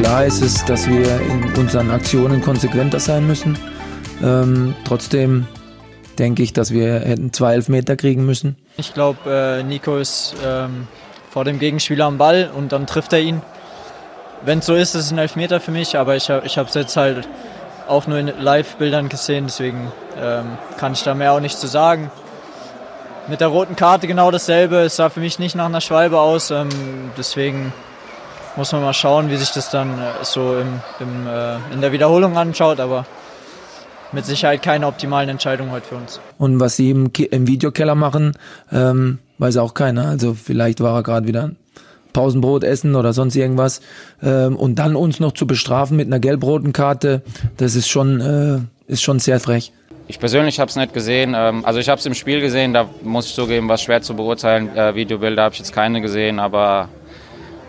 Klar ist es, dass wir in unseren Aktionen konsequenter sein müssen. Ähm, trotzdem denke ich, dass wir hätten zwei Elfmeter kriegen müssen. Ich glaube, äh, Nico ist ähm, vor dem Gegenspieler am Ball und dann trifft er ihn. Wenn es so ist, ist es ein Elfmeter für mich, aber ich, ich habe es jetzt halt auch nur in Live-Bildern gesehen, deswegen ähm, kann ich da mehr auch nicht zu sagen. Mit der roten Karte genau dasselbe. Es sah für mich nicht nach einer Schwalbe aus. Ähm, deswegen muss man mal schauen, wie sich das dann äh, so im, im, äh, in der Wiederholung anschaut. Aber mit Sicherheit keine optimalen Entscheidungen heute für uns. Und was sie im, im Videokeller machen, ähm, weiß auch keiner. Also vielleicht war er gerade wieder Pausenbrot essen oder sonst irgendwas. Ähm, und dann uns noch zu bestrafen mit einer gelb-roten Karte, das ist schon, äh, ist schon sehr frech. Ich persönlich habe es nicht gesehen. Ähm, also ich habe es im Spiel gesehen, da muss ich zugeben, was schwer zu beurteilen. Äh, Videobilder habe ich jetzt keine gesehen, aber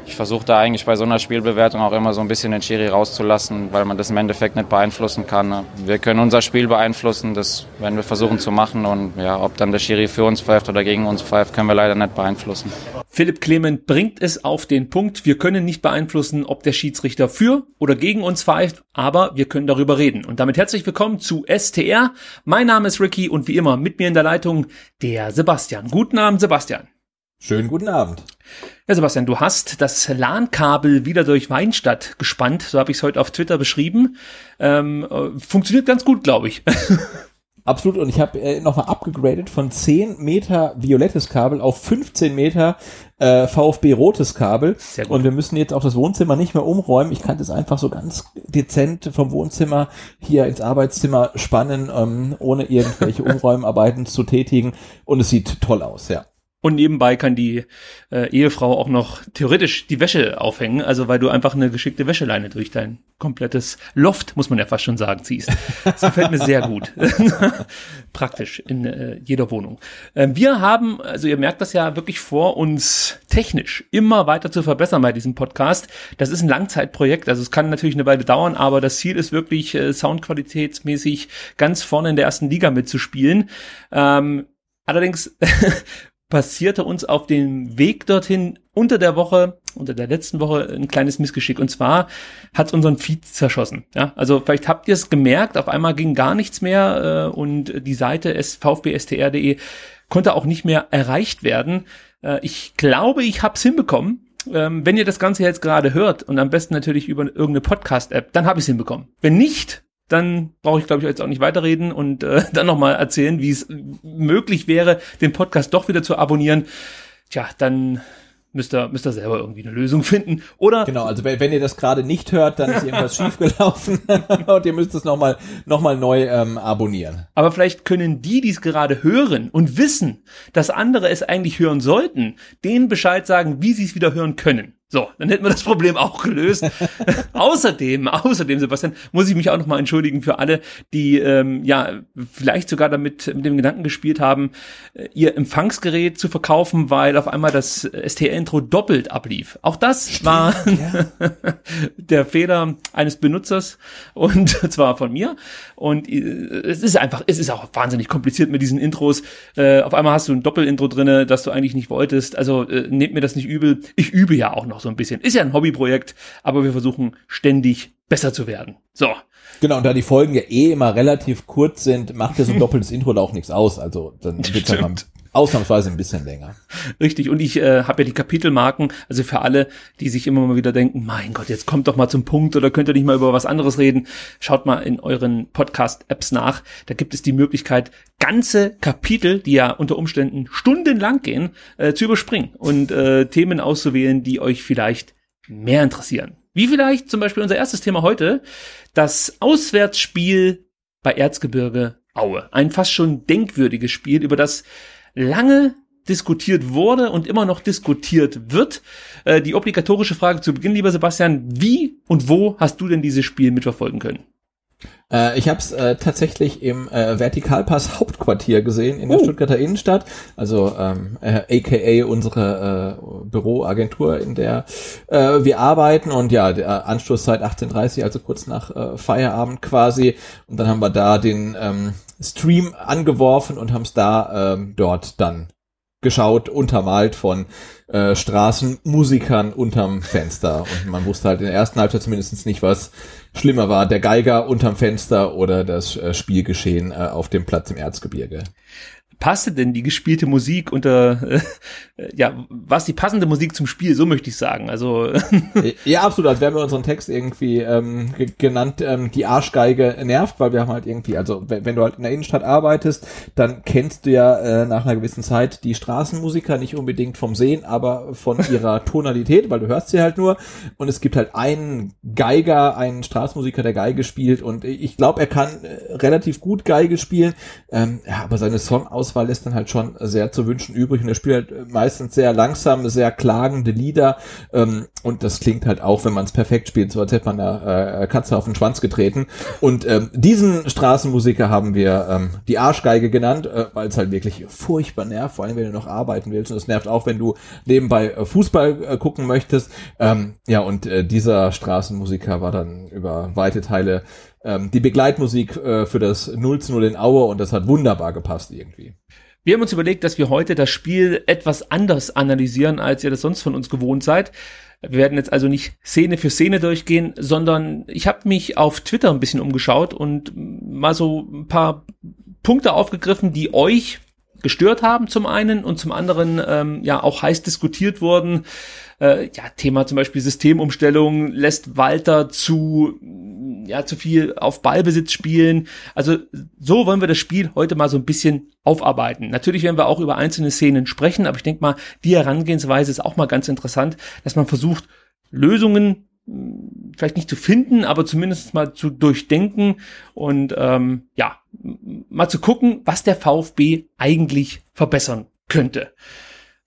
ich versuche da eigentlich bei so einer Spielbewertung auch immer so ein bisschen den Schiri rauszulassen, weil man das im Endeffekt nicht beeinflussen kann. Wir können unser Spiel beeinflussen, das werden wir versuchen zu machen und ja, ob dann der Schiri für uns pfeift oder gegen uns pfeift, können wir leider nicht beeinflussen. Philipp Clement bringt es auf den Punkt, wir können nicht beeinflussen, ob der Schiedsrichter für oder gegen uns pfeift, aber wir können darüber reden. Und damit herzlich willkommen zu STR. Mein Name ist Ricky und wie immer mit mir in der Leitung der Sebastian. Guten Abend, Sebastian. Schönen guten Abend. Ja, Sebastian, du hast das LAN-Kabel wieder durch Weinstadt gespannt, so habe ich es heute auf Twitter beschrieben. Ähm, äh, funktioniert ganz gut, glaube ich. Absolut, und ich habe äh, nochmal abgegradet von 10 Meter violettes Kabel auf 15 Meter äh, VfB rotes Kabel. Sehr gut. Und wir müssen jetzt auch das Wohnzimmer nicht mehr umräumen. Ich kann das einfach so ganz dezent vom Wohnzimmer hier ins Arbeitszimmer spannen, ähm, ohne irgendwelche Umräumarbeiten zu tätigen. Und es sieht toll aus, ja. Und nebenbei kann die äh, Ehefrau auch noch theoretisch die Wäsche aufhängen, also weil du einfach eine geschickte Wäscheleine durch dein komplettes Loft, muss man ja fast schon sagen, ziehst. Das gefällt mir sehr gut. Praktisch in äh, jeder Wohnung. Äh, wir haben, also ihr merkt das ja wirklich vor, uns technisch immer weiter zu verbessern bei diesem Podcast. Das ist ein Langzeitprojekt, also es kann natürlich eine Weile dauern, aber das Ziel ist wirklich äh, soundqualitätsmäßig ganz vorne in der ersten Liga mitzuspielen. Ähm, Allerdings passierte uns auf dem Weg dorthin unter der Woche, unter der letzten Woche ein kleines Missgeschick. Und zwar hat unseren Feed zerschossen. Ja, also vielleicht habt ihr es gemerkt, auf einmal ging gar nichts mehr äh, und die Seite vfbstr.de konnte auch nicht mehr erreicht werden. Äh, ich glaube, ich hab's hinbekommen. Ähm, wenn ihr das Ganze jetzt gerade hört und am besten natürlich über irgendeine Podcast-App, dann habe ich es hinbekommen. Wenn nicht, dann brauche ich, glaube ich, jetzt auch nicht weiterreden und äh, dann nochmal erzählen, wie es möglich wäre, den Podcast doch wieder zu abonnieren. Tja, dann müsst ihr, müsst ihr selber irgendwie eine Lösung finden. Oder genau, also wenn, wenn ihr das gerade nicht hört, dann ist irgendwas schiefgelaufen und ihr müsst es nochmal noch mal neu ähm, abonnieren. Aber vielleicht können die, die es gerade hören und wissen, dass andere es eigentlich hören sollten, denen Bescheid sagen, wie sie es wieder hören können. So, dann hätten wir das Problem auch gelöst. außerdem, außerdem, Sebastian, muss ich mich auch nochmal entschuldigen für alle, die ähm, ja vielleicht sogar damit mit dem Gedanken gespielt haben, äh, ihr Empfangsgerät zu verkaufen, weil auf einmal das STR-Intro doppelt ablief. Auch das war ja. der Fehler eines Benutzers und zwar von mir. Und äh, es ist einfach, es ist auch wahnsinnig kompliziert mit diesen Intros. Äh, auf einmal hast du ein Doppelintro drinne, das du eigentlich nicht wolltest. Also äh, nehmt mir das nicht übel. Ich übe ja auch noch so ein bisschen. Ist ja ein Hobbyprojekt, aber wir versuchen ständig besser zu werden. So. Genau, und da die Folgen ja eh immer relativ kurz sind, macht ja so ein doppeltes Intro da auch nichts aus. Also dann wird halt mal ausnahmsweise ein bisschen länger. Richtig, und ich äh, habe ja die Kapitelmarken, also für alle, die sich immer mal wieder denken, mein Gott, jetzt kommt doch mal zum Punkt oder könnt ihr nicht mal über was anderes reden, schaut mal in euren Podcast-Apps nach. Da gibt es die Möglichkeit, ganze Kapitel, die ja unter Umständen stundenlang gehen, äh, zu überspringen und äh, Themen auszuwählen, die euch vielleicht mehr interessieren. Wie vielleicht zum Beispiel unser erstes Thema heute, das Auswärtsspiel bei Erzgebirge Aue. Ein fast schon denkwürdiges Spiel, über das lange diskutiert wurde und immer noch diskutiert wird. Äh, die obligatorische Frage zu Beginn, lieber Sebastian, wie und wo hast du denn dieses Spiel mitverfolgen können? Äh, ich habe es äh, tatsächlich im äh, Vertikalpass Hauptquartier gesehen in der uh. Stuttgarter Innenstadt, also ähm, äh, aka unsere äh, Büroagentur, in der äh, wir arbeiten und ja, der Anstoßzeit 18:30, also kurz nach äh, Feierabend quasi. Und dann haben wir da den ähm, Stream angeworfen und haben es da ähm, dort dann geschaut, untermalt von äh, Straßenmusikern unterm Fenster. Und man wusste halt in der ersten Halbzeit zumindest nicht, was schlimmer war, der Geiger unterm Fenster oder das äh, Spielgeschehen äh, auf dem Platz im Erzgebirge passte denn die gespielte Musik unter, äh, ja, was die passende Musik zum Spiel, so möchte ich sagen. Also ja, absolut. Als wären wir unseren Text irgendwie ähm, genannt, ähm, die Arschgeige nervt, weil wir haben halt irgendwie, also wenn, wenn, du halt in der Innenstadt arbeitest, dann kennst du ja äh, nach einer gewissen Zeit die Straßenmusiker nicht unbedingt vom Sehen, aber von ihrer Tonalität, weil du hörst sie halt nur. Und es gibt halt einen Geiger, einen Straßenmusiker, der Geige spielt und ich glaube, er kann äh, relativ gut Geige spielen, ähm, ja, aber seine Song aus Auswahl ist dann halt schon sehr zu wünschen übrig. Und er spielt halt meistens sehr langsam, sehr klagende Lieder. Ähm, und das klingt halt auch, wenn man es perfekt spielt, so als hätte man da äh, Katze auf den Schwanz getreten. Und ähm, diesen Straßenmusiker haben wir ähm, die Arschgeige genannt, äh, weil es halt wirklich furchtbar nervt, vor allem wenn du noch arbeiten willst. Und es nervt auch, wenn du nebenbei äh, Fußball äh, gucken möchtest. Ähm, ja, und äh, dieser Straßenmusiker war dann über weite Teile ähm, die Begleitmusik äh, für das 0 zu 0 in Aue und das hat wunderbar gepasst irgendwie. Wir haben uns überlegt, dass wir heute das Spiel etwas anders analysieren, als ihr das sonst von uns gewohnt seid. Wir werden jetzt also nicht Szene für Szene durchgehen, sondern ich habe mich auf Twitter ein bisschen umgeschaut und mal so ein paar Punkte aufgegriffen, die euch gestört haben zum einen und zum anderen ähm, ja auch heiß diskutiert wurden. Äh, ja, Thema zum Beispiel Systemumstellung lässt Walter zu ja zu viel auf Ballbesitz spielen. Also so wollen wir das Spiel heute mal so ein bisschen aufarbeiten. Natürlich werden wir auch über einzelne Szenen sprechen, aber ich denke mal, die Herangehensweise ist auch mal ganz interessant, dass man versucht, Lösungen hm, vielleicht nicht zu finden, aber zumindest mal zu durchdenken und ähm, ja, mal zu gucken, was der VfB eigentlich verbessern könnte.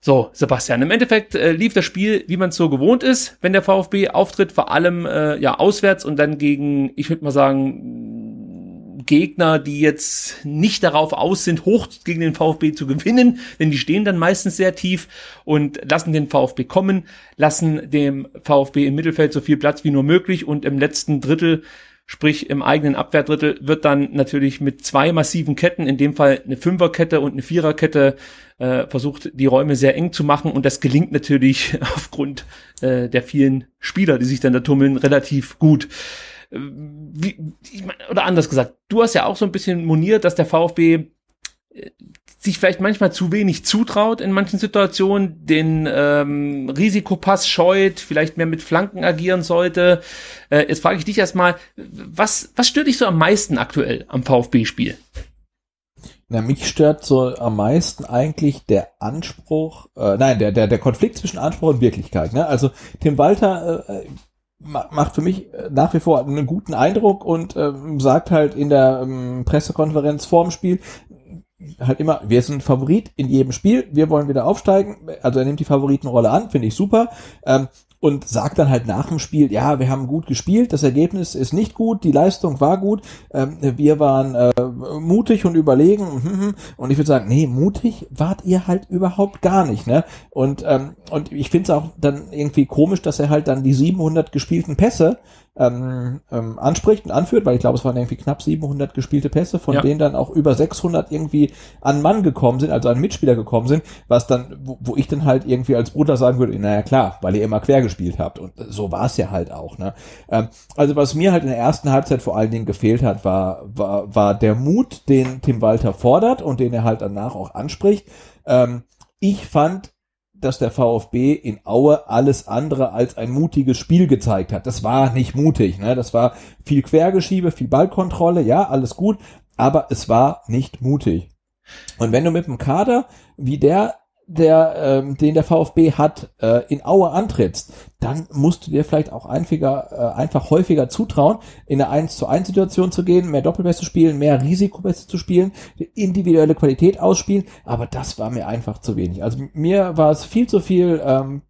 So, Sebastian, im Endeffekt äh, lief das Spiel, wie man es so gewohnt ist, wenn der VfB auftritt, vor allem äh, ja auswärts und dann gegen, ich würde mal sagen, Gegner, die jetzt nicht darauf aus sind, hoch gegen den VfB zu gewinnen, denn die stehen dann meistens sehr tief und lassen den VfB kommen, lassen dem VfB im Mittelfeld so viel Platz wie nur möglich und im letzten Drittel Sprich, im eigenen Abwehrdrittel wird dann natürlich mit zwei massiven Ketten, in dem Fall eine Fünferkette und eine Viererkette, äh, versucht, die Räume sehr eng zu machen. Und das gelingt natürlich aufgrund äh, der vielen Spieler, die sich dann da tummeln, relativ gut. Äh, wie, ich mein, oder anders gesagt, du hast ja auch so ein bisschen moniert, dass der VfB äh, sich vielleicht manchmal zu wenig zutraut in manchen Situationen, den ähm, Risikopass scheut, vielleicht mehr mit Flanken agieren sollte. Äh, jetzt frage ich dich erstmal, was, was stört dich so am meisten aktuell am VfB-Spiel? Na, mich stört so am meisten eigentlich der Anspruch, äh, nein, der, der, der Konflikt zwischen Anspruch und Wirklichkeit. Ne? Also Tim Walter äh, macht für mich äh, nach wie vor einen guten Eindruck und äh, sagt halt in der ähm, Pressekonferenz vorm Spiel halt immer, wir sind Favorit in jedem Spiel, wir wollen wieder aufsteigen. Also er nimmt die Favoritenrolle an, finde ich super. Ähm, und sagt dann halt nach dem Spiel, ja, wir haben gut gespielt, das Ergebnis ist nicht gut, die Leistung war gut, ähm, wir waren äh, mutig und überlegen hm, hm, hm. und ich würde sagen, nee, mutig wart ihr halt überhaupt gar nicht, ne? Und ähm, und ich finde es auch dann irgendwie komisch, dass er halt dann die 700 gespielten Pässe ähm, ähm, anspricht und anführt, weil ich glaube, es waren irgendwie knapp 700 gespielte Pässe, von Ja. denen dann auch über 600 irgendwie an Mann gekommen sind, also an Mitspieler gekommen sind, was dann, wo, wo ich dann halt irgendwie als Bruder sagen würde, naja klar, weil ihr immer quer gespielt habt und so war es ja halt auch. Ne? Ähm, also was mir halt in der ersten Halbzeit vor allen Dingen gefehlt hat, war, war, war der Mut, den Tim Walter fordert und den er halt danach auch anspricht. Ähm, ich fand, dass der VfB in Aue alles andere als ein mutiges Spiel gezeigt hat. Das war nicht mutig, ne? Das war viel Quergeschiebe, viel Ballkontrolle, ja, alles gut, aber es war nicht mutig. Und wenn du mit einem Kader wie der, der, ähm, den der VfB hat, äh, in Aue antrittst, dann musst du dir vielleicht auch einfacher, äh, einfach häufiger zutrauen, in eine 1 zu 1 Situation zu gehen, mehr Doppelbässe zu spielen, mehr Risikopässe zu spielen, individuelle Qualität ausspielen, aber das war mir einfach zu wenig. Also mir war es viel zu viel ähm,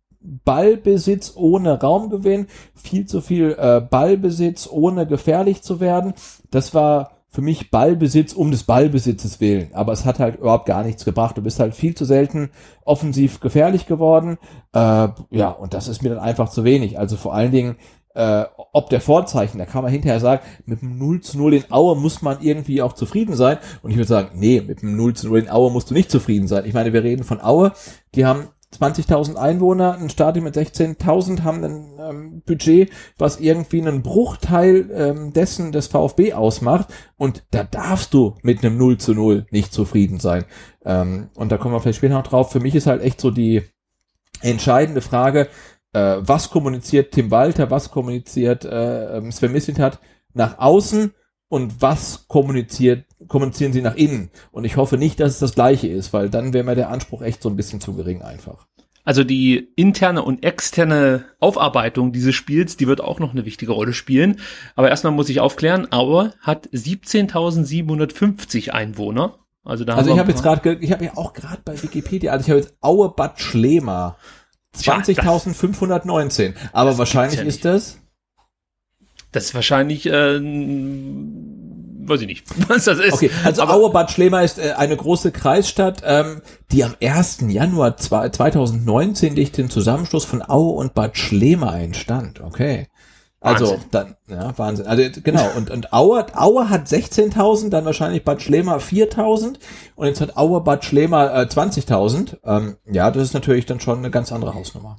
Ballbesitz ohne Raumgewinn, viel zu viel äh, Ballbesitz ohne gefährlich zu werden. Das war für mich Ballbesitz um des Ballbesitzes willen. Aber es hat halt überhaupt gar nichts gebracht. Du bist halt viel zu selten offensiv gefährlich geworden. Äh, ja, und das ist mir dann einfach zu wenig. Also vor allen Dingen, äh, ob der Vorzeichen, da kann man hinterher sagen, mit dem 0 zu 0 in Aue muss man irgendwie auch zufrieden sein. Und ich würde sagen, nee, mit dem 0 zu 0 in Aue musst du nicht zufrieden sein. Ich meine, wir reden von Aue, die haben 20.000 Einwohner, ein Stadion mit 16.000 haben ein ähm, Budget, was irgendwie einen Bruchteil ähm, dessen des VfB ausmacht und da darfst du mit einem 0 zu 0 nicht zufrieden sein. Ähm, und da kommen wir vielleicht später noch drauf. Für mich ist halt echt so die entscheidende Frage, äh, was kommuniziert Tim Walter, was kommuniziert äh, ähm, Sven Mislintat nach außen und was kommuniziert, kommunizieren sie nach innen. Und ich hoffe nicht, dass es das gleiche ist, weil dann wäre mir der Anspruch echt so ein bisschen zu gering einfach. Also die interne und externe Aufarbeitung dieses Spiels, die wird auch noch eine wichtige Rolle spielen. Aber erstmal muss ich aufklären, Aue hat 17.750 Einwohner. Also da Also haben ich habe jetzt gerade, ich habe ja auch gerade bei Wikipedia, also ich habe jetzt Aue Bad Schlema. Tja, 20.519. Aber wahrscheinlich ja ist das, Das ist wahrscheinlich, äh, weiß ich nicht, was das ist. Okay, also Aber- Aue Bad Schlema ist äh, eine große Kreisstadt, ähm, die am 1. Januar zwei- 2019 durch den Zusammenschluss von Aue und Bad Schlema entstand. Okay. Also Wahnsinn. dann, ja, Wahnsinn. Also genau, und, und Aue, Aue hat 16.000, dann wahrscheinlich Bad Schlema 4.000 und jetzt hat Aue Bad Schlema äh, 20.000. Ähm, ja, das ist natürlich dann schon eine ganz andere Hausnummer.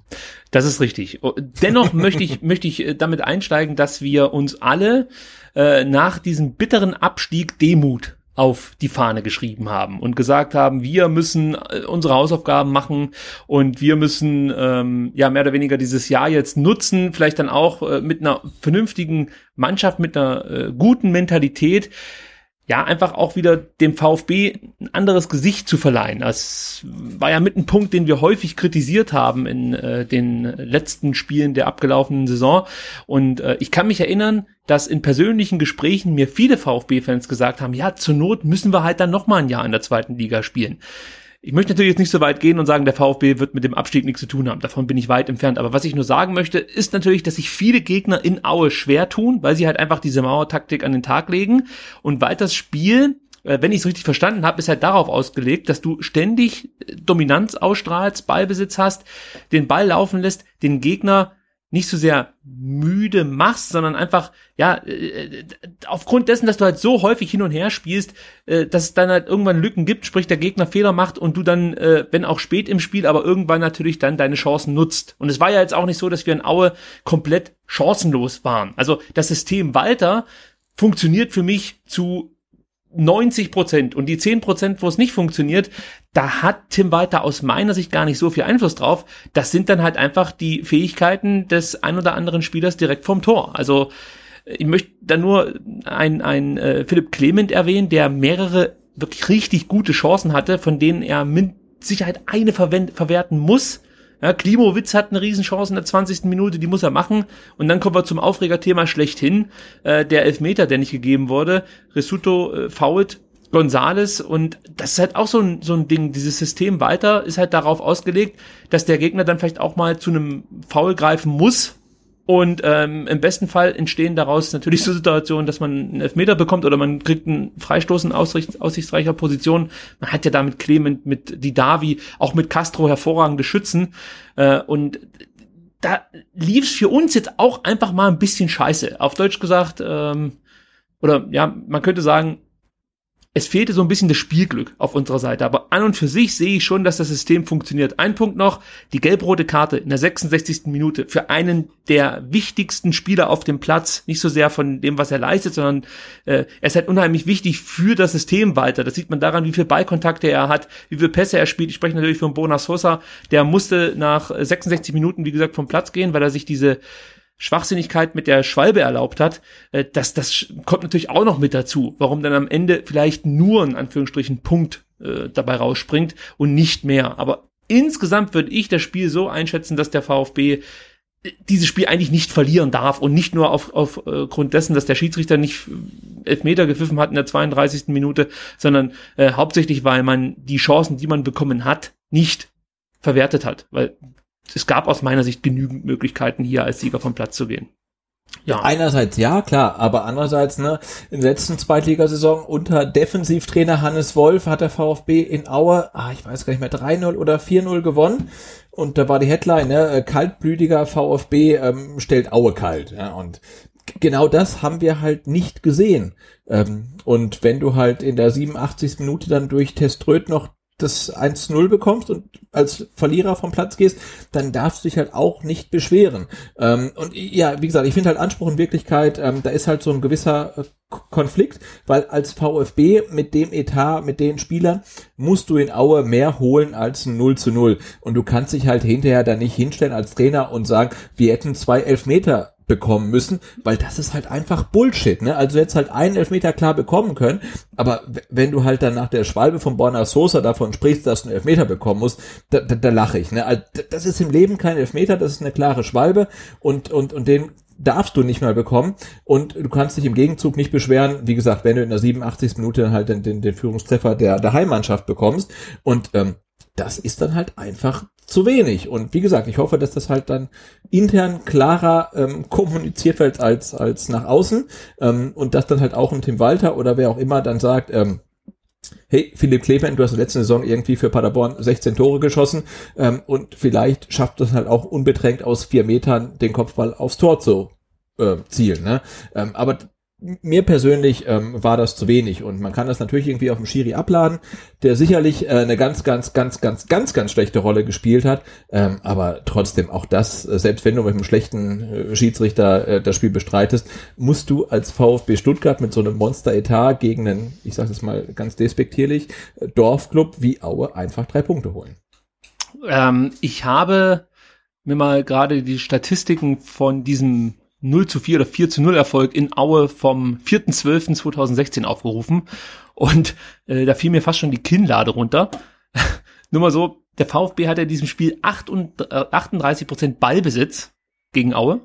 Das ist richtig. Oh, Dennoch möchte ich, möchte ich äh, damit einsteigen, dass wir uns alle äh, nach diesem bitteren Abstieg Demut auf die Fahne geschrieben haben und gesagt haben, wir müssen äh, unsere Hausaufgaben machen und wir müssen ähm, ja mehr oder weniger dieses Jahr jetzt nutzen, vielleicht dann auch äh, mit einer vernünftigen Mannschaft, mit einer äh, guten Mentalität, ja, einfach auch wieder dem VfB ein anderes Gesicht zu verleihen. Das war ja mit ein Punkt, den wir häufig kritisiert haben in äh, den letzten Spielen der abgelaufenen Saison. Und äh, ich kann mich erinnern, dass in persönlichen Gesprächen mir viele VfB-Fans gesagt haben, ja, zur Not müssen wir halt dann noch mal ein Jahr in der zweiten Liga spielen. Ich möchte natürlich jetzt nicht so weit gehen und sagen, der VfB wird mit dem Abstieg nichts zu tun haben. Davon bin ich weit entfernt. Aber was ich nur sagen möchte, ist natürlich, dass sich viele Gegner in Aue schwer tun, weil sie halt einfach diese Mauertaktik an den Tag legen und weil das Spiel äh, wenn ich es richtig verstanden habe, ist halt darauf ausgelegt, dass du ständig Dominanz ausstrahlst, Ballbesitz hast, den Ball laufen lässt, den Gegner nicht so sehr müde machst, sondern einfach, ja, äh, aufgrund dessen, dass du halt so häufig hin und her spielst, äh, dass es dann halt irgendwann Lücken gibt, sprich der Gegner Fehler macht und du dann, äh, wenn auch spät im Spiel, aber irgendwann natürlich dann deine Chancen nutzt. Und es war ja jetzt auch nicht so, dass wir in Aue komplett chancenlos waren. Also das System Walter funktioniert für mich zu 90 Prozent und die 10 Prozent, wo es nicht funktioniert, da hat Tim Walter aus meiner Sicht gar nicht so viel Einfluss drauf. Das sind dann halt einfach die Fähigkeiten des ein oder anderen Spielers direkt vom Tor. Also ich möchte da nur ein, ein äh, Philipp Clement erwähnen, der mehrere wirklich richtig gute Chancen hatte, von denen er mit Sicherheit eine verwerten muss. Ja, Klimowitz hat eine Riesenchance in der 20. Minute, die muss er machen. Und dann kommen wir zum Aufregerthema schlechthin. Äh, der Elfmeter, der nicht gegeben wurde. Rissuto äh, fault Gonzales und das ist halt auch so ein, so ein Ding. Dieses System weiter ist halt darauf ausgelegt, dass der Gegner dann vielleicht auch mal zu einem Foul greifen muss. Und ähm, im besten Fall entstehen daraus natürlich so Situationen, dass man einen Elfmeter bekommt oder man kriegt einen Freistoß in aussicht, aussichtsreicher Position. Man hat ja damit Clement, mit Didavi, auch mit Castro hervorragende Schützen. Äh, und da lief's für uns jetzt auch einfach mal ein bisschen scheiße. Auf Deutsch gesagt, ähm, oder ja, man könnte sagen, es fehlte so ein bisschen das Spielglück auf unserer Seite. Aber an und für sich sehe ich schon, dass das System funktioniert. Ein Punkt noch, die gelb-rote Karte in der 66. Minute für einen der wichtigsten Spieler auf dem Platz. Nicht so sehr von dem, was er leistet, sondern äh, er ist halt unheimlich wichtig für das System weiter. Das sieht man daran, wie viel Ballkontakte er hat, wie viele Pässe er spielt. Ich spreche natürlich von Bona Sosa. Der musste nach 66 Minuten, wie gesagt, vom Platz gehen, weil er sich diese Schwachsinnigkeit mit der Schwalbe erlaubt hat, äh, das, das kommt natürlich auch noch mit dazu, warum dann am Ende vielleicht nur in Anführungsstrichen Punkt äh, dabei rausspringt und nicht mehr. Aber insgesamt würde ich das Spiel so einschätzen, dass der VfB äh, dieses Spiel eigentlich nicht verlieren darf und nicht nur auf, auf äh, dessen, dass der Schiedsrichter nicht äh, Elfmeter gepfiffen hat in der 32. Minute, sondern äh, hauptsächlich, weil man die Chancen, die man bekommen hat, nicht verwertet hat. Weil es gab aus meiner Sicht genügend Möglichkeiten, hier als Sieger vom Platz zu gehen. Ja. Einerseits ja, klar, aber andererseits, ne, in der letzten Zweitligasaison unter Defensivtrainer Hannes Wolf hat der VfB in Aue, ah, ich weiß gar nicht mehr, 3-0 oder 4-0 gewonnen. Und da war die Headline, ne, äh, kaltblütiger VfB ähm, stellt Aue kalt. Ja, und genau das haben wir halt nicht gesehen. Ähm, und wenn du halt in der 87. Minute dann durch Teströd noch das 1-0 bekommst und als Verlierer vom Platz gehst, dann darfst du dich halt auch nicht beschweren. Ähm, und ja, wie gesagt, ich finde halt Anspruch und Wirklichkeit, ähm, da ist halt so ein gewisser äh, Konflikt, weil als VfB mit dem Etat, mit den Spielern, musst du in Aue mehr holen als ein 0 zu 0. Und du kannst dich halt hinterher da nicht hinstellen als Trainer und sagen, wir hätten zwei Elfmeter bekommen müssen, weil das ist halt einfach Bullshit, ne? Also jetzt halt einen Elfmeter klar bekommen können, aber wenn du halt dann nach der Schwalbe von Borna Sosa davon sprichst, dass du einen Elfmeter bekommen musst, da, da, da lache ich, ne? Also das ist im Leben kein Elfmeter, das ist eine klare Schwalbe und und und den darfst du nicht mal bekommen und du kannst dich im Gegenzug nicht beschweren, wie gesagt, wenn du in der 87. Minute dann halt den, den, den Führungstreffer der, der Heimmannschaft bekommst und ähm, das ist dann halt einfach zu wenig. Und wie gesagt, ich hoffe, dass das halt dann intern klarer ähm, kommuniziert wird als, als nach außen ähm, und dass dann halt auch ein Tim Walter oder wer auch immer dann sagt, ähm, hey, Philipp Kleber, du hast in der Saison irgendwie für Paderborn 16 Tore geschossen ähm, und vielleicht schafft es halt auch unbedrängt aus vier Metern den Kopfball aufs Tor zu äh, zielen. Ne? Ähm, aber mir persönlich ähm, war das zu wenig und man kann das natürlich irgendwie auf dem Schiri abladen, der sicherlich äh, eine ganz, ganz, ganz, ganz, ganz, ganz schlechte Rolle gespielt hat, ähm, aber trotzdem auch das, äh, selbst wenn du mit einem schlechten äh, Schiedsrichter äh, das Spiel bestreitest, musst du als VfB Stuttgart mit so einem Monster-Etat gegen einen, ich sage es mal ganz despektierlich, äh, Dorfclub wie Aue einfach drei Punkte holen. Ähm, ich habe mir mal gerade die Statistiken von diesem 0 zu 4 oder 4 zu 0 Erfolg in Aue vom 4.12.2016 aufgerufen. Und äh, da fiel mir fast schon die Kinnlade runter. Nur mal so, der VfB hat in diesem Spiel 38 Prozent Ballbesitz gegen Aue,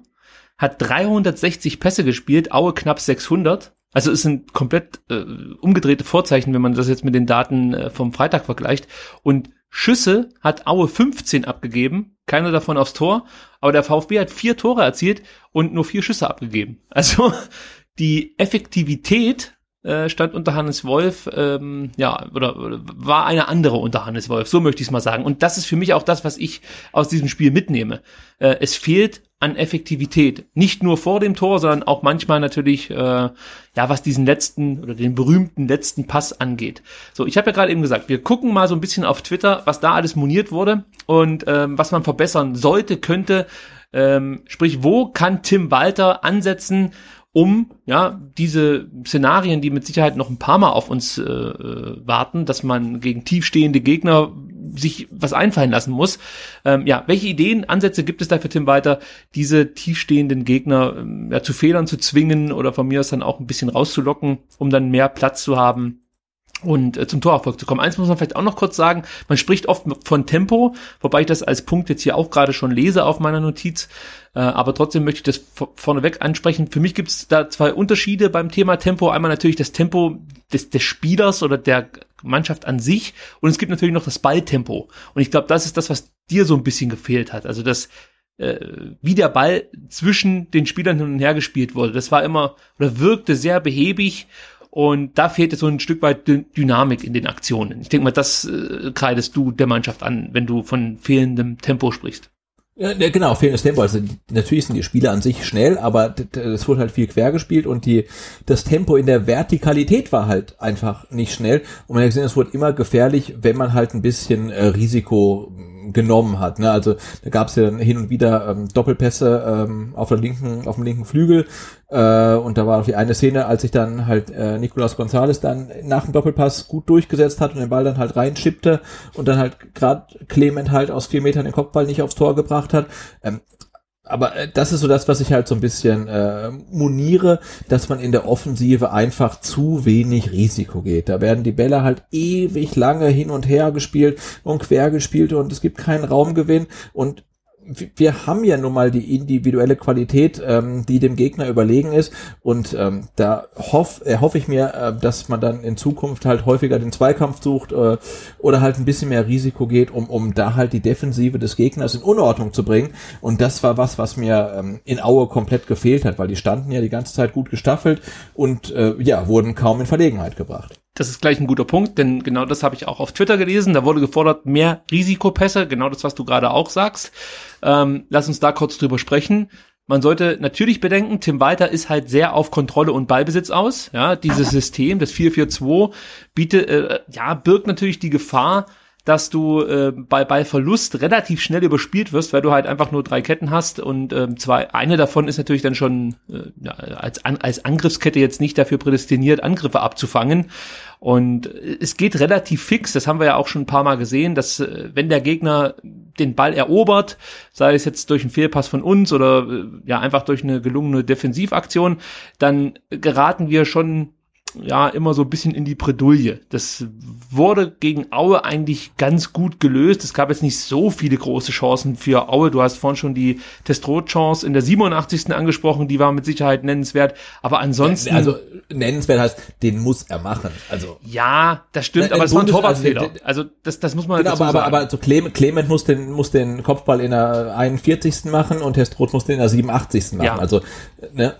hat 360 Pässe gespielt, Aue knapp 600. Also es sind komplett äh, umgedrehte Vorzeichen, wenn man das jetzt mit den Daten äh, vom Freitag vergleicht. Und Schüsse hat Aue 15 abgegeben, keiner davon aufs Tor, aber der VfB hat vier Tore erzielt und nur vier Schüsse abgegeben. Also die Effektivität äh, stand unter Hannes Wolf, ähm, ja, oder, oder war eine andere unter Hannes Wolf, so möchte ich es mal sagen. Und das ist für mich auch das, was ich aus diesem Spiel mitnehme. Äh, es fehlt an Effektivität. Nicht nur vor dem Tor, sondern auch manchmal natürlich, äh, ja, was diesen letzten oder den berühmten letzten Pass angeht. So, ich habe ja gerade eben gesagt, wir gucken mal so ein bisschen auf Twitter, was da alles moniert wurde und ähm, was man verbessern sollte, könnte. Ähm, sprich, wo kann Tim Walter ansetzen, um ja diese Szenarien, die mit Sicherheit noch ein paar Mal auf uns äh, äh, warten, dass man gegen tiefstehende Gegner sich was einfallen lassen muss. Ähm, ja, welche Ideen, Ansätze gibt es da für Tim weiter, diese tiefstehenden Gegner ähm, ja, zu Fehlern zu zwingen oder von mir aus dann auch ein bisschen rauszulocken, um dann mehr Platz zu haben und äh, zum Torerfolg zu kommen. Eins muss man vielleicht auch noch kurz sagen, man spricht oft von Tempo, wobei ich das als Punkt jetzt hier auch gerade schon lese auf meiner Notiz, äh, aber trotzdem möchte ich das vorneweg ansprechen. Für mich gibt es da zwei Unterschiede beim Thema Tempo. Einmal natürlich das Tempo des, des Spielers oder der Mannschaft an sich und es gibt natürlich noch das Balltempo. Und ich glaube, das ist das, was dir so ein bisschen gefehlt hat. Also das äh, wie der Ball zwischen den Spielern hin und her gespielt wurde. Das war immer oder wirkte sehr behäbig und da fehlt so ein Stück weit Dynamik in den Aktionen. Ich denke mal, das äh, kreidest du der Mannschaft an, wenn du von fehlendem Tempo sprichst. Ja, genau, fehlendes Tempo. Also natürlich sind die Spiele an sich schnell, aber es wurde halt viel quer gespielt und die das Tempo in der Vertikalität war halt einfach nicht schnell. Und man hat gesehen, es wurde immer gefährlich, wenn man halt ein bisschen äh, Risiko genommen hat. Ne? Also da gab es ja hin und wieder ähm, Doppelpässe ähm, auf der linken, auf dem linken Flügel. Äh, und da war auch die eine Szene, als sich dann halt äh, Nicolas Gonzalez dann nach dem Doppelpass gut durchgesetzt hat und den Ball dann halt reinschippte und dann halt gerade Clement halt aus vier Metern den Kopfball nicht aufs Tor gebracht hat. Ähm, aber äh, das ist so das, was ich halt so ein bisschen äh, moniere, dass man in der Offensive einfach zu wenig Risiko geht. Da werden die Bälle halt ewig lange hin und her gespielt und quer gespielt und es gibt keinen Raumgewinn und wir haben ja nun mal die individuelle Qualität, ähm, die dem Gegner überlegen ist. Und ähm, da hoff, äh, hoffe ich mir, äh, dass man dann in Zukunft halt häufiger den Zweikampf sucht äh, oder halt ein bisschen mehr Risiko geht, um, um da halt die Defensive des Gegners in Unordnung zu bringen. Und das war was, was mir ähm, in Aue komplett gefehlt hat, weil die standen ja die ganze Zeit gut gestaffelt und äh, ja, wurden kaum in Verlegenheit gebracht. Das ist gleich ein guter Punkt, denn genau das habe ich auch auf Twitter gelesen. Da wurde gefordert, mehr Risikopässe, genau das, was du gerade auch sagst. Ähm, lass uns da kurz drüber sprechen. Man sollte natürlich bedenken, Tim Walter ist halt sehr auf Kontrolle und Ballbesitz aus. Ja, dieses System, das 4-4-2, bietet, äh, ja, birgt natürlich die Gefahr, dass du äh, bei, bei Verlust relativ schnell überspielt wirst, weil du halt einfach nur drei Ketten hast und ähm, zwei, eine davon ist natürlich dann schon äh, ja, als, an, als Angriffskette jetzt nicht dafür prädestiniert, Angriffe abzufangen. Und es geht relativ fix, das haben wir ja auch schon ein paar Mal gesehen, dass äh, wenn der Gegner den Ball erobert, sei es jetzt durch einen Fehlpass von uns oder äh, ja einfach durch eine gelungene Defensivaktion, dann geraten wir schon ja immer so ein bisschen in die Bredouille. Das wurde gegen Aue eigentlich ganz gut gelöst. Es gab jetzt nicht so viele große Chancen für Aue. Du hast vorhin schon die Testrot-Chance in der 87. angesprochen, die war mit Sicherheit nennenswert. Aber ansonsten. Also nennenswert heißt, den muss er machen. Also ja, das stimmt, Na, aber es war ein Torwartfehler. Also, also das, das muss man genau, aber, aber, aber also Clement, Clement muss den muss den Kopfball in der 41. machen und Testrot muss den in der 87. machen. Ja. Also ne,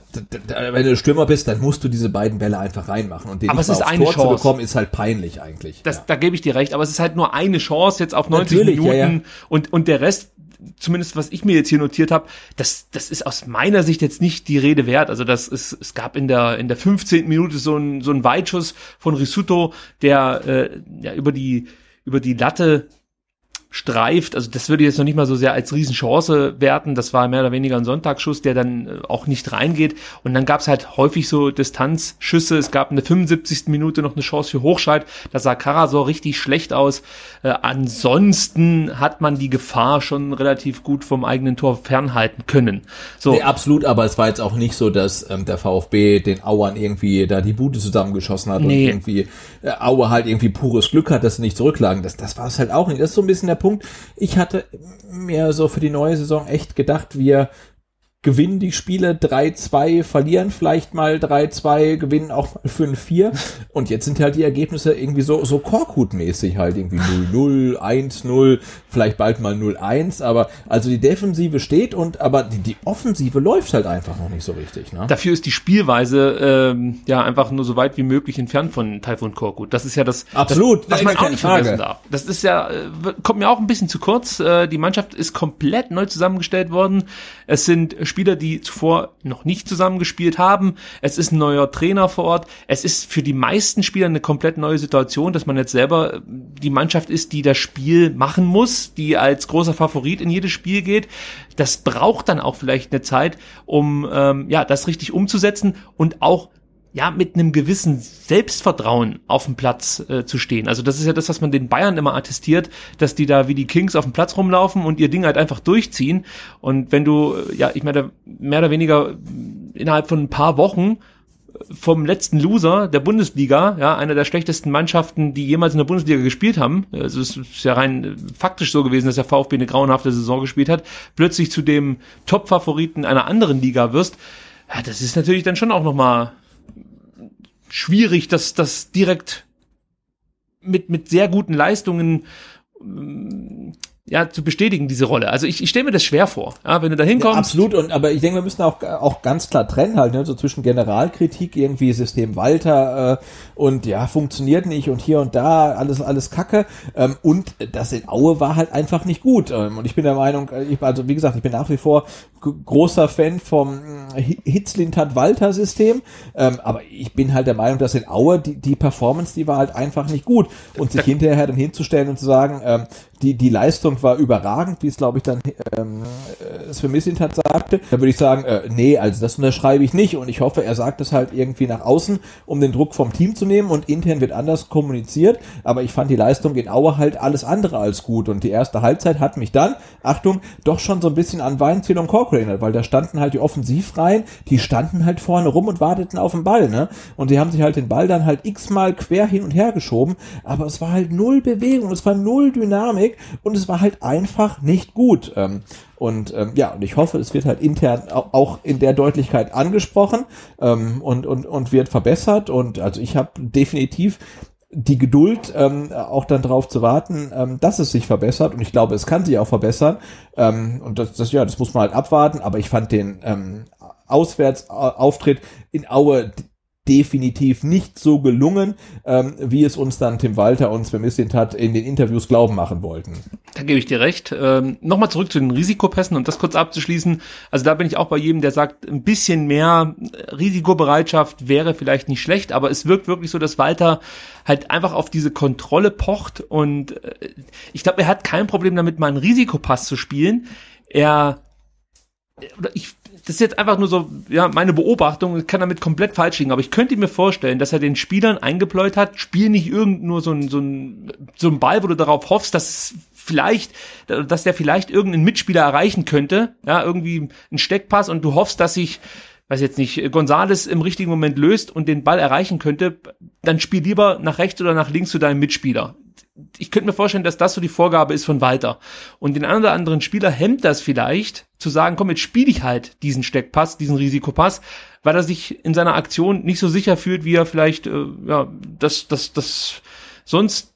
wenn du Stürmer bist, dann musst du diese beiden Bälle einfach rein reinmachen. Und den aber es ist eine Tor Chance. zu bekommen, ist halt peinlich eigentlich. Das, ja. Da gebe ich dir recht, aber es ist halt nur eine Chance jetzt auf 90 Natürlich, Minuten ja, ja. Und, und der Rest, zumindest was ich mir jetzt hier notiert habe, das, das ist aus meiner Sicht jetzt nicht die Rede wert. Also das ist, es gab in der, in der 15. Minute so ein, so ein Weitschuss von Risuto, der äh, ja, über die über die Latte streift. Also das würde ich jetzt noch nicht mal so sehr als Riesenchance werten. Das war mehr oder weniger ein Sonntagsschuss, der dann äh, auch nicht reingeht. Und dann gab es halt häufig so Distanzschüsse. Es gab in der 75. Minute noch eine Chance für Hochscheid. Da sah Karasor richtig schlecht aus. Äh, ansonsten hat man die Gefahr schon relativ gut vom eigenen Tor fernhalten können. So. Nee, absolut, aber es war jetzt auch nicht so, dass ähm, der VfB den Auern irgendwie da die Bude zusammengeschossen hat nee. und irgendwie Aue halt irgendwie pures Glück hat, dass sie nicht zurücklagen. Das, das war es halt auch nicht. Das ist so ein bisschen der Punkt. Ich hatte mir so für die neue Saison echt gedacht, wir gewinnen die Spiele 3-2, verlieren vielleicht mal 3-2, gewinnen auch mal 5-4. Und jetzt sind halt die Ergebnisse irgendwie so, so Korkut-mäßig halt irgendwie 0-0, 1-0, vielleicht bald mal 0-1. Aber also die Defensive steht und aber die, die Offensive läuft halt einfach noch nicht so richtig. Ne? Dafür ist die Spielweise ähm, ja einfach nur so weit wie möglich entfernt von Taifun Korkut. Das ist ja das, Absolut, das, was man auch nicht Frage. vergessen darf. Das ist ja, äh, kommt mir auch ein bisschen zu kurz. Äh, die Mannschaft ist komplett neu zusammengestellt worden. Es sind Spieler, die zuvor noch nicht zusammengespielt haben. Es ist ein neuer Trainer vor Ort. Es ist für die meisten Spieler eine komplett neue Situation, dass man jetzt selber die Mannschaft ist, die das Spiel machen muss, die als großer Favorit in jedes Spiel geht. Das braucht dann auch vielleicht eine Zeit, um ähm, ja das richtig umzusetzen und auch ja, mit einem gewissen Selbstvertrauen auf dem Platz äh, zu stehen. Also das ist ja das, was man den Bayern immer attestiert, dass die da wie die Kings auf dem Platz rumlaufen und ihr Ding halt einfach durchziehen. Und wenn du, äh, ja, ich meine, mehr oder weniger innerhalb von ein paar Wochen vom letzten Loser der Bundesliga, ja, einer der schlechtesten Mannschaften, die jemals in der Bundesliga gespielt haben. Also es ist ja rein äh, faktisch so gewesen, dass der VfB eine grauenhafte Saison gespielt hat, plötzlich zu dem Top-Favoriten einer anderen Liga wirst. Ja, das ist natürlich dann schon auch nochmal schwierig, dass das direkt mit, mit sehr guten Leistungen mm, ja, zu bestätigen, diese Rolle. Also ich, ich stelle mir das schwer vor, ja, wenn du da hinkommst. Ja, absolut, und aber ich denke, wir müssen auch, auch ganz klar trennen halt, ne, so zwischen Generalkritik, irgendwie System Walter äh, und ja, funktioniert nicht und hier und da, alles, alles Kacke. Ähm, und das in Aue war halt einfach nicht gut. Ähm, und ich bin der Meinung, äh, ich, also wie gesagt, ich bin nach wie vor großer Fan vom äh, Hitzlintat-Walter-System, ähm, aber ich bin halt der Meinung, dass in Aue die, die Performance, die war halt einfach nicht gut. Und sich hinterher dann hinzustellen und zu sagen, ähm, die, die Leistung war überragend, wie es glaube ich dann ähm, äh, Sven Mislintat sagte. Da würde ich sagen, äh, nee, also das unterschreibe ich nicht und ich hoffe, er sagt es halt irgendwie nach außen, um den Druck vom Team zu nehmen und intern wird anders kommuniziert. Aber ich fand die Leistung in Aue halt alles andere als gut und die erste Halbzeit hat mich dann, Achtung, doch schon so ein bisschen an Weinziel und Kork erinnert, weil da standen halt die Offensivreihen, die standen halt vorne rum und warteten auf den Ball, ne? Und die haben sich halt den Ball dann halt x-mal quer hin und her geschoben, aber es war halt null Bewegung, es war null Dynamik Remake und es war halt einfach nicht gut. Ähm, und ähm, ja, und ich hoffe, es wird halt intern auch in der Deutlichkeit angesprochen ähm, und, und, und wird verbessert. Und also ich habe definitiv die Geduld, ähm, auch dann drauf zu warten, ähm, dass es sich verbessert. Und ich glaube, es kann sich auch verbessern. Ähm, und das, das, ja, das muss man halt abwarten. Aber ich fand den ähm, Auswärtsauftritt in Aue definitiv nicht so gelungen, ähm, wie es uns dann Tim Walter und Sven Mislint hat in den Interviews glauben machen wollten. Da gebe ich dir recht. Ähm, Nochmal zurück zu den Risikopässen und das kurz abzuschließen. Also da bin ich auch bei jedem, der sagt, ein bisschen mehr Risikobereitschaft wäre vielleicht nicht schlecht, aber es wirkt wirklich so, dass Walter halt einfach auf diese Kontrolle pocht und äh, ich glaube, er hat kein Problem damit, mal einen Risikopass zu spielen. Er ich das ist jetzt einfach nur so, ja, meine Beobachtung, ich kann damit komplett falsch liegen, aber ich könnte mir vorstellen, dass er den Spielern eingepläut hat, spiel nicht irgend nur so ein, so ein, so ein Ball, wo du darauf hoffst, dass vielleicht, dass der vielleicht irgendeinen Mitspieler erreichen könnte, ja, irgendwie ein Steckpass und du hoffst, dass sich, weiß jetzt nicht, Gonzales im richtigen Moment löst und den Ball erreichen könnte, dann spiel lieber nach rechts oder nach links zu deinem Mitspieler ich könnte mir vorstellen, dass das so die Vorgabe ist von Walter. Und den einen oder anderen Spieler hemmt das vielleicht, zu sagen, komm, jetzt spiele ich halt diesen Steckpass, diesen Risikopass, weil er sich in seiner Aktion nicht so sicher fühlt, wie er vielleicht, äh, ja, das, das, das sonst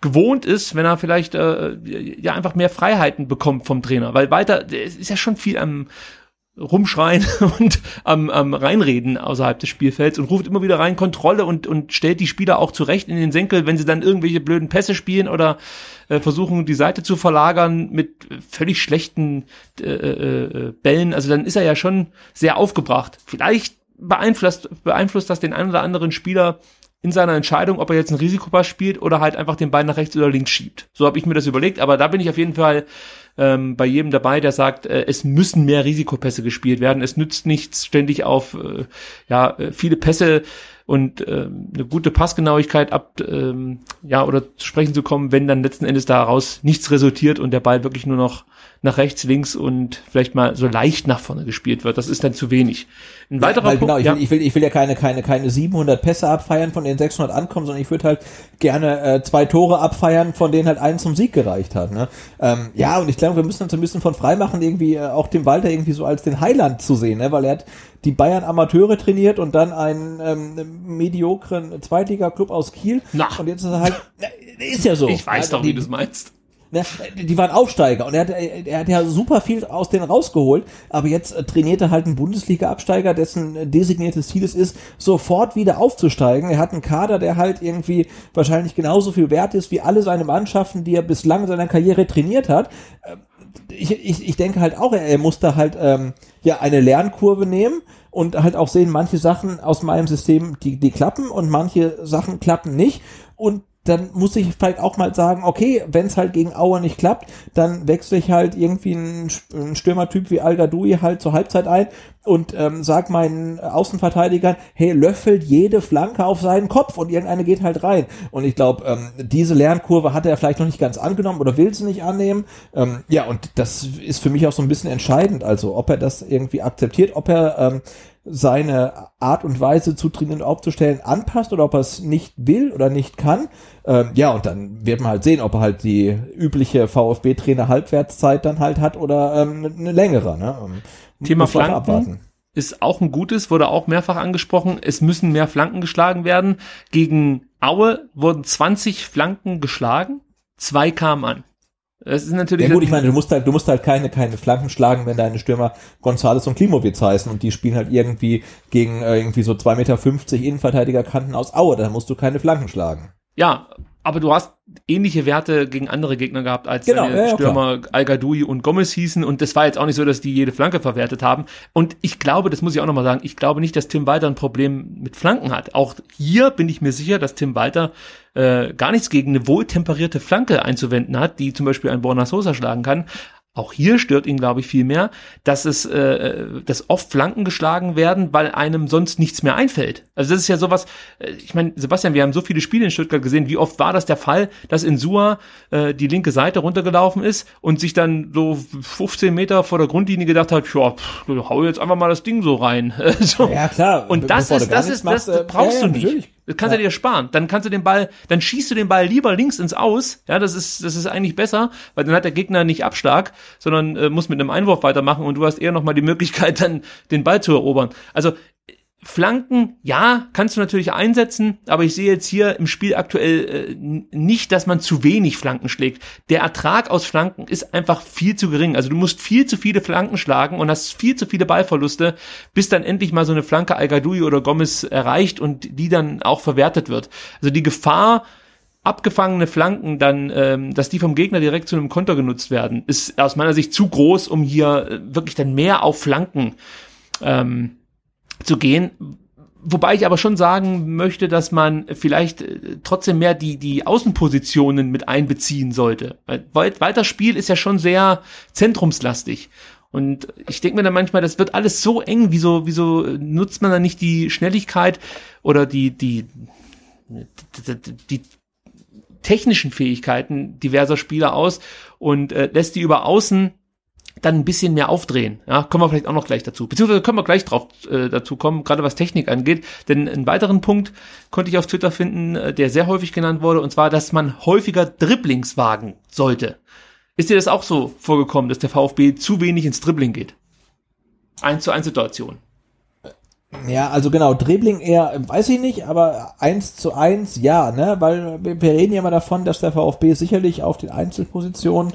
gewohnt ist, wenn er vielleicht äh, ja einfach mehr Freiheiten bekommt vom Trainer. Weil Walter, es ist ja schon viel am rumschreien und am, am reinreden außerhalb des Spielfelds und ruft immer wieder rein Kontrolle und, und stellt die Spieler auch zurecht in den Senkel, wenn sie dann irgendwelche blöden Pässe spielen oder äh, versuchen, die Seite zu verlagern mit völlig schlechten äh, äh, äh, Bällen. Also dann ist er ja schon sehr aufgebracht. Vielleicht beeinflusst, beeinflusst das den einen oder anderen Spieler in seiner Entscheidung, ob er jetzt einen Risikopass spielt oder halt einfach den Ball nach rechts oder links schiebt. So habe ich mir das überlegt, aber da bin ich auf jeden Fall ähm, bei jedem dabei, der sagt, äh, es müssen mehr Risikopässe gespielt werden. Es nützt nichts, ständig auf äh, ja äh, viele Pässe und äh, eine gute Passgenauigkeit ab ähm, ja oder zu sprechen zu kommen, wenn dann letzten Endes daraus nichts resultiert und der Ball wirklich nur noch nach rechts, links und vielleicht mal so leicht nach vorne gespielt wird. Das ist dann zu wenig. Ein weiterer ja, Punkt. Genau, ich, ja. will, ich, will, ich will ja keine, keine, keine 700 Pässe abfeiern, von denen 600 ankommen, sondern ich würde halt gerne äh, zwei Tore abfeiern, von denen halt einen zum Sieg gereicht hat. Ne? Ähm, ja, und ich glaube, wir müssen uns ein bisschen von freimachen, irgendwie äh, auch dem Walter irgendwie so als den Heiland zu sehen, ne? weil er hat die Bayern Amateure trainiert und dann einen ähm, mediokren Zweitliga-Club aus Kiel. Na. Und jetzt ist er halt, ist ja so. Ich weiß also, doch, wie du es meinst ne, die waren Aufsteiger und er hat, er hat ja super viel aus denen rausgeholt, aber jetzt äh, trainiert er halt einen Bundesliga-Absteiger, dessen äh, designiertes Ziel es ist, sofort wieder aufzusteigen. Er hat einen Kader, der halt irgendwie wahrscheinlich genauso viel wert ist wie alle seine Mannschaften, die er bislang in seiner Karriere trainiert hat. Ähm, ich, ich, ich denke halt auch, er, er muss da halt ähm, ja eine Lernkurve nehmen und halt auch sehen, manche Sachen aus meinem System, die, die klappen und manche Sachen klappen nicht. Und dann muss ich vielleicht auch mal sagen, okay, wenn es halt gegen Auer nicht klappt, dann wechsle ich halt irgendwie einen, Stürmertyp wie Al Gadoui halt zur Halbzeit ein und ähm, sag meinen Außenverteidigern, hey, löffelt jede Flanke auf seinen Kopf und irgendeine geht halt rein. Und ich glaube, ähm, diese Lernkurve hat er vielleicht noch nicht ganz angenommen oder will sie nicht annehmen. Ähm, ja, und das ist für mich auch so ein bisschen entscheidend, also ob er das irgendwie akzeptiert, ob er ähm, seine Art und Weise zu trainieren und aufzustellen anpasst oder ob er es nicht will oder nicht kann. Ähm, ja, und dann wird man halt sehen, ob er halt die übliche VfB-Trainer Halbwertszeit dann halt hat oder ähm, eine längere. Ne? Ähm, Thema Flanken abwarten. ist auch ein gutes, wurde auch mehrfach angesprochen. Es müssen mehr Flanken geschlagen werden. Gegen Aue wurden 20 Flanken geschlagen, zwei kamen an. Das ist natürlich. Ja gut, ich meine, du musst halt, du musst halt keine, keine Flanken schlagen, wenn deine Stürmer Gonzales und Klimowitz heißen und die spielen halt irgendwie gegen äh, irgendwie so 2,50 Meter Innenverteidigerkanten aus Aue, da musst du keine Flanken schlagen. Ja, aber du hast ähnliche Werte gegen andere Gegner gehabt, als Genau, deine ja, ja, Stürmer al gadoui und Gomez hießen. Und das war jetzt auch nicht so, dass die jede Flanke verwertet haben. Und ich glaube, das muss ich auch nochmal sagen, ich glaube nicht, dass Tim Walter ein Problem mit Flanken hat. Auch hier bin ich mir sicher, dass Tim Walter äh, gar nichts gegen eine wohltemperierte Flanke einzuwenden hat, die zum Beispiel ein Borna Sosa schlagen kann. Auch hier stört ihn, glaube ich, viel mehr, dass es, äh, dass oft Flanken geschlagen werden, weil einem sonst nichts mehr einfällt. Also das ist ja sowas, äh, ich meine, Sebastian, wir haben so viele Spiele in Stuttgart gesehen, wie oft war das der Fall, dass in Sua äh, die linke Seite runtergelaufen ist und sich dann so 15 Meter vor der Grundlinie gedacht hat, ja, pff, hau jetzt einfach mal das Ding so rein. so. Ja, klar. Und das ist, das ist, das machst, äh, brauchst ja, du nicht. natürlich. Das kannst Ja. du dir sparen. Dann kannst du den Ball, dann schießt du den Ball lieber links ins Aus. Ja, das ist, das ist eigentlich besser, weil dann hat der Gegner nicht Abschlag, sondern äh, muss mit einem Einwurf weitermachen und du hast eher nochmal die Möglichkeit, dann den Ball zu erobern. Also Flanken, ja, kannst du natürlich einsetzen, aber ich sehe jetzt hier im Spiel aktuell äh, nicht, dass man zu wenig Flanken schlägt. Der Ertrag aus Flanken ist einfach viel zu gering. Also du musst viel zu viele Flanken schlagen und hast viel zu viele Ballverluste, bis dann endlich mal so eine Flanke al oder Gomez erreicht und die dann auch verwertet wird. Also die Gefahr, abgefangene Flanken dann, ähm, dass die vom Gegner direkt zu einem Konter genutzt werden, ist aus meiner Sicht zu groß, um hier äh, wirklich dann mehr auf Flanken ähm, zu gehen. Wobei ich aber schon sagen möchte, dass man vielleicht äh, trotzdem mehr die, die Außenpositionen mit einbeziehen sollte. Weil Walters Spiel ist ja schon sehr zentrumslastig. Und ich denke mir dann manchmal, das wird alles so eng, wieso, wieso nutzt man dann nicht die Schnelligkeit oder die, die, die, die, die technischen Fähigkeiten diverser Spieler aus und äh, lässt die über außen dann ein bisschen mehr aufdrehen. Ja, kommen wir vielleicht auch noch gleich dazu. Beziehungsweise können wir gleich drauf äh, dazu kommen, gerade was Technik angeht. Denn einen weiteren Punkt konnte ich auf Twitter finden, äh, der sehr häufig genannt wurde, und zwar, dass man häufiger Dribblings wagen sollte. Ist dir das auch so vorgekommen, dass der VfB zu wenig ins Dribbling geht? Eins zu eins Situation. Ja, also genau, Dribbling eher, weiß ich nicht, aber eins zu eins, ja, ne, weil wir wir reden ja immer davon, dass der VfB sicherlich auf den Einzelpositionen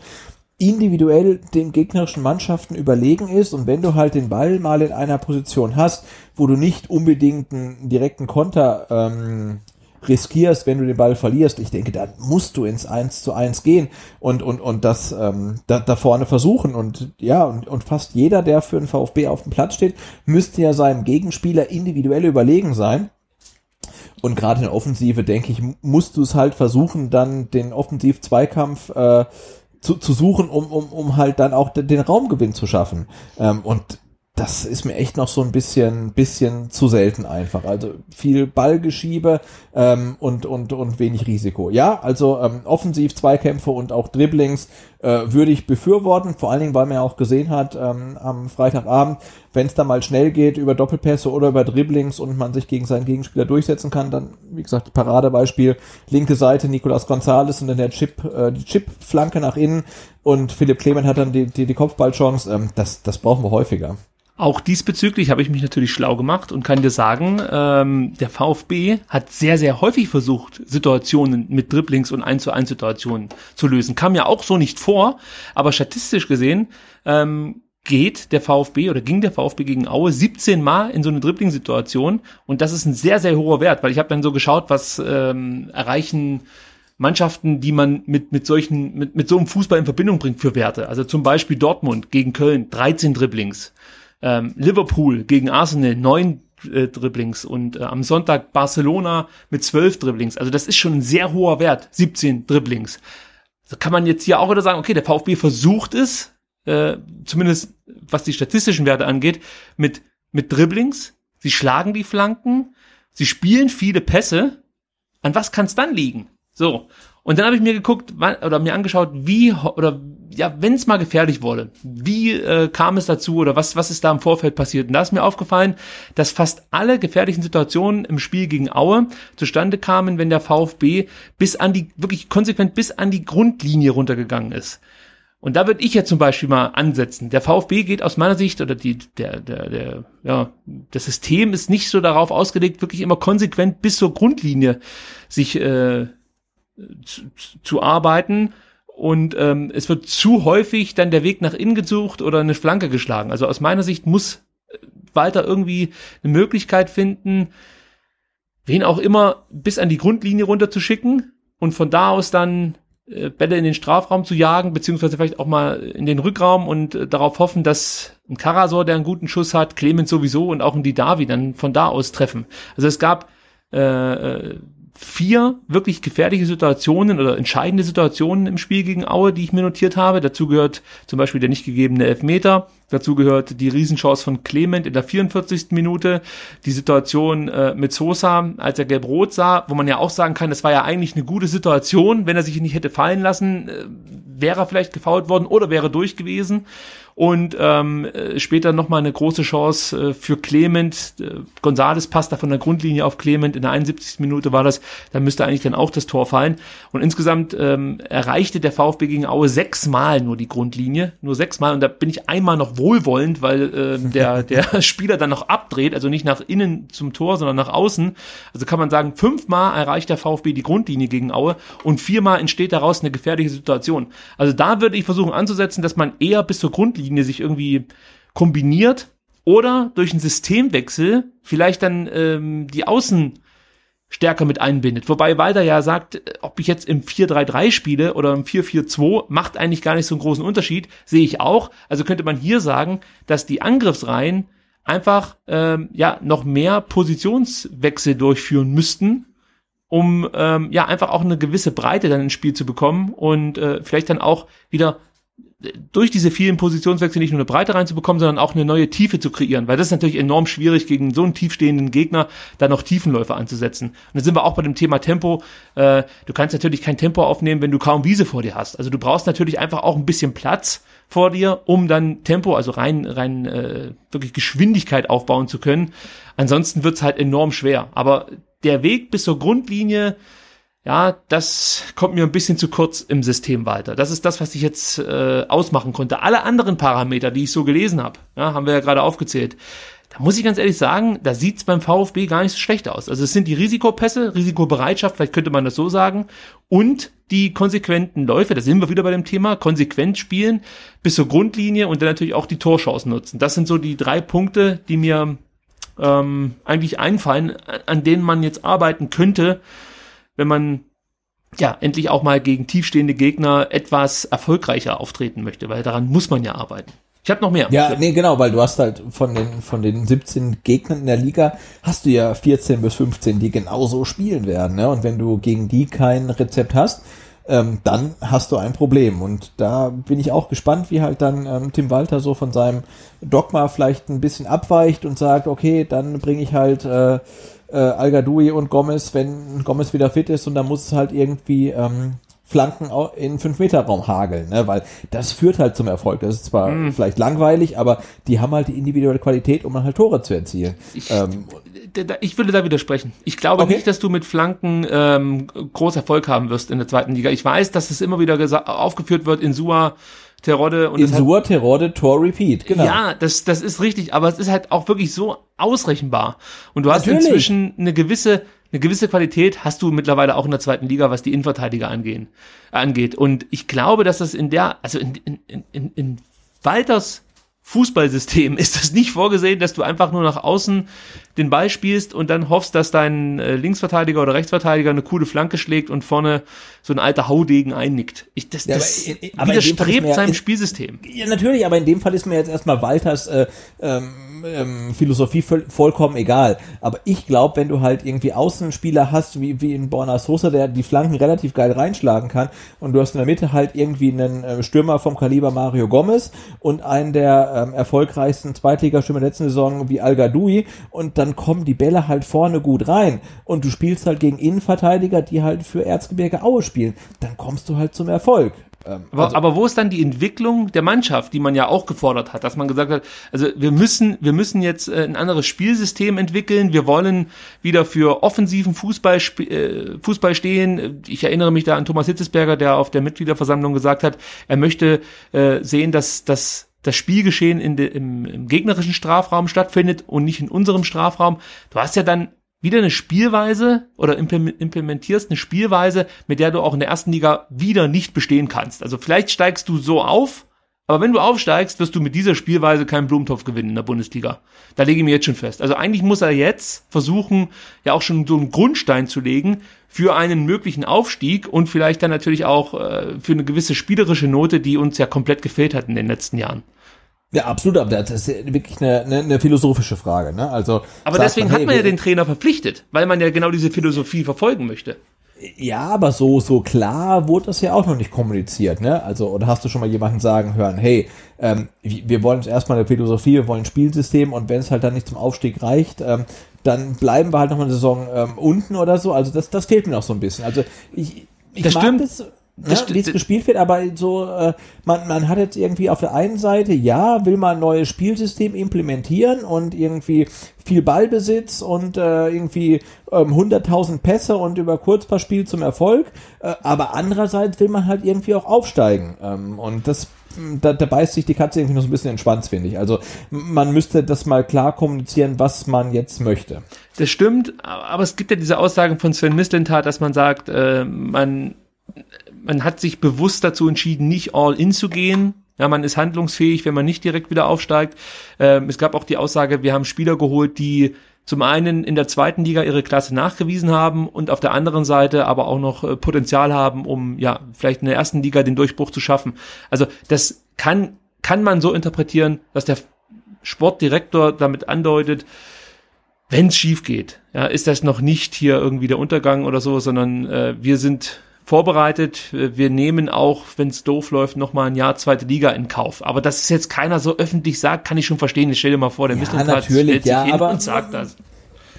individuell den gegnerischen Mannschaften überlegen ist und wenn du halt den Ball mal in einer Position hast, wo du nicht unbedingt einen direkten Konter ähm, riskierst, wenn du den Ball verlierst, ich denke, dann musst du ins 1 zu 1 gehen und, und, und das ähm, da, da vorne versuchen. Und ja, und, und fast jeder, der für den VfB auf dem Platz steht, müsste ja seinem Gegenspieler individuell überlegen sein. Und gerade in der Offensive, denke ich, musst du es halt versuchen, dann den Offensiv-Zweikampf äh, zu, zu suchen, um, um, um halt dann auch den, den Raumgewinn zu schaffen. Ähm, und das ist mir echt noch so ein bisschen, bisschen zu selten einfach. Also viel Ballgeschiebe ähm, und, und, und wenig Risiko. Ja, also ähm, offensiv Zweikämpfe und auch Dribblings äh, würde ich befürworten, vor allen Dingen, weil man ja auch gesehen hat ähm, am Freitagabend, wenn es da mal schnell geht über Doppelpässe oder über Dribblings und man sich gegen seinen Gegenspieler durchsetzen kann, dann, wie gesagt, Paradebeispiel, linke Seite Nicolas Gonzalez und dann der Chip, äh, die Chip-Flanke nach innen und Philipp Clement hat dann die, die, die Kopfballchance. Ähm, das, das brauchen wir häufiger. Auch diesbezüglich habe ich mich natürlich schlau gemacht und kann dir sagen, ähm, der VfB hat sehr, sehr häufig versucht, Situationen mit Dribblings und 1 zu 1 Situationen zu lösen. Kam ja auch so nicht vor, aber statistisch gesehen ähm, geht der VfB oder ging der VfB gegen Aue 17 Mal in so eine Dribbling-Situation und das ist ein sehr, sehr hoher Wert, weil ich habe dann so geschaut, was ähm, erreichen Mannschaften, die man mit, mit solchen, mit, mit so einem Fußball in Verbindung bringt für Werte. Also zum Beispiel Dortmund gegen Köln, 13 Dribblings. Ähm, Liverpool gegen Arsenal, 9 äh, Dribblings und äh, am Sonntag Barcelona mit 12 Dribblings. Also das ist schon ein sehr hoher Wert, 17 Dribblings. So kann man jetzt hier auch wieder sagen, okay, der VfB versucht es, äh, zumindest was die statistischen Werte angeht, mit, mit Dribblings. Sie schlagen die Flanken, sie spielen viele Pässe. An was kann es dann liegen? So. Und dann habe ich mir geguckt oder mir angeschaut, wie oder ja, wenn es mal gefährlich wurde, wie äh, kam es dazu oder was was ist da im Vorfeld passiert? Und da ist mir aufgefallen, dass fast alle gefährlichen Situationen im Spiel gegen Aue zustande kamen, wenn der VfB bis an die wirklich konsequent bis an die Grundlinie runtergegangen ist. Und da würde ich jetzt zum Beispiel mal ansetzen. Der VfB geht aus meiner Sicht oder die, der, der, der, ja, das System ist nicht so darauf ausgelegt, wirklich immer konsequent bis zur Grundlinie sich äh, zu, zu arbeiten und ähm, es wird zu häufig dann der Weg nach innen gesucht oder eine Flanke geschlagen. Also aus meiner Sicht muss Walter irgendwie eine Möglichkeit finden, wen auch immer bis an die Grundlinie runterzuschicken und von da aus dann äh, Bälle in den Strafraum zu jagen, beziehungsweise vielleicht auch mal in den Rückraum und äh, darauf hoffen, dass ein Karasor, der einen guten Schuss hat, Clemens sowieso und auch ein Didavi dann von da aus treffen. Also es gab äh, äh vier wirklich gefährliche Situationen oder entscheidende Situationen im Spiel gegen Aue, die ich mir notiert habe. Dazu gehört zum Beispiel der nicht gegebene Elfmeter. Dazu gehört die Riesenchance von Clement in der 44. Minute. Die Situation äh, mit Sosa, als er gelb-rot sah, wo man ja auch sagen kann, das war ja eigentlich eine gute Situation. Wenn er sich nicht hätte fallen lassen, äh, wäre er vielleicht gefault worden oder wäre durch gewesen und ähm, äh, später nochmal eine große Chance äh, für Clement. Äh, Gonzales passt da von der Grundlinie auf Clement, in der 71. Minute war das, da müsste eigentlich dann auch das Tor fallen. Und insgesamt ähm, erreichte der VfB gegen Aue sechsmal nur die Grundlinie, nur sechsmal und da bin ich einmal noch wohlwollend, weil äh, der, der Spieler dann noch abdreht, also nicht nach innen zum Tor, sondern nach außen. Also kann man sagen, fünfmal erreicht der VfB die Grundlinie gegen Aue und viermal entsteht daraus eine gefährliche Situation. Also da würde ich versuchen anzusetzen, dass man eher bis zur Grundlinie Linie sich irgendwie kombiniert oder durch einen Systemwechsel vielleicht dann ähm, die Außen stärker mit einbindet. Wobei Walter ja sagt, ob ich jetzt im 4-3-3 spiele oder im 4-4-2, macht eigentlich gar nicht so einen großen Unterschied. Sehe ich auch. Also könnte man hier sagen, dass die Angriffsreihen einfach ähm, ja noch mehr Positionswechsel durchführen müssten, um ähm, ja einfach auch eine gewisse Breite dann ins Spiel zu bekommen und äh, vielleicht dann auch wieder durch diese vielen Positionswechsel nicht nur eine Breite reinzubekommen, sondern auch eine neue Tiefe zu kreieren, weil das ist natürlich enorm schwierig, gegen so einen tiefstehenden Gegner da noch Tiefenläufe anzusetzen. Und dann sind wir auch bei dem Thema Tempo. Äh, du kannst natürlich kein Tempo aufnehmen, wenn du kaum Wiese vor dir hast. Also du brauchst natürlich einfach auch ein bisschen Platz vor dir, um dann Tempo, also rein, rein äh, wirklich Geschwindigkeit aufbauen zu können. Ansonsten wird's halt enorm schwer. Aber der Weg bis zur Grundlinie, ja, das kommt mir ein bisschen zu kurz im System weiter. Das ist das, was ich jetzt äh, ausmachen konnte. Alle anderen Parameter, die ich so gelesen habe, ja, haben wir ja gerade aufgezählt. Da muss ich ganz ehrlich sagen, da sieht's beim VfB gar nicht so schlecht aus. Also es sind die Risikopässe, Risikobereitschaft, vielleicht könnte man das so sagen, und die konsequenten Läufe, da sind wir wieder bei dem Thema, konsequent spielen bis zur Grundlinie und dann natürlich auch die Torchancen nutzen. Das sind so die drei Punkte, die mir ähm, eigentlich einfallen, an denen man jetzt arbeiten könnte, wenn man ja endlich auch mal gegen tiefstehende Gegner etwas erfolgreicher auftreten möchte, weil daran muss man ja arbeiten. Ich habe noch mehr. Ja, nee, genau, weil du hast halt von den von den 17 Gegnern in der Liga hast du ja 14 bis 15, die genauso spielen werden, ne? Und wenn du gegen die kein Rezept hast, ähm, dann hast du ein Problem. Und da bin ich auch gespannt, wie halt dann ähm, Tim Walter so von seinem Dogma vielleicht ein bisschen abweicht und sagt, okay, dann bringe ich halt äh, äh, al und Gomez, wenn Gomez wieder fit ist und dann muss es halt irgendwie ähm, Flanken in 5-Meter-Raum hageln, ne? weil das führt halt zum Erfolg. Das ist zwar mm. vielleicht langweilig, aber die haben halt die individuelle Qualität, um halt Tore zu erzielen. Ich, ähm, ich würde da widersprechen. Ich glaube okay. nicht, dass du mit Flanken ähm, groß Erfolg haben wirst in der zweiten Liga. Ich weiß, dass es immer wieder aufgeführt wird in Sua Terodde und Insur, Terodde, Tor, Repeat, genau. Ja, das, das ist richtig, aber es ist halt auch wirklich so ausrechenbar. Und du hast Natürlich. inzwischen eine gewisse, eine gewisse Qualität hast du mittlerweile auch in der zweiten Liga, was die Innenverteidiger angehen, angeht. Und ich glaube, dass das in der, also in, in, in, in Walters Fußballsystem ist das nicht vorgesehen, dass du einfach nur nach außen den Ball spielst und dann hoffst, dass dein äh, Linksverteidiger oder Rechtsverteidiger eine coole Flanke schlägt und vorne so ein alter Haudegen einnickt. Ich, das, ja, das aber, widerstrebt seinem Spielsystem. Ja, natürlich, aber in dem Fall ist mir jetzt erstmal Walters äh, ähm, ähm, Philosophie vollkommen egal. Aber ich glaube, wenn du halt irgendwie Außenspieler hast, wie, wie in Borna Sosa, der die Flanken relativ geil reinschlagen kann, und du hast in der Mitte halt irgendwie einen äh, Stürmer vom Kaliber Mario Gomez und einen der ähm, erfolgreichsten Zweitligastürmer der letzten Saison wie Al Gadoui und dann kommen die Bälle halt vorne gut rein und du spielst halt gegen Innenverteidiger, die halt für Erzgebirge Aue spielen, dann kommst du halt zum Erfolg. Ähm, aber, also, aber wo ist dann die Entwicklung der Mannschaft, die man ja auch gefordert hat, dass man gesagt hat, also wir müssen, wir müssen jetzt äh, ein anderes Spielsystem entwickeln, wir wollen wieder für offensiven Fußball, äh, Fußball stehen. Ich erinnere mich da an Thomas Hitzesberger, der auf der Mitgliederversammlung gesagt hat, er möchte äh, sehen, dass, dass das Spielgeschehen in de, im, im gegnerischen Strafraum stattfindet und nicht in unserem Strafraum. Du hast ja dann wieder eine Spielweise oder implementierst eine Spielweise, mit der du auch in der ersten Liga wieder nicht bestehen kannst. Also vielleicht steigst du so auf, aber wenn du aufsteigst, wirst du mit dieser Spielweise keinen Blumentopf gewinnen in der Bundesliga. Da lege ich mir jetzt schon fest. Also eigentlich muss er jetzt versuchen, ja auch schon so einen Grundstein zu legen für einen möglichen Aufstieg und vielleicht dann natürlich auch äh, für eine gewisse spielerische Note, die uns ja komplett gefehlt hat in den letzten Jahren. Ja, absolut, aber das ist wirklich eine, eine, eine philosophische Frage, ne? Also. Aber deswegen man, hat man ja den Trainer verpflichtet, weil man ja genau diese Philosophie verfolgen möchte. Ja, aber so, so klar wurde das ja auch noch nicht kommuniziert, ne? Also, oder hast du schon mal jemanden sagen hören, hey, ähm, wir wollen jetzt erstmal eine Philosophie, wir wollen ein Spielsystem und wenn es halt dann nicht zum Aufstieg reicht, ähm, dann bleiben wir halt noch mal eine Saison ähm, unten oder so. Also das, das fehlt mir noch so ein bisschen. Also ich, ich das mag stimmt. Das ja, wie es gespielt wird, aber so, äh, man, man hat jetzt irgendwie auf der einen Seite, ja, will man ein neues Spielsystem implementieren und irgendwie viel Ballbesitz und äh, irgendwie ähm, 100.000 Pässe und über Kurzpassspiel zum Erfolg, äh, aber andererseits will man halt irgendwie auch aufsteigen ähm, und das da, da beißt sich die Katze irgendwie noch so ein bisschen in den Schwanz, finde ich. Also man müsste das mal klar kommunizieren, was man jetzt möchte. Das stimmt, aber es gibt ja diese Aussagen von Sven Mislintat, dass man sagt, äh, man man hat sich bewusst dazu entschieden, nicht all in zu gehen. Ja, man ist handlungsfähig, wenn man nicht direkt wieder aufsteigt. Ähm, es gab auch die Aussage, wir haben Spieler geholt, die zum einen in der zweiten Liga ihre Klasse nachgewiesen haben und auf der anderen Seite aber auch noch äh, Potenzial haben, um ja vielleicht in der ersten Liga den Durchbruch zu schaffen. Also das kann kann man so interpretieren, dass der Sportdirektor damit andeutet, wenn es schief geht, ja, ist das noch nicht hier irgendwie der Untergang oder so, sondern äh, wir sind vorbereitet. Wir nehmen auch, wenn es doof läuft, noch mal ein Jahr zweite Liga in Kauf. Aber dass es jetzt keiner so öffentlich sagt, kann ich schon verstehen. Ich stell dir mal vor, der ja, Misteltat stellt sich ja, hin aber, und sagt das.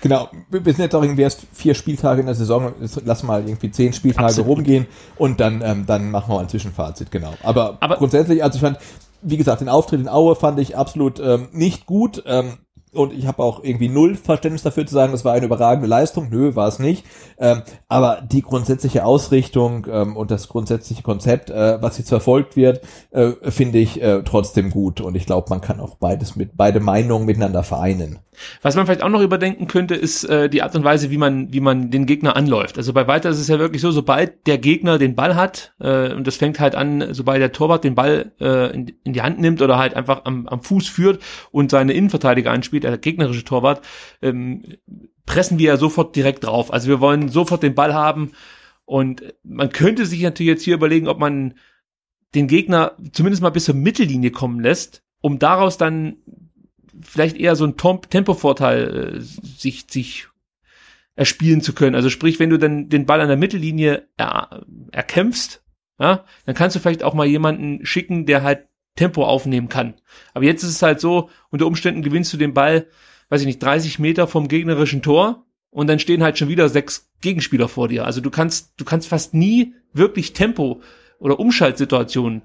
Genau, wir sind jetzt auch irgendwie erst vier Spieltage in der Saison, lass mal irgendwie zehn Spieltage Absolut. rumgehen und dann, ähm, dann machen wir mal ein Zwischenfazit, genau. Aber, aber grundsätzlich, also ich fand, wie gesagt, den Auftritt in Aue fand ich absolut ähm, nicht gut. Ähm, und ich habe auch irgendwie null Verständnis dafür zu sagen, das war eine überragende Leistung. Nö, war es nicht. Ähm, aber die grundsätzliche Ausrichtung ähm, und das grundsätzliche Konzept, äh, was jetzt verfolgt wird, äh, finde ich äh, trotzdem gut. Und ich glaube, man kann auch beides mit beide Meinungen miteinander vereinen. Was man vielleicht auch noch überdenken könnte, ist äh, die Art und Weise, wie man, wie man den Gegner anläuft. Also bei Weiter ist es ja wirklich so, sobald der Gegner den Ball hat, äh, und das fängt halt an, sobald der Torwart den Ball äh, in, in die Hand nimmt oder halt einfach am, am Fuß führt und seine Innenverteidiger einspielt, der gegnerische Torwart, ähm, pressen wir ja sofort direkt drauf. Also wir wollen sofort den Ball haben und man könnte sich natürlich jetzt hier überlegen, ob man den Gegner zumindest mal bis zur Mittellinie kommen lässt, um daraus dann vielleicht eher so ein Tempovorteil äh, sich, sich erspielen zu können. Also sprich, wenn du dann den Ball an der Mittellinie er, erkämpfst, ja, dann kannst du vielleicht auch mal jemanden schicken, der halt Tempo aufnehmen kann. Aber jetzt ist es halt so, unter Umständen gewinnst du den Ball, weiß ich nicht, 30 Meter vom gegnerischen Tor und dann stehen halt schon wieder sechs Gegenspieler vor dir. Also du kannst, du kannst fast nie wirklich Tempo oder Umschaltsituationen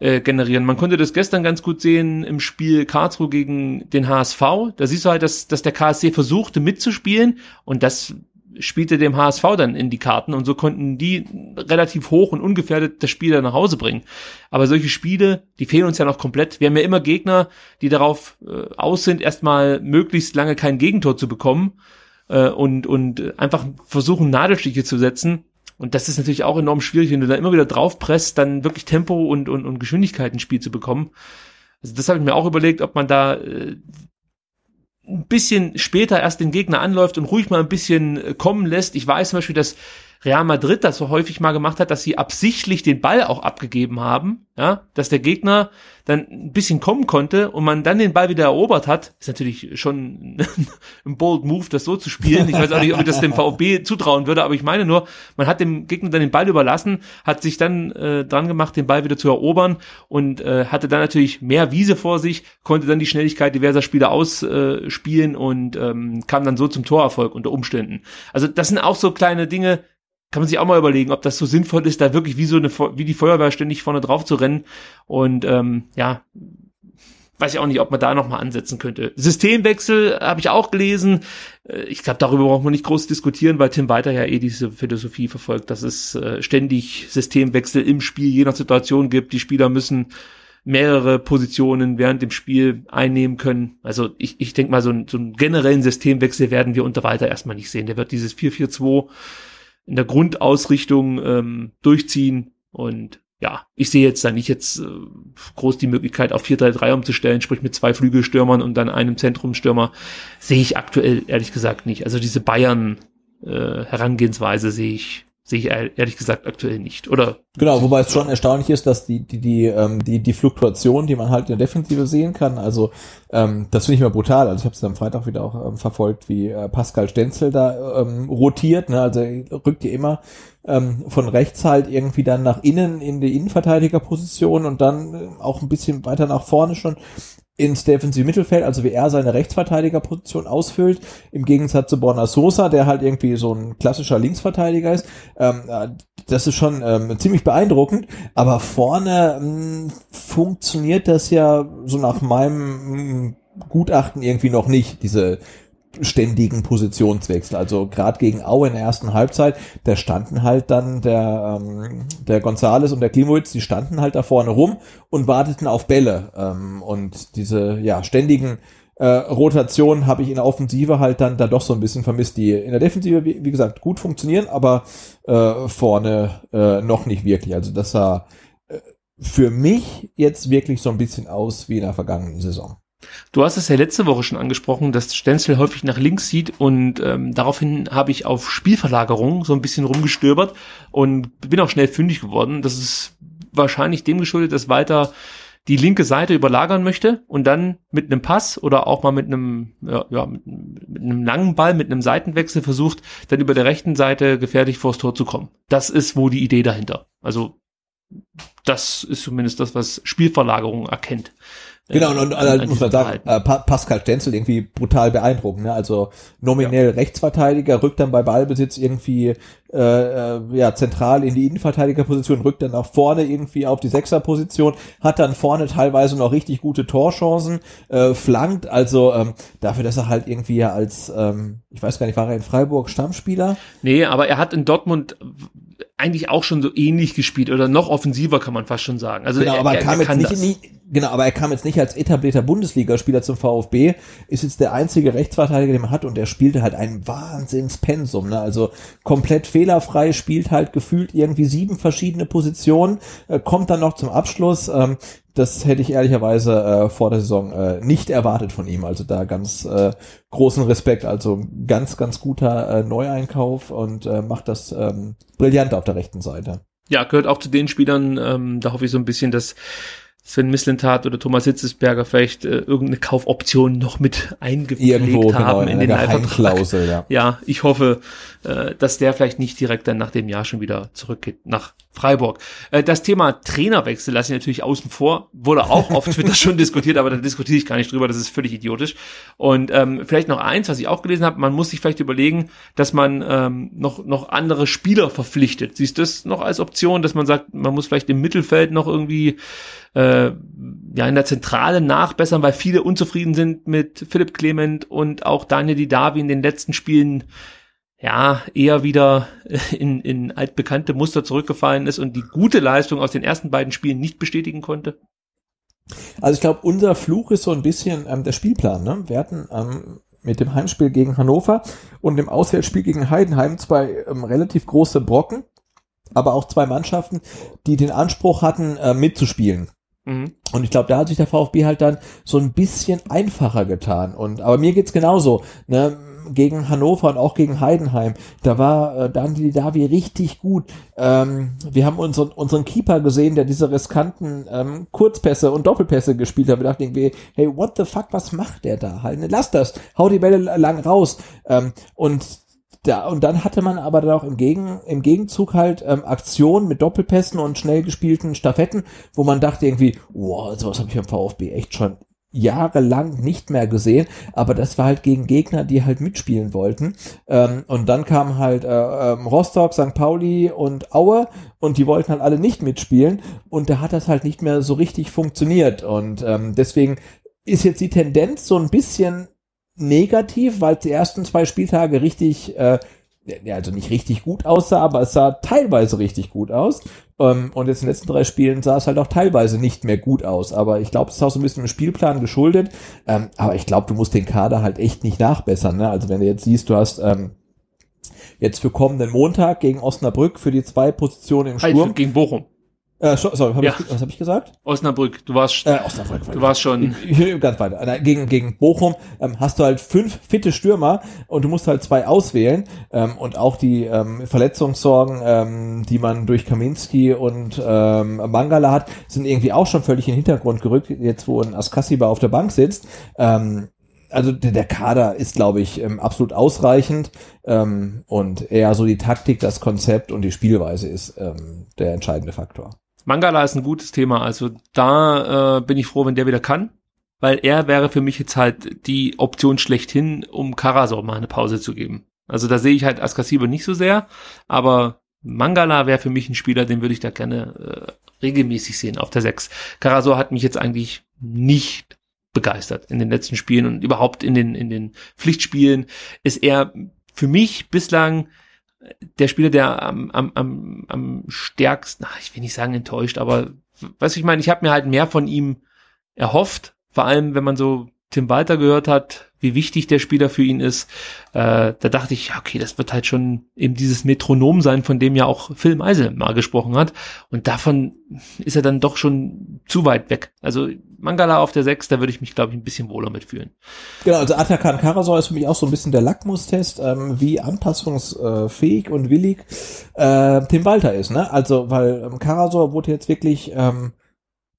äh, generieren. Man konnte das gestern ganz gut sehen im Spiel Karlsruhe gegen den HSV. Da siehst du halt, dass, dass der KSC versuchte mitzuspielen und das spielte dem HSV dann in die Karten und so konnten die relativ hoch und ungefährdet das Spiel dann nach Hause bringen. Aber solche Spiele, die fehlen uns ja noch komplett. Wir haben ja immer Gegner, die darauf äh, aus sind, erstmal möglichst lange kein Gegentor zu bekommen äh, und, und einfach versuchen, Nadelstiche zu setzen. Und das ist natürlich auch enorm schwierig, wenn du da immer wieder draufpresst, dann wirklich Tempo und, und, und Geschwindigkeit ins Spiel zu bekommen. Also das habe ich mir auch überlegt, ob man da äh, ein bisschen später erst den Gegner anläuft und ruhig mal ein bisschen äh, kommen lässt. Ich weiß zum Beispiel, dass Real Madrid das so häufig mal gemacht hat, dass sie absichtlich den Ball auch abgegeben haben, ja, dass der Gegner dann ein bisschen kommen konnte und man dann den Ball wieder erobert hat, ist natürlich schon ein bold Move, das so zu spielen. Ich weiß auch nicht, ob ich das dem VfB zutrauen würde, aber ich meine nur, man hat dem Gegner dann den Ball überlassen, hat sich dann äh, dran gemacht, den Ball wieder zu erobern und äh, hatte dann natürlich mehr Wiese vor sich, konnte dann die Schnelligkeit diverser Spieler ausspielen und ähm, kam dann so zum Torerfolg unter Umständen. Also das sind auch so kleine Dinge, kann man sich auch mal überlegen, ob das so sinnvoll ist, da wirklich wie so eine wie die Feuerwehr ständig vorne drauf zu rennen. Und ähm, ja, weiß ich auch nicht, ob man da noch mal ansetzen könnte. Systemwechsel habe ich auch gelesen. Äh, ich glaube, darüber braucht man nicht groß diskutieren, weil Tim Weiter ja eh diese Philosophie verfolgt, dass es äh, ständig Systemwechsel im Spiel je nach Situation gibt. Die Spieler müssen mehrere Positionen während dem Spiel einnehmen können. Also ich, ich denke mal, so, ein, so einen generellen Systemwechsel werden wir unter Walter erstmal nicht sehen. Der wird dieses 4-4-2 in der Grundausrichtung ähm, durchziehen und ja, ich sehe jetzt da nicht jetzt äh, groß die Möglichkeit auf 4-3-3 umzustellen, sprich mit zwei Flügelstürmern und dann einem Zentrumstürmer, sehe ich aktuell ehrlich gesagt nicht. Also diese Bayern äh, Herangehensweise sehe ich sehe ich ehrlich gesagt aktuell nicht. Oder? Genau, wobei es schon erstaunlich ist, dass die, die, die, ähm, die, die Fluktuation, die man halt in der Defensive sehen kann, also ähm, das finde ich mal brutal. Also ich habe es am Freitag wieder auch ähm, verfolgt, wie äh, Pascal Stenzel da ähm, rotiert, ne? Also er rückt ja immer ähm, von rechts halt irgendwie dann nach innen in die Innenverteidigerposition und dann äh, auch ein bisschen weiter nach vorne schon ins Defensive Mittelfeld, also wie er seine Rechtsverteidigerposition ausfüllt, im Gegensatz zu Borna Sosa, der halt irgendwie so ein klassischer Linksverteidiger ist. Ähm, äh, das ist schon ähm, ziemlich beeindruckend, aber vorne ähm, funktioniert das ja so nach meinem mm, Gutachten irgendwie noch nicht, diese ständigen Positionswechsel. Also gerade gegen Aue in der ersten Halbzeit, da standen halt dann der, ähm, der Gonzales und der Klimowitz, die standen halt da vorne rum und warteten auf Bälle. Ähm, und diese ja ständigen äh, Rotationen habe ich in der Offensive halt dann da doch so ein bisschen vermisst, die in der Defensive, wie, wie gesagt, gut funktionieren, aber äh, vorne äh, noch nicht wirklich. Also das sah äh, für mich jetzt wirklich so ein bisschen aus wie in der vergangenen Saison. Du hast es ja letzte Woche schon angesprochen, dass Stenzel häufig nach links sieht und ähm, daraufhin habe ich auf Spielverlagerung so ein bisschen rumgestöbert und bin auch schnell fündig geworden. Das ist wahrscheinlich dem geschuldet, dass Walter die linke Seite überlagern möchte und dann mit einem Pass oder auch mal mit einem, ja, ja mit, mit einem langen Ball, mit einem Seitenwechsel versucht, dann über der rechten Seite gefährlich vors Tor zu kommen. Das ist wohl die Idee dahinter. Also das ist zumindest das, was Spielverlagerung erkennt. Genau, und, und an, muss man sagen, äh, Pascal Stenzel irgendwie brutal beeindruckend. Ne? Also nominell ja. Rechtsverteidiger, rückt dann bei Ballbesitz irgendwie äh, äh, ja zentral in die Innenverteidigerposition, rückt dann nach vorne irgendwie auf die Sechserposition, hat dann vorne teilweise noch richtig gute Torchancen, äh, flankt, also ähm, dafür, dass er halt irgendwie ja als, ähm, ich weiß gar nicht, war er in Freiburg Stammspieler? Nee, aber er hat in Dortmund eigentlich auch schon so ähnlich gespielt oder noch offensiver kann man fast schon sagen. Also genau, er, aber er, kam er jetzt nicht, nie, genau, aber er kam jetzt nicht als etablierter Bundesligaspieler zum VfB, ist jetzt der einzige Rechtsverteidiger, den man hat und er spielte halt ein Wahnsinnspensum, ne? Also komplett fehlerfrei, spielt halt gefühlt irgendwie sieben verschiedene Positionen, äh, kommt dann noch zum Abschluss. Ähm, das hätte ich ehrlicherweise äh, vor der Saison äh, nicht erwartet von ihm. Also da ganz äh, großen Respekt. Also ganz, ganz guter äh, Neueinkauf und äh, macht das ähm, brillant auf der rechten Seite. Ja, gehört auch zu den Spielern, ähm, da hoffe ich so ein bisschen, dass Sven Mislintat oder Thomas Hitzesberger vielleicht äh, irgendeine Kaufoption noch mit Irgendwo, haben genau, in, den Leihvertrag. Ja. ja, ich hoffe, äh, dass der vielleicht nicht direkt dann nach dem Jahr schon wieder zurückgeht nach Freiburg. Äh, das Thema Trainerwechsel lasse ich natürlich außen vor, wurde auch auf Twitter schon diskutiert, aber da diskutiere ich gar nicht drüber, das ist völlig idiotisch. Und ähm, vielleicht noch eins, was ich auch gelesen habe, man muss sich vielleicht überlegen, dass man ähm, noch, noch andere Spieler verpflichtet. Siehst du das noch als Option, dass man sagt, man muss vielleicht im Mittelfeld noch irgendwie äh, ja in der Zentrale nachbessern, weil viele unzufrieden sind mit Philipp Clement und auch Daniel Didavi in den letzten Spielen ja, eher wieder in, in altbekannte Muster zurückgefallen ist und die gute Leistung aus den ersten beiden Spielen nicht bestätigen konnte? Also ich glaube, unser Fluch ist so ein bisschen ähm, der Spielplan. Ne? Wir hatten ähm, mit dem Heimspiel gegen Hannover und dem Auswärtsspiel gegen Heidenheim zwei ähm, relativ große Brocken, aber auch zwei Mannschaften, die den Anspruch hatten, äh, mitzuspielen. Mhm. Und ich glaube, da hat sich der VfB halt dann so ein bisschen einfacher getan. Und aber mir geht's genauso. Ne? gegen Hannover und auch gegen Heidenheim. Da war äh, Daniel Davi richtig gut. Ähm, wir haben unseren, unseren Keeper gesehen, der diese riskanten ähm, Kurzpässe und Doppelpässe gespielt hat. Wir dachten irgendwie, hey, what the fuck, was macht der da? Halt, lass das, hau die Bälle lang raus. Ähm, und da, und dann hatte man aber dann auch im, Gegen, im Gegenzug halt ähm, Aktionen mit Doppelpässen und schnell gespielten Staffetten, wo man dachte irgendwie, wow, sowas habe ich am VfB echt schon jahrelang nicht mehr gesehen, aber das war halt gegen Gegner, die halt mitspielen wollten. Ähm, und dann kam halt äh, ähm, Rostock, St. Pauli und Aue und die wollten halt alle nicht mitspielen und da hat das halt nicht mehr so richtig funktioniert und ähm, deswegen ist jetzt die Tendenz so ein bisschen negativ, weil die ersten zwei Spieltage richtig äh, der also nicht richtig gut aussah, aber es sah teilweise richtig gut aus. Ähm, und jetzt in den letzten drei Spielen sah es halt auch teilweise nicht mehr gut aus. Aber ich glaube, es ist auch so ein bisschen im Spielplan geschuldet. Ähm, aber ich glaube, du musst den Kader halt echt nicht nachbessern. Ne? Also wenn du jetzt siehst, du hast ähm, jetzt für kommenden Montag gegen Osnabrück für die zwei Positionen im Sturm. Halt, gegen Bochum. Äh, sorry, hab ja. ich, was habe ich gesagt? Osnabrück, du warst, äh, Osnabrück, du warst schon ganz weiter. Gegen gegen Bochum ähm, hast du halt fünf fitte Stürmer und du musst halt zwei auswählen ähm, und auch die ähm, Verletzungssorgen, ähm, die man durch Kaminski und ähm, Mangala hat, sind irgendwie auch schon völlig in den Hintergrund gerückt. Jetzt wo ein Askasiba auf der Bank sitzt. Ähm, also der, der Kader ist, glaube ich, ähm, absolut ausreichend ähm, und eher so die Taktik, das Konzept und die Spielweise ist ähm, der entscheidende Faktor. Mangala ist ein gutes Thema. Also da äh, bin ich froh, wenn der wieder kann, weil er wäre für mich jetzt halt die Option schlechthin, um Karasor mal eine Pause zu geben. Also da sehe ich halt Askasiba nicht so sehr, aber Mangala wäre für mich ein Spieler, den würde ich da gerne äh, regelmäßig sehen auf der 6. Karasor hat mich jetzt eigentlich nicht begeistert in den letzten Spielen und überhaupt in den, in den Pflichtspielen ist er für mich bislang der Spieler, der am, am, am, am stärksten, ach, ich will nicht sagen enttäuscht, aber was ich meine, ich habe mir halt mehr von ihm erhofft, vor allem wenn man so Tim Walter gehört hat, wie wichtig der Spieler für ihn ist, äh, da dachte ich, okay, das wird halt schon eben dieses Metronom sein, von dem ja auch Phil Meisel mal gesprochen hat. Und davon ist er dann doch schon zu weit weg. Also Mangala auf der 6, da würde ich mich, glaube ich, ein bisschen wohler mitfühlen. Genau, also Atakan Karasor ist für mich auch so ein bisschen der Lackmustest, ähm, wie anpassungsfähig und willig äh, Tim Walter ist. Ne? Also, weil ähm, Karasor wurde jetzt wirklich ähm,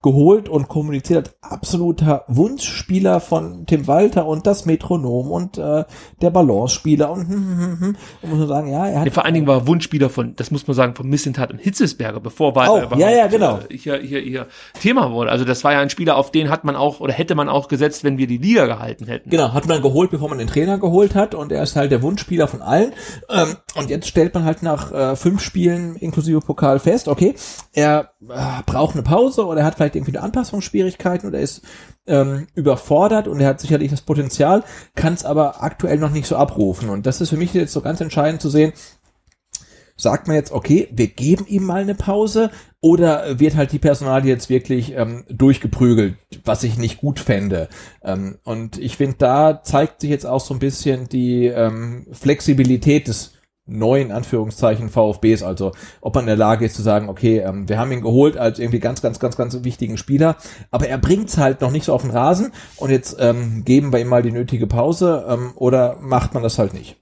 geholt und kommuniziert absoluter Wunschspieler von Tim Walter und das Metronom und äh, der Balance-Spieler und, hm, hm, hm, hm. und muss man sagen, ja, er hat ja, vor allen Dingen war Wunschspieler von, das muss man sagen, von Missentat und Hitzesberger, bevor Walter oh, ja, ja, genau. Äh, hier, hier, hier Thema wurde. Also das war ja ein Spieler, auf den hat man auch oder hätte man auch gesetzt, wenn wir die Liga gehalten hätten. Genau, hat man geholt, bevor man den Trainer geholt hat und er ist halt der Wunschspieler von allen. Ähm, und jetzt stellt man halt nach äh, fünf Spielen inklusive Pokal fest, okay, er äh, braucht eine Pause oder er hat vielleicht irgendwie eine Anpassungsschwierigkeiten oder ist ähm, überfordert und er hat sicherlich das Potenzial, kann es aber aktuell noch nicht so abrufen. Und das ist für mich jetzt so ganz entscheidend zu sehen, sagt man jetzt, okay, wir geben ihm mal eine Pause oder wird halt die Personal jetzt wirklich ähm, durchgeprügelt, was ich nicht gut fände. Ähm, und ich finde, da zeigt sich jetzt auch so ein bisschen die ähm, Flexibilität des neuen Anführungszeichen VfBs, also ob man in der Lage ist zu sagen, okay, ähm, wir haben ihn geholt als irgendwie ganz, ganz, ganz, ganz wichtigen Spieler, aber er bringt's halt noch nicht so auf den Rasen und jetzt ähm, geben wir ihm mal die nötige Pause ähm, oder macht man das halt nicht.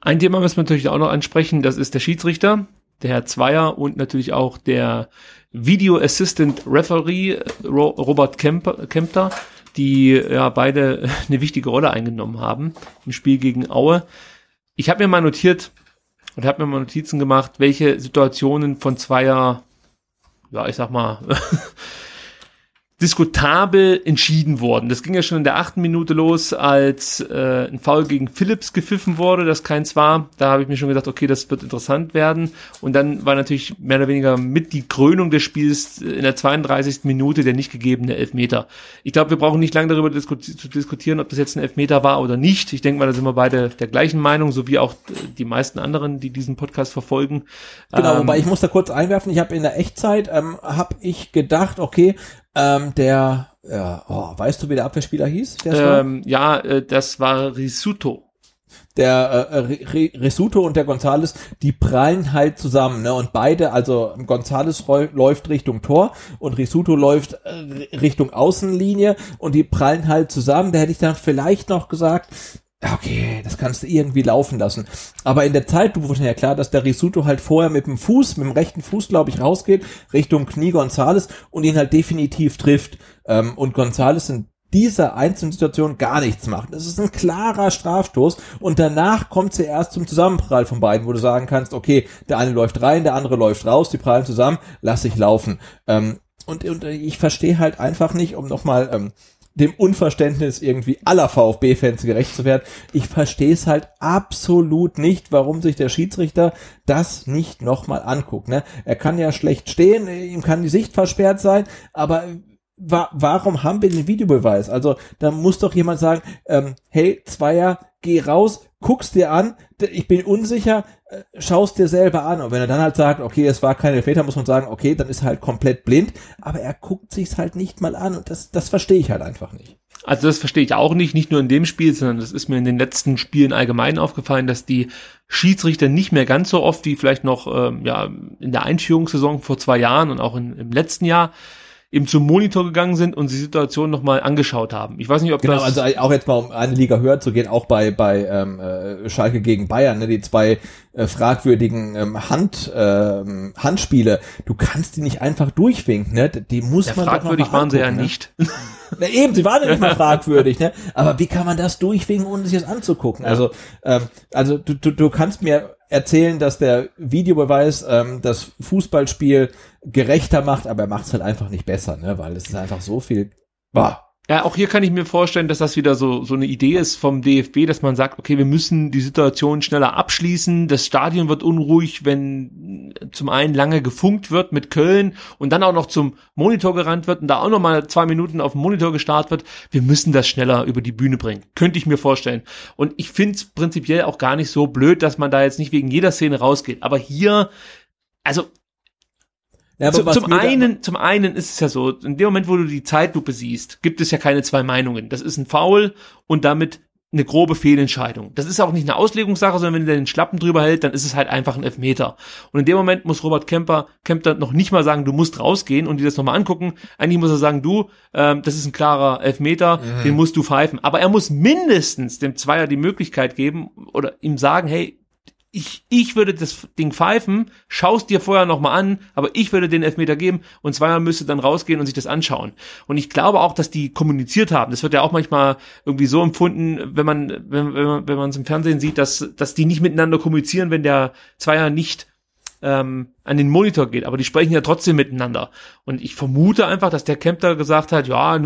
Ein Thema müssen wir natürlich auch noch ansprechen, das ist der Schiedsrichter, der Herr Zweier und natürlich auch der Video Assistant Referee Robert Kemper, Kempter, die ja beide eine wichtige Rolle eingenommen haben im Spiel gegen Aue. Ich habe mir mal notiert und habe mir mal Notizen gemacht, welche Situationen von Zweier, ja, ich sag mal, diskutabel entschieden worden. Das ging ja schon in der achten Minute los, als äh, ein Foul gegen Phillips gepfiffen wurde, das keins war. Da habe ich mir schon gedacht, okay, das wird interessant werden. Und dann war natürlich mehr oder weniger mit die Krönung des Spiels in der 32. Minute der nicht gegebene Elfmeter. Ich glaube, wir brauchen nicht lange darüber disku zu diskutieren, ob das jetzt ein Elfmeter war oder nicht. Ich denke mal, da sind wir beide der gleichen Meinung, so wie auch die meisten anderen, die diesen Podcast verfolgen. Genau, ähm, wobei ich muss da kurz einwerfen, ich habe in der Echtzeit, ähm, habe ich gedacht, okay, ähm, der, ja, oh, weißt du, wie der Abwehrspieler hieß? Ähm, ja, äh, das war Risuto. Der äh, Risuto und der Gonzales, die prallen halt zusammen, ne? Und beide, also Gonzales läuft Richtung Tor und Risuto läuft äh, Richtung Außenlinie und die prallen halt zusammen. Da hätte ich dann vielleicht noch gesagt, okay, das kannst du irgendwie laufen lassen. Aber in der Zeit wurde ja klar, dass der Risuto halt vorher mit dem Fuß, mit dem rechten Fuß, glaube ich, rausgeht, Richtung Knie Gonzales und ihn halt definitiv trifft. Ähm, und Gonzales in dieser einzelnen Situation gar nichts macht. Das ist ein klarer Strafstoß und danach kommt sie erst zum Zusammenprall von beiden, wo du sagen kannst, okay, der eine läuft rein, der andere läuft raus, die prallen zusammen, lass ich laufen. Ähm, und, und ich verstehe halt einfach nicht, um nochmal ähm, dem Unverständnis irgendwie aller VfB-Fans gerecht zu werden. Ich verstehe es halt absolut nicht, warum sich der Schiedsrichter das nicht nochmal anguckt. Ne? Er kann ja schlecht stehen, ihm kann die Sicht versperrt sein, aber wa warum haben wir den Videobeweis? Also da muss doch jemand sagen, ähm, hey Zweier, geh raus, guck's dir an, ich bin unsicher, äh, schaust dir selber an. Und wenn er dann halt sagt, okay, es war kein Elfmeter, muss man sagen, okay, dann ist er halt komplett blind, aber er guckt sich's halt nicht mal an und das, das verstehe ich halt einfach nicht. Also das verstehe ich auch nicht, nicht nur in dem Spiel, sondern das ist mir in den letzten Spielen allgemein aufgefallen, dass die Schiedsrichter nicht mehr ganz so oft wie vielleicht noch ähm, ja, in der Einführungssaison vor zwei Jahren und auch in, im letzten Jahr eben zum Monitor gegangen sind und die Situation nochmal angeschaut haben. Ich weiß nicht, ob genau, das... also auch jetzt mal um eine Liga höher zu gehen, auch bei, bei ähm, äh, Schalke gegen Bayern, ne, die zwei äh, fragwürdigen ähm, Hand, ähm, Handspiele, du kannst die nicht einfach durchwinken, ne? Die muss ja, man fragwürdig doch mal waren sie ja ne? nicht. Na eben, sie waren ja nicht mal fragwürdig, ne? Aber wie kann man das durchwinken, ohne sich das anzugucken? Ja. Also, ähm, also du, du, du kannst mir erzählen, dass der Videobeweis ähm, das Fußballspiel gerechter macht, aber er macht es halt einfach nicht besser, ne? Weil es ist einfach so viel. Boah. Ja, auch hier kann ich mir vorstellen, dass das wieder so, so eine Idee ist vom DFB, dass man sagt, okay, wir müssen die Situation schneller abschließen. Das Stadion wird unruhig, wenn zum einen lange gefunkt wird mit Köln und dann auch noch zum Monitor gerannt wird und da auch noch mal zwei Minuten auf dem Monitor gestartet wird. Wir müssen das schneller über die Bühne bringen. Könnte ich mir vorstellen. Und ich finde es prinzipiell auch gar nicht so blöd, dass man da jetzt nicht wegen jeder Szene rausgeht. Aber hier, also Ja, aber zum, zum einen, zum einen ist es ja so, in dem Moment, wo du die Zeitlupe siehst, gibt es ja keine zwei Meinungen. Das ist ein Foul und damit eine grobe Fehlentscheidung. Das ist auch nicht eine Auslegungssache, sondern wenn der den Schlappen drüber hält, dann ist es halt einfach ein Elfmeter. Und in dem Moment muss Robert Kemper, Kemper noch nicht mal sagen, du musst rausgehen und dir das nochmal angucken. Eigentlich muss er sagen, du, ähm, das ist ein klarer Elfmeter, den musst du pfeifen. Aber er muss mindestens dem Zweier die Möglichkeit geben oder ihm sagen, hey, ich, ich würde das Ding pfeifen, schaust dir vorher nochmal an, aber ich würde den Elfmeter geben und Zweier müsste dann rausgehen und sich das anschauen. Und ich glaube auch, dass die kommuniziert haben. Das wird ja auch manchmal irgendwie so empfunden, wenn man, wenn, wenn man, wenn man es im Fernsehen sieht, dass, dass die nicht miteinander kommunizieren, wenn der Zweier nicht ähm, an den Monitor geht, aber die sprechen ja trotzdem miteinander. Und ich vermute einfach, dass der Kempter gesagt hat, ja,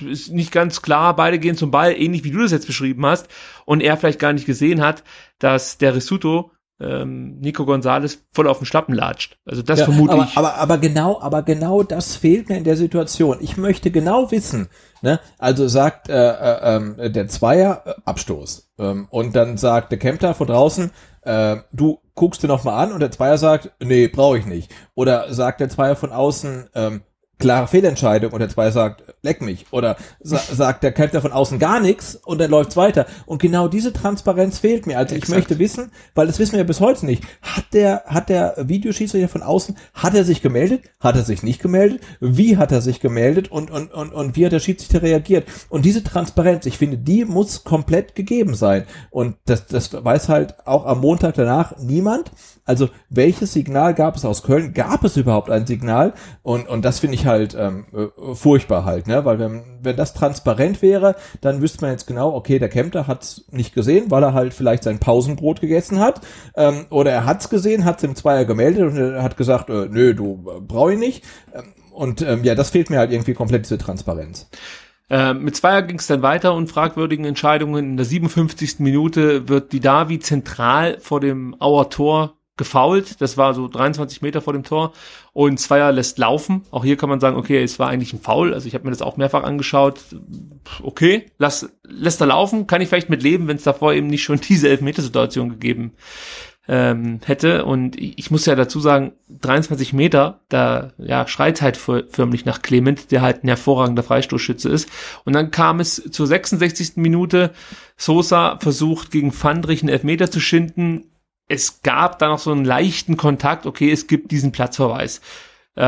ist nicht ganz klar, beide gehen zum Ball, ähnlich wie du das jetzt beschrieben hast, und er vielleicht gar nicht gesehen hat, dass der Rissuto ähm, Nico Gonzalez voll auf den Schlappen latscht. Also das Ja, vermute aber, ich. Aber, aber genau, aber genau das fehlt mir in der Situation. Ich möchte genau wissen, ne? Also sagt äh, äh, ähm, der Zweier äh, Abstoß ähm, und dann sagt der Kempter von draußen, äh, du guckst dir noch mal an und der Zweier sagt, nee, brauche ich nicht. Oder sagt der Zweier von außen, ähm, klare Fehlentscheidung und der Zweier sagt, leck mich. Oder sa sagt der Kempter von außen gar nichts und dann läuft's weiter. Und genau diese Transparenz fehlt mir. Also ich Exakt. möchte wissen, weil das wissen wir ja bis heute nicht. Hat der, hat der Videoschiedsrichter von außen, hat er sich gemeldet? Hat er sich nicht gemeldet? Wie hat er sich gemeldet? Und, und, und, und wie hat der Schiedsrichter reagiert? Und diese Transparenz, ich finde, die muss komplett gegeben sein. Und das, das weiß halt auch am Montag danach niemand. Also welches Signal gab es aus Köln? Gab es überhaupt ein Signal? Und, und das finde ich halt ähm, äh, furchtbar halt, ne? Weil wenn, wenn das transparent wäre, dann wüsste man jetzt genau, okay, der Kempter hat's nicht gesehen, weil er halt vielleicht sein Pausenbrot gegessen hat. Ähm, oder er hat's gesehen, hat's dem Zweier gemeldet und er hat gesagt, äh, nö, du äh, brauch ich nicht. Ähm, und ähm, ja, das fehlt mir halt irgendwie komplett diese Transparenz. Äh, mit Zweier ging es dann weiter und fragwürdigen Entscheidungen. In der 57. Minute wird die Davi zentral vor dem Auer Tor gefoult. Das war so 23 Meter vor dem Tor. Und Zweier lässt laufen. Auch hier kann man sagen, okay, es war eigentlich ein Foul. Also ich habe mir das auch mehrfach angeschaut. Okay, lass, lässt er laufen. Kann ich vielleicht mit leben, wenn es davor eben nicht schon diese Elfmetersituation gegeben ähm, hätte. Und ich, muss ja dazu sagen, 23 Meter, da ja, schreit halt förmlich nach Clement, der halt ein hervorragender Freistoßschütze ist. Und dann kam es zur 66. Minute. Sosa versucht gegen Fandrich einen Elfmeter zu schinden. Es gab da noch so einen leichten Kontakt. Okay, es gibt diesen Platzverweis. Äh,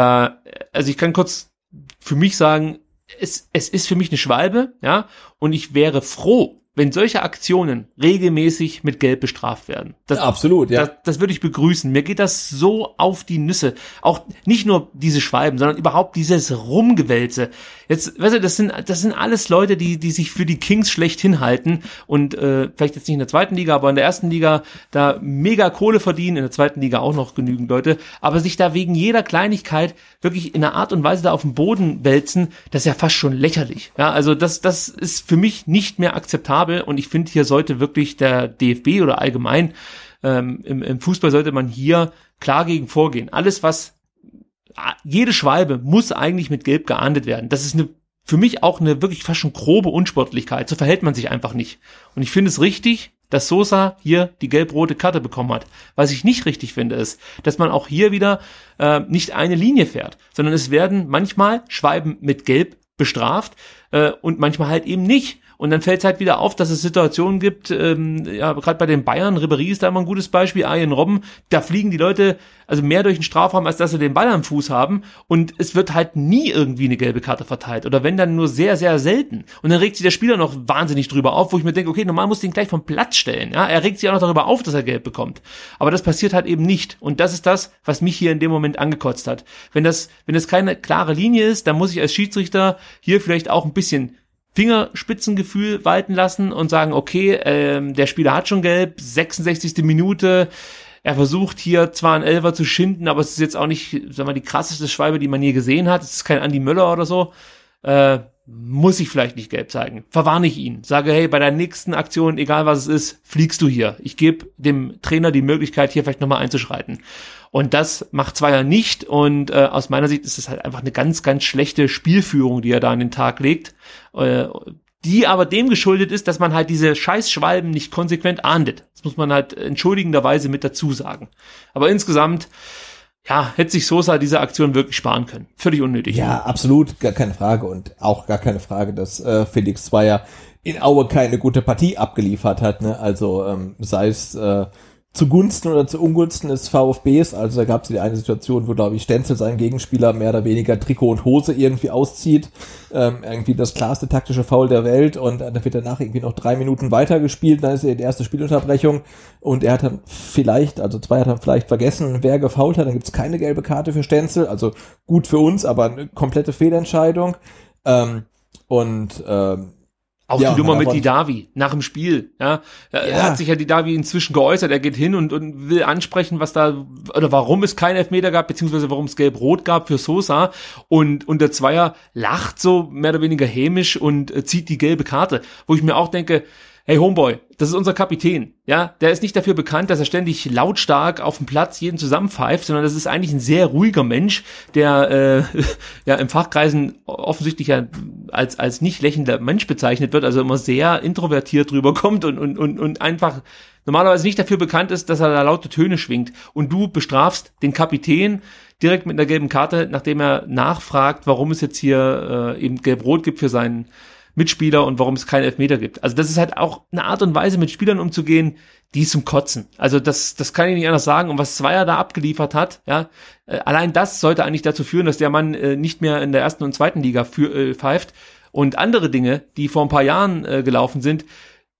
also ich kann kurz für mich sagen, es, es ist für mich eine Schwalbe, ja, und ich wäre froh, wenn solche Aktionen regelmäßig mit Gelb bestraft werden. Das, Absolut, ja. das, das würde ich begrüßen. Mir geht das so auf die Nüsse. Auch nicht nur diese Schwalben, sondern überhaupt dieses Rumgewälze. Jetzt, weißt du, das sind, das sind alles Leute, die, die sich für die Kings schlecht hinhalten und äh, vielleicht jetzt nicht in der zweiten Liga, aber in der ersten Liga da mega Kohle verdienen, in der zweiten Liga auch noch genügend Leute, aber sich da wegen jeder Kleinigkeit wirklich in einer Art und Weise da auf den Boden wälzen, das ist ja fast schon lächerlich. Ja, also das, das ist für mich nicht mehr akzeptabel und ich finde, hier sollte wirklich der DFB oder allgemein ähm, im, im Fußball sollte man hier klar gegen vorgehen. Alles, was jede Schwalbe muss eigentlich mit Gelb geahndet werden. Das ist eine für mich auch eine wirklich fast schon grobe Unsportlichkeit. So verhält man sich einfach nicht. Und ich finde es richtig, dass Sosa hier die gelb-rote Karte bekommen hat. Was ich nicht richtig finde, ist, dass man auch hier wieder äh, nicht eine Linie fährt, sondern es werden manchmal Schwalben mit Gelb bestraft äh, und manchmal halt eben nicht. Und dann fällt es halt wieder auf, dass es Situationen gibt, ähm, ja, gerade bei den Bayern, Ribéry ist da immer ein gutes Beispiel, Arjen Robben, da fliegen die Leute also mehr durch den Strafraum, als dass sie den Ball am Fuß haben und es wird halt nie irgendwie eine gelbe Karte verteilt oder wenn dann nur sehr, sehr selten. Und dann regt sich der Spieler noch wahnsinnig drüber auf, wo ich mir denke, okay, normal muss den gleich vom Platz stellen, ja, er regt sich auch noch darüber auf, dass er gelb bekommt. Aber das passiert halt eben nicht und das ist das, was mich hier in dem Moment angekotzt hat. Wenn das, wenn das keine klare Linie ist, dann muss ich als Schiedsrichter hier vielleicht auch ein bisschen Fingerspitzengefühl walten lassen und sagen, okay, ähm, der Spieler hat schon gelb, 66. Minute, er versucht hier zwar einen Elfer zu schinden, aber es ist jetzt auch nicht, sag mal, die krasseste Schwalbe, die man je gesehen hat. Es ist kein Andy Möller oder so. Äh, muss ich vielleicht nicht gelb zeigen. Verwarne ich ihn. Sage, hey, bei der nächsten Aktion, egal was es ist, fliegst du hier. Ich gebe dem Trainer die Möglichkeit, hier vielleicht nochmal einzuschreiten. Und das macht Zweier nicht. Und äh, aus meiner Sicht ist es halt einfach eine ganz, ganz schlechte Spielführung, die er da an den Tag legt. Äh, die aber dem geschuldet ist, dass man halt diese Scheißschwalben nicht konsequent ahndet. Das muss man halt entschuldigenderweise mit dazu sagen. Aber insgesamt, ja, hätte sich Sosa diese Aktion wirklich sparen können. Völlig unnötig. Ja, absolut, gar keine Frage. Und auch gar keine Frage, dass äh, Felix Zweier in Aue keine gute Partie abgeliefert hat. Ne? Also ähm, sei es äh, zugunsten oder zu Ungunsten des VfBs. Also da gab es die eine Situation, wo, glaube ich, Stenzel seinen Gegenspieler mehr oder weniger Trikot und Hose irgendwie auszieht. Ähm, irgendwie das klarste taktische Foul der Welt und dann wird danach irgendwie noch drei Minuten weitergespielt. Dann ist er die erste Spielunterbrechung und er hat dann vielleicht, also zwei hat dann vielleicht vergessen, wer gefault hat. Dann gibt's keine gelbe Karte für Stenzel. Also gut für uns, aber eine komplette Fehlentscheidung. Ähm, und ähm, auch ja, die Nummer mit Didavi nach dem Spiel. Ja, ja. Er hat sich ja Didavi inzwischen geäußert. Er geht hin und, und will ansprechen, was da oder warum es keinen Elfmeter gab, beziehungsweise warum es gelb-rot gab für Sosa. Und, und der Zweier lacht so mehr oder weniger hämisch und äh, zieht die gelbe Karte. Wo ich mir auch denke, hey Homeboy, das ist unser Kapitän, ja, der ist nicht dafür bekannt, dass er ständig lautstark auf dem Platz jeden zusammenpfeift, sondern das ist eigentlich ein sehr ruhiger Mensch, der äh, ja im Fachkreisen offensichtlich ja als als nicht lächelnder Mensch bezeichnet wird, also immer sehr introvertiert drüber kommt und und und, und einfach normalerweise nicht dafür bekannt ist, dass er da laute Töne schwingt. Und du bestrafst den Kapitän direkt mit einer gelben Karte, nachdem er nachfragt, warum es jetzt hier äh, eben gelb-rot gibt für seinen Mitspieler und warum es keinen Elfmeter gibt. Also das ist halt auch eine Art und Weise, mit Spielern umzugehen, die ist zum Kotzen. Also das, das kann ich nicht anders sagen. Und was Zweier da abgeliefert hat, ja, äh, allein das sollte eigentlich dazu führen, dass der Mann äh, nicht mehr in der ersten und zweiten Liga für, äh, pfeift. Und andere Dinge, die vor ein paar Jahren äh, gelaufen sind,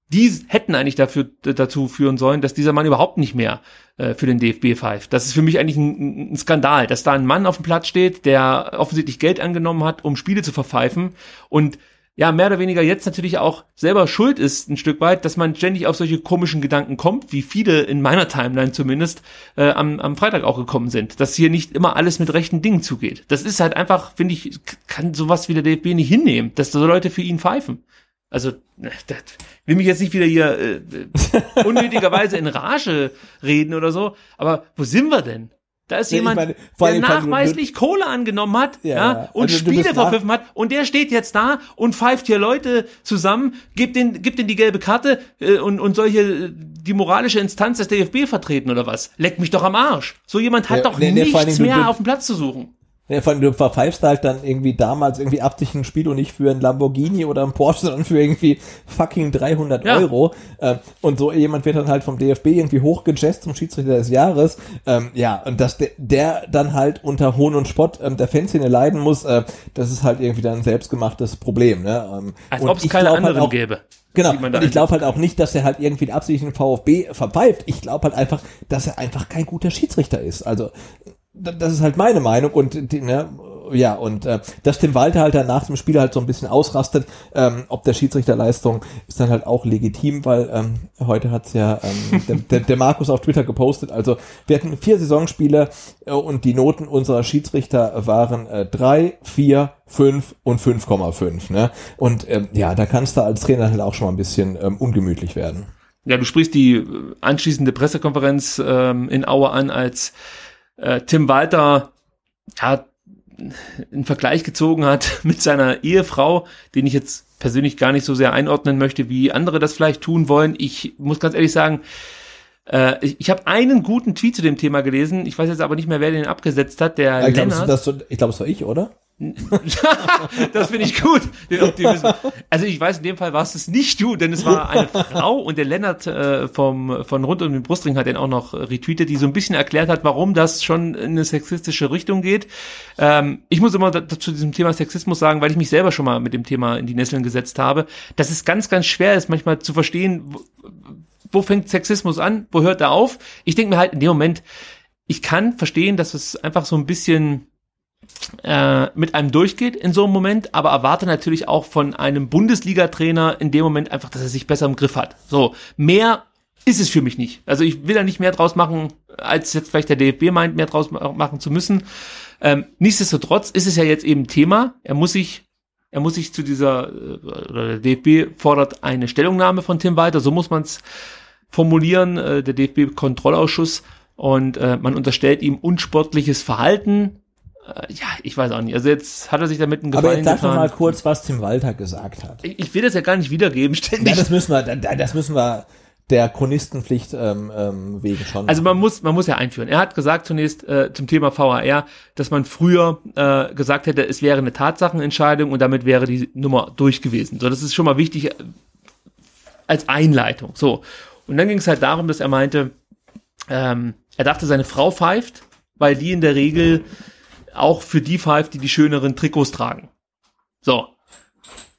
die hätten eigentlich dafür, dazu führen sollen, dass dieser Mann überhaupt nicht mehr äh, für den DFB pfeift. Das ist für mich eigentlich ein, ein, Skandal, dass da ein Mann auf dem Platz steht, der offensichtlich Geld angenommen hat, um Spiele zu verpfeifen und ja, mehr oder weniger jetzt natürlich auch selber schuld ist, ein Stück weit, dass man ständig auf solche komischen Gedanken kommt, wie viele in meiner Timeline zumindest äh, am, am Freitag auch gekommen sind, dass hier nicht immer alles mit rechten Dingen zugeht. Das ist halt einfach, finde ich, kann sowas wie der DFB nicht hinnehmen, dass so Leute für ihn pfeifen. Also, ne, das will mich jetzt nicht wieder hier äh, äh unnötigerweise in Rage reden oder so, aber wo sind wir denn? Da ist nee, jemand, meine, der nachweislich du, Kohle angenommen hat ja, ja und also Spiele verpfiffen hat und der steht jetzt da und pfeift hier Leute zusammen, gibt den, gibt den die gelbe Karte äh, und, und soll hier die moralische Instanz des DFB vertreten oder was? Leck mich doch am Arsch. So jemand hat ja, doch nee, nichts nee, mehr auf dem Platz zu suchen. Ja, vor allem, du verpfeifst halt dann irgendwie damals irgendwie absichtlich ein Spiel und nicht für ein Lamborghini oder ein Porsche, sondern für irgendwie fucking 300 ja. Euro. Ähm, und so jemand wird dann halt vom DFB irgendwie hochgejazzt zum Schiedsrichter des Jahres. Ähm, ja, und dass der, der dann halt unter Hohn und Spott ähm, der Fanszene leiden muss, äh, das ist halt irgendwie dann ein selbstgemachtes Problem. Ne? Ähm, Als ob es keine halt anderen halt auch, gäbe. Genau. Und ich glaube halt auch nicht, dass er halt irgendwie absichtlich den VfB verpfeift. Ich glaube halt einfach, dass er einfach kein guter Schiedsrichter ist. Also das ist halt meine Meinung und die, ne, ja, und äh, dass Tim Walter halt dann nach dem Spiel halt so ein bisschen ausrastet, ähm, ob der Schiedsrichterleistung ist dann halt auch legitim, weil ähm, heute hat's ja ähm, der, der, der Markus auf Twitter gepostet. Also wir hatten vier Saisonspiele äh, und die Noten unserer Schiedsrichter waren äh, drei, vier, fünf und 5,5. Ne? Und ähm, ja, da kannst du als Trainer halt auch schon mal ein bisschen ähm, ungemütlich werden. Ja, du sprichst die anschließende Pressekonferenz ähm, in Aue an als äh, Tim Walter ja, einen Vergleich gezogen hat mit seiner Ehefrau, den ich jetzt persönlich gar nicht so sehr einordnen möchte, wie andere das vielleicht tun wollen. Ich muss ganz ehrlich sagen, äh, ich, ich habe einen guten Tweet zu dem Thema gelesen. Ich weiß jetzt aber nicht mehr, wer den abgesetzt hat. Der ich glaube, das, ich glaub, das war ich, oder? das finde ich gut, den Optimismus. Also ich weiß, in dem Fall war es nicht du, denn es war eine Frau und der Lennart äh, vom, von Rund um den Brustring hat den auch noch retweetet, die so ein bisschen erklärt hat, warum das schon in eine sexistische Richtung geht. Ähm, ich muss immer zu diesem Thema Sexismus sagen, weil ich mich selber schon mal mit dem Thema in die Nesseln gesetzt habe, dass es ganz, ganz schwer ist, manchmal zu verstehen, wo, wo fängt Sexismus an, wo hört er auf. Ich denke mir halt in dem Moment, ich kann verstehen, dass es einfach so ein bisschen äh, mit einem durchgeht in so einem Moment, aber erwarte natürlich auch von einem Bundesliga-Trainer in dem Moment einfach, dass er sich besser im Griff hat. So, mehr ist es für mich nicht. Also ich will da nicht mehr draus machen, als jetzt vielleicht der DFB meint, mehr draus machen zu müssen. Ähm, nichtsdestotrotz ist es ja jetzt eben Thema. Er muss sich, er muss sich zu dieser, äh, oder der DFB fordert eine Stellungnahme von Tim Walter, so muss man es formulieren, äh, der DFB-Kontrollausschuss. Und äh, man unterstellt ihm unsportliches Verhalten, ja, ich weiß auch nicht. Also jetzt hat er sich damit einen Gefallen Aber jetzt sag getan. mal kurz, was Tim Walter gesagt hat. Ich, ich will das ja gar nicht wiedergeben, ständig. Ja, das müssen wir, das müssen wir der Chronistenpflicht ähm, ähm, wegen schon. Also man muss, man muss ja einführen. Er hat gesagt zunächst äh, zum Thema VAR, dass man früher äh, gesagt hätte, es wäre eine Tatsachenentscheidung und damit wäre die Nummer durch gewesen. So, das ist schon mal wichtig äh, als Einleitung. So. Und dann ging es halt darum, dass er meinte, ähm, er dachte, seine Frau pfeift, weil die in der Regel auch für die pfeift, die die schöneren Trikots tragen. So.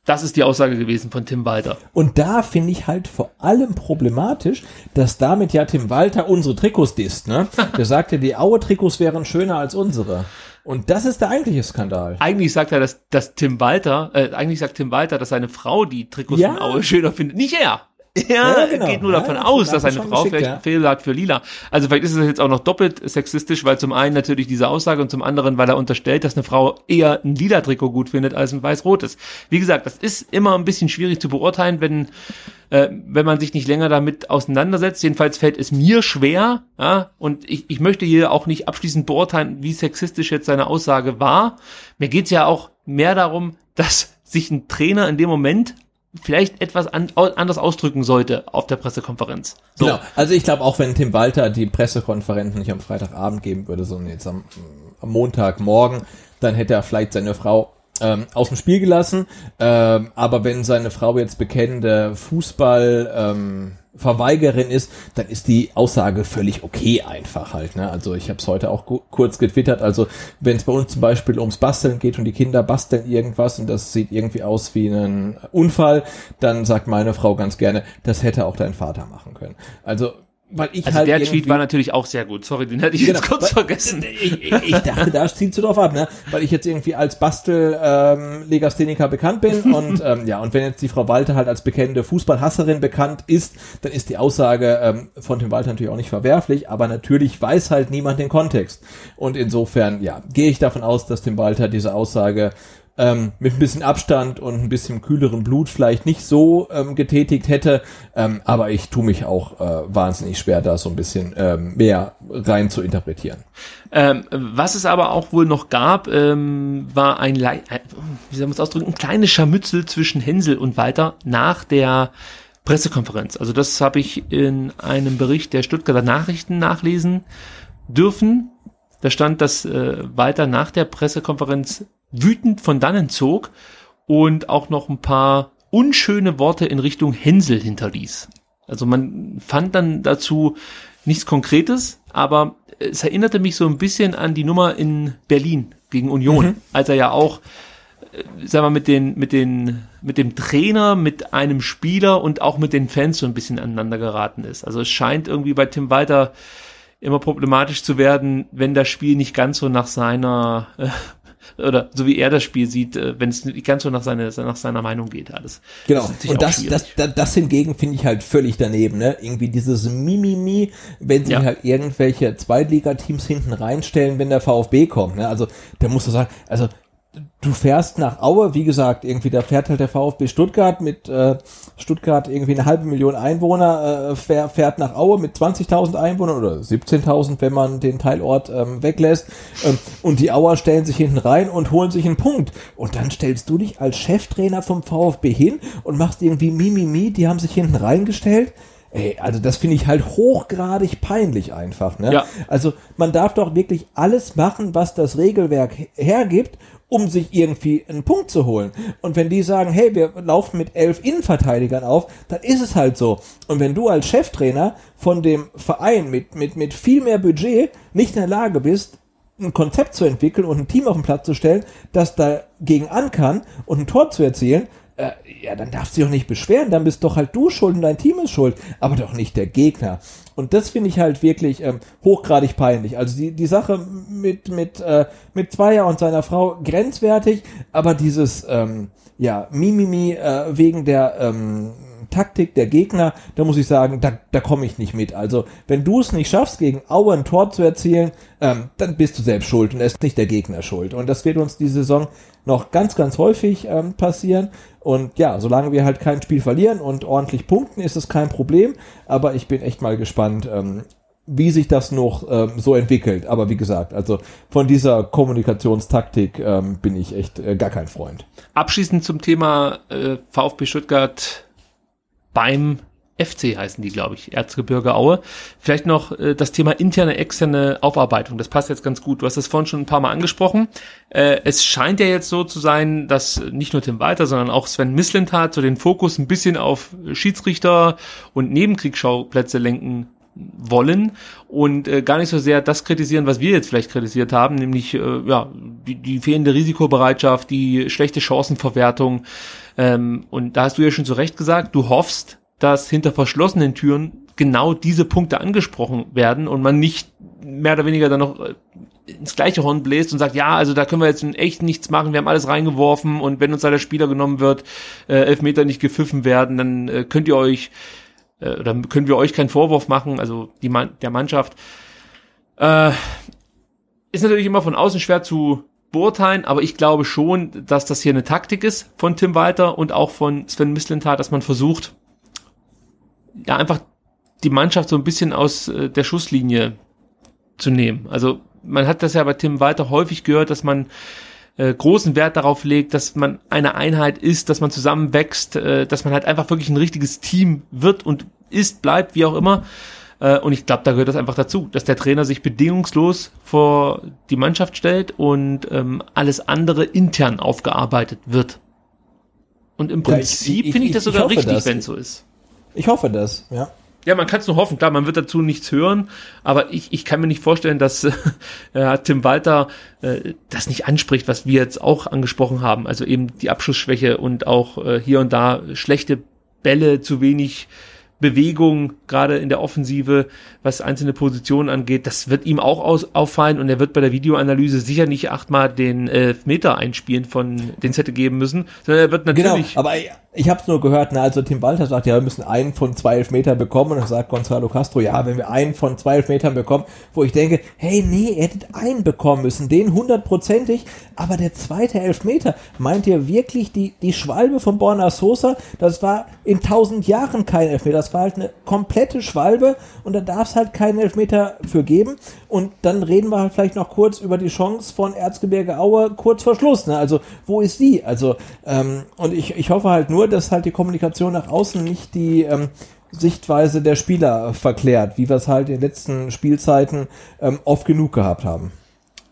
Das ist die Aussage gewesen von Tim Walter. Und da finde ich halt vor allem problematisch, dass damit ja Tim Walter unsere Trikots disst, ne? Der sagte, die Aue-Trikots wären schöner als unsere. Und das ist der eigentliche Skandal. Eigentlich sagt er, dass, dass Tim Walter, äh, eigentlich sagt Tim Walter, dass seine Frau die Trikots Ja. von Aue schöner findet. Nicht er. Er Ja, genau. geht nur davon aus, dass schon Frau vielleicht einen Fehler hat für Lila. Also vielleicht ist es jetzt auch noch doppelt sexistisch, weil zum einen natürlich diese Aussage und zum anderen, weil er unterstellt, dass eine Frau eher ein lila Trikot gut findet als ein weiß-rotes. Wie gesagt, das ist immer ein bisschen schwierig zu beurteilen, wenn äh, wenn man sich nicht länger damit auseinandersetzt. Jedenfalls fällt es mir schwer, ja, und ich, ich möchte hier auch nicht abschließend beurteilen, wie sexistisch jetzt seine Aussage war. Mir geht's ja auch mehr darum, dass sich ein Trainer in dem Moment vielleicht etwas an, anders ausdrücken sollte auf der Pressekonferenz. So. Genau. Also ich glaube, auch wenn Tim Walter die Pressekonferenzen nicht am Freitagabend geben würde, sondern jetzt am, am Montagmorgen, dann hätte er vielleicht seine Frau ähm, aus dem Spiel gelassen. Ähm, aber wenn seine Frau jetzt bekennende Fußball ähm, Verweigerin ist, dann ist die Aussage völlig okay einfach halt. Ne? Also ich habe es heute auch kurz getwittert. Also wenn es bei uns zum Beispiel ums Basteln geht und die Kinder basteln irgendwas und das sieht irgendwie aus wie ein Unfall, dann sagt meine Frau ganz gerne, das hätte auch dein Vater machen können. Also weil ich Also halt der Tweet war natürlich auch sehr gut. Sorry, den hätte ich jetzt Genau, kurz weil- vergessen. ich, ich, ich dachte, da ziehst du drauf ab, ne? Weil ich jetzt irgendwie als Bastel ähm, bekannt bin und ähm, ja, und wenn jetzt die Frau Walter halt als bekennende Fußballhasserin bekannt ist, dann ist die Aussage ähm, von Tim Walter natürlich auch nicht verwerflich, aber natürlich weiß halt niemand den Kontext. Und insofern, ja, gehe ich davon aus, dass Tim Walter diese Aussage ähm, mit ein bisschen Abstand und ein bisschen kühleren Blut vielleicht nicht so ähm, getätigt hätte, ähm, aber ich tue mich auch äh, wahnsinnig schwer, da so ein bisschen ähm, mehr rein zu interpretieren. Ähm, was es aber auch wohl noch gab, ähm, war ein, Lei- ein, wie soll man es ausdrücken, ein kleines Scharmützel zwischen Hänsel und Walter nach der Pressekonferenz. Also das habe ich in einem Bericht der Stuttgarter Nachrichten nachlesen dürfen. Da stand, dass äh, Walter nach der Pressekonferenz wütend von dannen zog und auch noch ein paar unschöne Worte in Richtung Hänsel hinterließ. Also man fand dann dazu nichts Konkretes, aber es erinnerte mich so ein bisschen an die Nummer in Berlin gegen Union, als er ja auch, äh, sag mal, mit den, mit den, mit dem Trainer, mit einem Spieler und auch mit den Fans so ein bisschen aneinander geraten ist. Also es scheint irgendwie bei Tim Walter immer problematisch zu werden, wenn das Spiel nicht ganz so nach seiner äh, oder so wie er das Spiel sieht, äh, wenn es nicht ganz so nach, seine, nach seiner Meinung geht, alles. Genau. Das und das, das, das, das hingegen finde ich halt völlig daneben, ne? Irgendwie dieses Mimimi, wenn sie Ja. halt irgendwelche Zweitligateams hinten reinstellen, wenn der VfB kommt, ne? Also, da musst du sagen, also, du fährst nach Aue, wie gesagt, irgendwie da fährt halt der VfB Stuttgart mit äh, Stuttgart irgendwie eine halbe Million Einwohner, äh, fährt, fährt nach Aue mit 20.000 Einwohnern oder 17.000, wenn man den Teilort ähm, weglässt. Ähm, und die Auer stellen sich hinten rein und holen sich einen Punkt. Und dann stellst du dich als Cheftrainer vom VfB hin und machst irgendwie Mimimi, die haben sich hinten reingestellt. Ey, also das finde ich halt hochgradig peinlich einfach. Ne? Ja. Also man darf doch wirklich alles machen, was das Regelwerk hergibt um sich irgendwie einen Punkt zu holen. Und wenn die sagen, hey, wir laufen mit elf Innenverteidigern auf, dann ist es halt so. Und wenn du als Cheftrainer von dem Verein mit, mit, mit viel mehr Budget nicht in der Lage bist, ein Konzept zu entwickeln und ein Team auf den Platz zu stellen, das dagegen an kann und ein Tor zu erzielen, äh, ja, dann darfst du dich doch nicht beschweren, dann bist doch halt du schuld und dein Team ist schuld, aber doch nicht der Gegner. Und das finde ich halt wirklich ähm, hochgradig peinlich. Also die, die Sache mit, mit, äh, mit Zweier und seiner Frau grenzwertig, aber dieses, ähm, ja, Mimimi äh, wegen der ähm, Taktik der Gegner, da muss ich sagen, da, da komme ich nicht mit. Also, wenn du es nicht schaffst, gegen Aue ein Tor zu erzielen, ähm, dann bist du selbst schuld und ist nicht der Gegner schuld. Und das wird uns diese Saison noch ganz, ganz häufig ähm, passieren. Und ja, solange wir halt kein Spiel verlieren und ordentlich punkten, ist es kein Problem. Aber ich bin echt mal gespannt, ähm, wie sich das noch ähm, so entwickelt. Aber wie gesagt, also von dieser Kommunikationstaktik ähm, bin ich echt äh, gar kein Freund. Abschließend zum Thema äh, VfB Stuttgart beim FC heißen die, glaube ich, Erzgebirge Aue. Vielleicht noch äh, das Thema interne, externe Aufarbeitung. Das passt jetzt ganz gut. Du hast das vorhin schon ein paar Mal angesprochen. Äh, es scheint ja jetzt so zu sein, dass nicht nur Tim Walter, sondern auch Sven Mislintat so den Fokus ein bisschen auf Schiedsrichter und Nebenkriegsschauplätze lenken wollen und äh, gar nicht so sehr das kritisieren, was wir jetzt vielleicht kritisiert haben, nämlich äh, ja die, die fehlende Risikobereitschaft, die schlechte Chancenverwertung. Ähm, und da hast du ja schon zu Recht gesagt, du hoffst, dass hinter verschlossenen Türen genau diese Punkte angesprochen werden und man nicht mehr oder weniger dann noch äh, ins gleiche Horn bläst und sagt, ja, also da können wir jetzt echt nichts machen, wir haben alles reingeworfen und wenn uns da der Spieler genommen wird, äh, Elfmeter nicht gepfiffen werden, dann äh, könnt ihr euch, äh, oder können wir euch keinen Vorwurf machen, also die Man der Mannschaft. Äh, ist natürlich immer von außen schwer zu beurteilen, aber ich glaube schon, dass das hier eine Taktik ist von Tim Walter und auch von Sven Mislintat, dass man versucht, ja einfach die Mannschaft so ein bisschen aus äh, der Schusslinie zu nehmen. Also man hat das ja bei Tim Walter häufig gehört, dass man äh, großen Wert darauf legt, dass man eine Einheit ist, dass man zusammen wächst, äh, dass man halt einfach wirklich ein richtiges Team wird und ist, bleibt, wie auch immer. Äh, und ich glaube, da gehört das einfach dazu, dass der Trainer sich bedingungslos vor die Mannschaft stellt und ähm, alles andere intern aufgearbeitet wird. Und im Prinzip ja, finde ich das sogar richtig, wenn es so ist. Ich hoffe das, ja. Ja, man kann es nur hoffen. Klar, man wird dazu nichts hören, aber ich, ich kann mir nicht vorstellen, dass äh, Tim Walter äh, das nicht anspricht, was wir jetzt auch angesprochen haben. Also eben die Abschussschwäche und auch äh, hier und da schlechte Bälle, zu wenig Bewegung, gerade in der Offensive, was einzelne Positionen angeht, das wird ihm auch aus, auffallen und er wird bei der Videoanalyse sicher nicht achtmal den Elfmeter einspielen, von den es hätte geben müssen, sondern er wird genau, natürlich. Genau, aber ich habe es nur gehört, ne, also Tim Walter sagt, ja, wir müssen einen von zwei Elfmetern bekommen. Und dann sagt Gonzalo Castro, ja, wenn wir einen von zwei Elfmetern bekommen, wo ich denke, hey, nee, ihr hättet einen bekommen müssen, den hundertprozentig, aber der zweite Elfmeter, meint ihr wirklich die, die Schwalbe von Borna Sosa, das war in tausend Jahren kein Elfmeter, das war halt eine komplette Schwalbe und da darf es halt keinen Elfmeter für geben. Und dann reden wir halt vielleicht noch kurz über die Chance von Erzgebirge Aue kurz vor Schluss, ne, also wo ist die, also ähm, und ich, ich hoffe halt nur, nur, dass halt die Kommunikation nach außen nicht die ähm, Sichtweise der Spieler verklärt, wie wir es halt in den letzten Spielzeiten ähm, oft genug gehabt haben.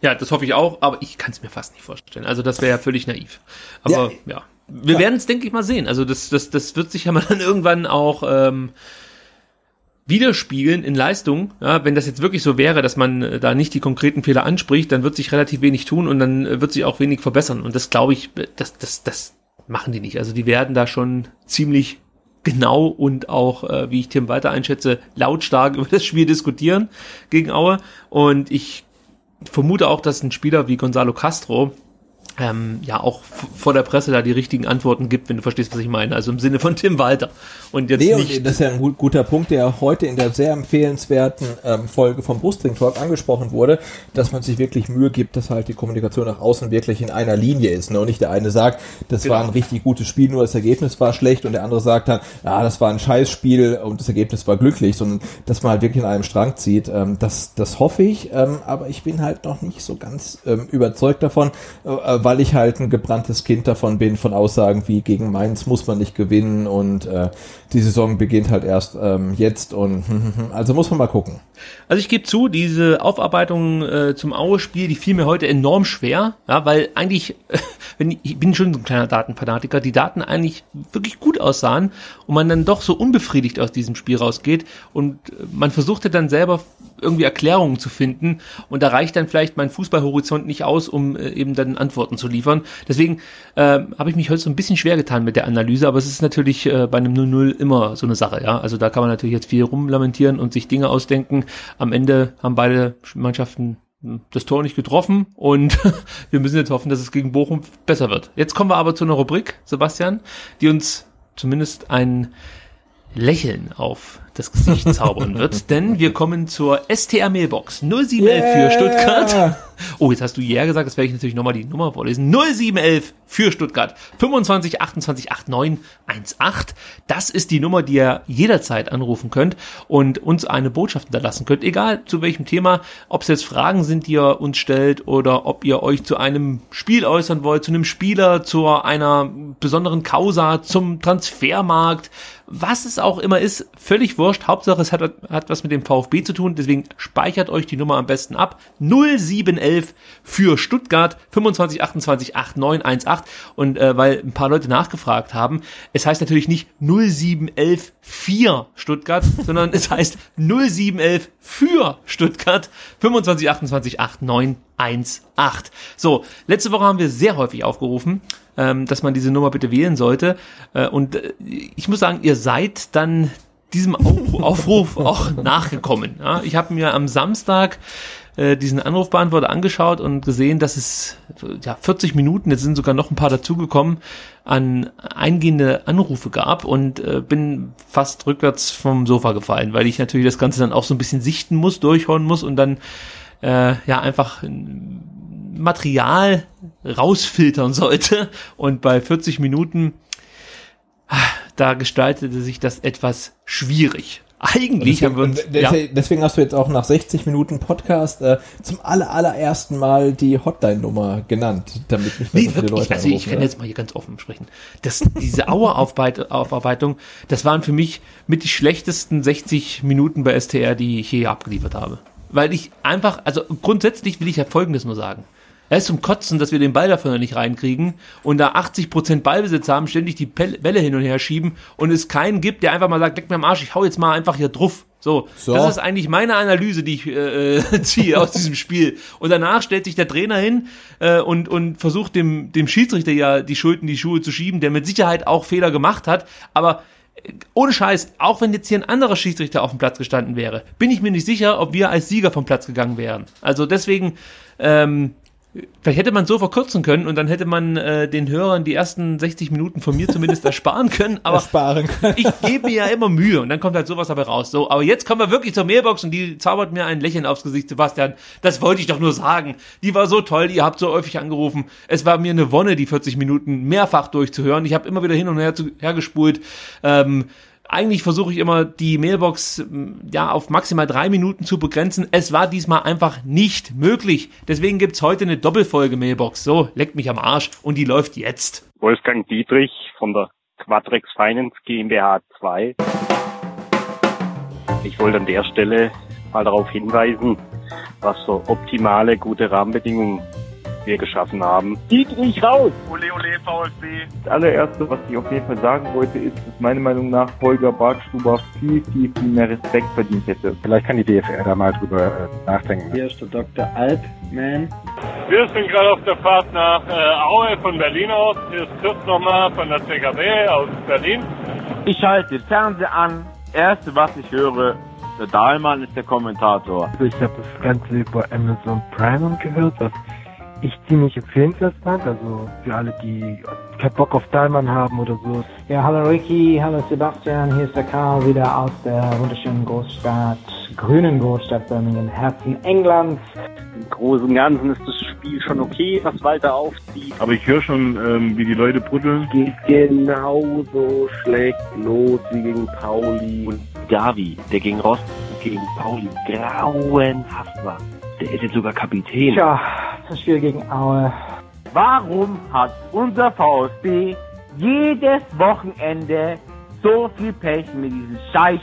Ja, das hoffe ich auch, aber ich kann es mir fast nicht vorstellen. Also das wäre ja völlig naiv. Aber ja, ja. wir ja. werden es, denke ich, mal sehen. Also das, das, das wird sich ja mal dann irgendwann auch ähm, widerspiegeln in Leistung. Ja, wenn das jetzt wirklich so wäre, dass man äh, da nicht die konkreten Fehler anspricht, dann wird sich relativ wenig tun und dann äh, wird sich auch wenig verbessern. Und das glaube ich, das, das, das, machen die nicht. Also die werden da schon ziemlich genau und auch, äh, wie ich Tim weiter einschätze, lautstark über das Spiel diskutieren gegen Aue. Und ich vermute auch, dass ein Spieler wie Gonzalo Castro ähm, ja auch vor der Presse da die richtigen Antworten gibt, wenn du verstehst, was ich meine. Also im Sinne von Tim Walter. Und jetzt nee, nicht. Und das ist ja ein gut, guter Punkt, der heute in der sehr empfehlenswerten ähm, Folge vom Brustring Talk angesprochen wurde, dass man sich wirklich Mühe gibt, dass halt die Kommunikation nach außen wirklich in einer Linie ist. Ne? Und nicht der eine sagt, das genau. war ein richtig gutes Spiel, nur das Ergebnis war schlecht und der andere sagt dann, ja, das war ein Scheißspiel und das Ergebnis war glücklich, sondern dass man halt wirklich in einem Strang zieht. Ähm, das, das hoffe ich, ähm, aber ich bin halt noch nicht so ganz ähm, überzeugt davon, äh, weil ich halt ein gebranntes Kind davon bin, von Aussagen wie gegen Mainz muss man nicht gewinnen und äh, die Saison beginnt halt erst ähm, jetzt und also muss man mal gucken. Also ich gebe zu, diese Aufarbeitung äh, zum Aue-Spiel, die fiel mir heute enorm schwer, ja, weil eigentlich, wenn ich, ich bin schon so ein kleiner Datenfanatiker, die Daten eigentlich wirklich gut aussahen und man dann doch so unbefriedigt aus diesem Spiel rausgeht und man versuchte dann selber irgendwie Erklärungen zu finden und da reicht dann vielleicht mein Fußballhorizont nicht aus, um äh, eben dann Antworten zu liefern. Deswegen äh, habe ich mich heute so ein bisschen schwer getan mit der Analyse, aber es ist natürlich äh, bei einem 0-0 immer so eine Sache, ja. Also da kann man natürlich jetzt viel rumlamentieren und sich Dinge ausdenken. Am Ende haben beide Mannschaften hm, das Tor nicht getroffen und wir müssen jetzt hoffen, dass es gegen Bochum besser wird. Jetzt kommen wir aber zu einer Rubrik, Sebastian, die uns zumindest ein Lächeln auf das Gesicht zaubern wird, denn wir kommen zur STR Mailbox 0711 yeah. für Stuttgart. Oh, jetzt hast du ja gesagt, das werde ich natürlich nochmal die Nummer vorlesen. 0711 für Stuttgart 25 28 89 18. Das ist die Nummer, die ihr jederzeit anrufen könnt und uns eine Botschaft hinterlassen könnt, egal zu welchem Thema, ob es jetzt Fragen sind, die ihr uns stellt oder ob ihr euch zu einem Spiel äußern wollt, zu einem Spieler, zu einer besonderen Causa, zum Transfermarkt, was es auch immer ist, völlig wurscht. Hauptsache, es hat, hat was mit dem VfB zu tun. Deswegen speichert euch die Nummer am besten ab. 0711 für Stuttgart 25 28 8918. Und äh, weil ein paar Leute nachgefragt haben, es heißt natürlich nicht 0711 für Stuttgart, sondern es heißt 0711 für Stuttgart 25 28 8918. So, letzte Woche haben wir sehr häufig aufgerufen, ähm, dass man diese Nummer bitte wählen sollte. Äh, und äh, ich muss sagen, ihr seid dann diesem Aufruf auch nachgekommen. Ich habe mir am Samstag äh, diesen Anrufbeantworter angeschaut und gesehen, dass es ja 40 Minuten, jetzt sind sogar noch ein paar dazugekommen, an eingehende Anrufe gab und äh, bin fast rückwärts vom Sofa gefallen, weil ich natürlich das Ganze dann auch so ein bisschen sichten muss, durchhauen muss und dann äh, ja einfach Material rausfiltern sollte. Und bei 40 Minuten, ah, da gestaltete sich das etwas schwierig. Eigentlich deswegen, haben wir uns, ja. deswegen hast du jetzt auch nach 60 Minuten Podcast äh, zum aller, allerersten Mal die Hotline-Nummer genannt, damit nicht mehr nee, so viele Leute Also ich kann ne? jetzt mal hier ganz offen sprechen. Das, diese Auer-Aufarbeitung, das waren für mich mit die schlechtesten 60 Minuten bei STR, die ich je abgeliefert habe. Weil ich einfach, also grundsätzlich will ich ja Folgendes nur sagen. Er ist zum Kotzen, dass wir den Ball dafür noch nicht reinkriegen und da 80% Ballbesitz haben, ständig die Bälle hin und her schieben und es keinen gibt, der einfach mal sagt, leck mir am Arsch, ich hau jetzt mal einfach hier drauf. So, so. das ist eigentlich meine Analyse, die ich äh, äh ziehe aus diesem Spiel. Und danach stellt sich der Trainer hin äh, und, und versucht dem, dem Schiedsrichter ja die Schulden, die Schuhe zu schieben, der mit Sicherheit auch Fehler gemacht hat. Aber äh, ohne Scheiß, auch wenn jetzt hier ein anderer Schiedsrichter auf dem Platz gestanden wäre, bin ich mir nicht sicher, ob wir als Sieger vom Platz gegangen wären. Also deswegen, ähm, Vielleicht hätte man so verkürzen können und dann hätte man äh, den Hörern die ersten 60 Minuten von mir zumindest ersparen können. Aber ersparen können. ich gebe mir ja immer Mühe und dann kommt halt sowas dabei raus. So, aber jetzt kommen wir wirklich zur Mailbox und die zaubert mir ein Lächeln aufs Gesicht, Sebastian. Das wollte ich doch nur sagen. Die war so toll, ihr habt so häufig angerufen. Es war mir eine Wonne, die 40 Minuten mehrfach durchzuhören. Ich habe immer wieder hin und her, zu, her gespult. Ähm, eigentlich versuche ich immer die Mailbox ja auf maximal drei Minuten zu begrenzen. Es war diesmal einfach nicht möglich. Deswegen gibt's heute eine Doppelfolge Mailbox. So, leckt mich am Arsch und die läuft jetzt. Wolfgang Dietrich von der Quadrex Finance GmbH 2. Ich wollte an der Stelle mal darauf hinweisen, was für optimale, gute Rahmenbedingungen wir geschaffen haben. Dietrich raus! Ole Ole VfB! Das allererste, was ich auf jeden Fall sagen wollte, ist, dass meiner Meinung nach Holger Bartstuber viel, viel, viel mehr Respekt verdient hätte. Vielleicht kann die DFR da mal drüber äh, nachdenken. Hier ist der Dr. Altman. Wir sind gerade auf der Fahrt nach äh, Aue von Berlin aus. Hier ist Chris nochmal von der CKW aus Berlin. Ich schalte den Fernseher an. Erste, was ich höre, der Dahlmann ist der Kommentator. Ich habe das Ganze über Amazon Prime gehört, was ich ziemlich empfehlenswert fand. Also für alle, die keinen Bock auf Dahlmann haben oder so. Ja, hallo Ricky, hallo Sebastian, hier ist der Karl wieder aus der wunderschönen Großstadt, grünen Großstadt Birmingham, Herzen Englands. Im Großen und Ganzen ist das Spiel schon okay, was Walter aufzieht. Aber ich höre schon, ähm, wie die Leute bruddeln. Geht genauso schlecht los wie gegen Pauli. Und Gavi, der gegen Rost gegen Pauli grauenhaft war. Der ist jetzt sogar Kapitän. Tja, das Spiel gegen Aue. Warum hat unser VfB jedes Wochenende so viel Pech mit diesen scheiß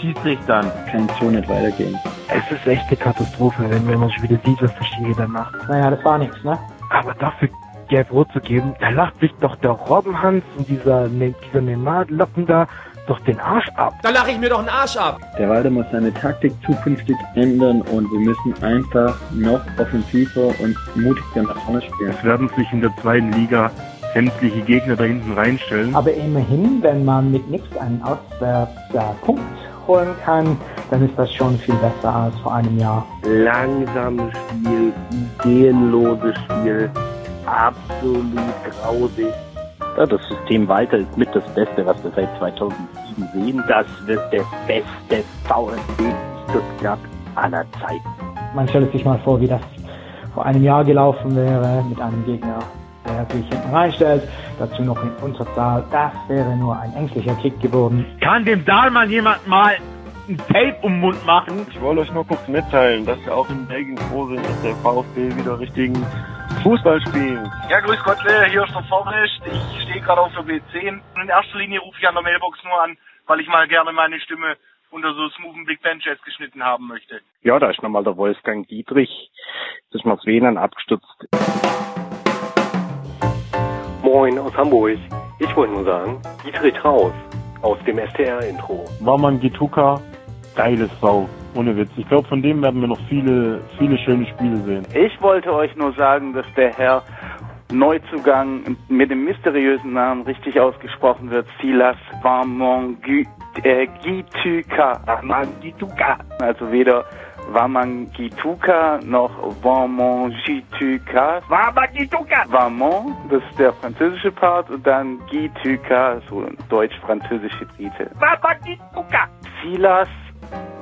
Schiedsrichtern? Kann so nicht weitergehen. Es ist echt eine Katastrophe, wenn, man schon wieder sieht, was der Schiri macht. Naja, das war nichts, ne? Aber dafür gelb-rot zu geben, da lacht sich doch der Robbenhans und dieser, Ne- dieser Neymar-Lappen da doch den Arsch ab. Da lache ich mir doch einen Arsch ab. Der Walter muss seine Taktik zukünftig ändern und wir müssen einfach noch offensiver und mutiger nach vorne spielen. Es werden sich in der zweiten Liga sämtliche Gegner da hinten reinstellen. Aber immerhin, wenn man mit nichts einen Auswärtspunkt holen kann, dann ist das schon viel besser als vor einem Jahr. Langsames Spiel, ideenloses Spiel, absolut grausig. Ja, das System Walter ist mit das Beste, was wir seit 2007 sehen. Das wird der beste VfB Stuttgart aller Zeiten. Man stellt sich mal vor, wie das vor einem Jahr gelaufen wäre mit einem Gegner, der sich hinten reinstellt, dazu noch in Unterzahl. Das wäre nur ein ängstlicher Kick geworden. Kann dem Dahlmann jemand mal ein Tape um den Mund machen? Ich wollte euch nur kurz mitteilen, dass wir auch in Belgien froh sind, dass der VfB wieder richtigen Fußball spielt. Ja, grüß Gott, hier ist der Vorrecht. Ich stehe gerade auf der B10. In erster Linie rufe ich an der Mailbox nur an, weil ich mal gerne meine Stimme unter so smoothen Big Band Jazz geschnitten haben möchte. Ja, da ist nochmal der Wolfgang Dietrich. Das ist mal das WLAN abgestürzt. Moin aus Hamburg. Ich wollte nur sagen, Dietrich raus aus dem STR-Intro. Warman Gituka, geiles Sau. Ohne Witz. Ich glaube, von dem werden wir noch viele, viele schöne Spiele sehen. Ich wollte euch nur sagen, dass der Herr Neuzugang mit dem mysteriösen Namen richtig ausgesprochen wird. Silas Wamangituka. Wamangituka. Also weder Wamangituka noch Wamangituka. Wamangituka! Vamon, das ist der französische Part und dann Gituka, so ein deutsch-französische Brite. Wamangituka! Silas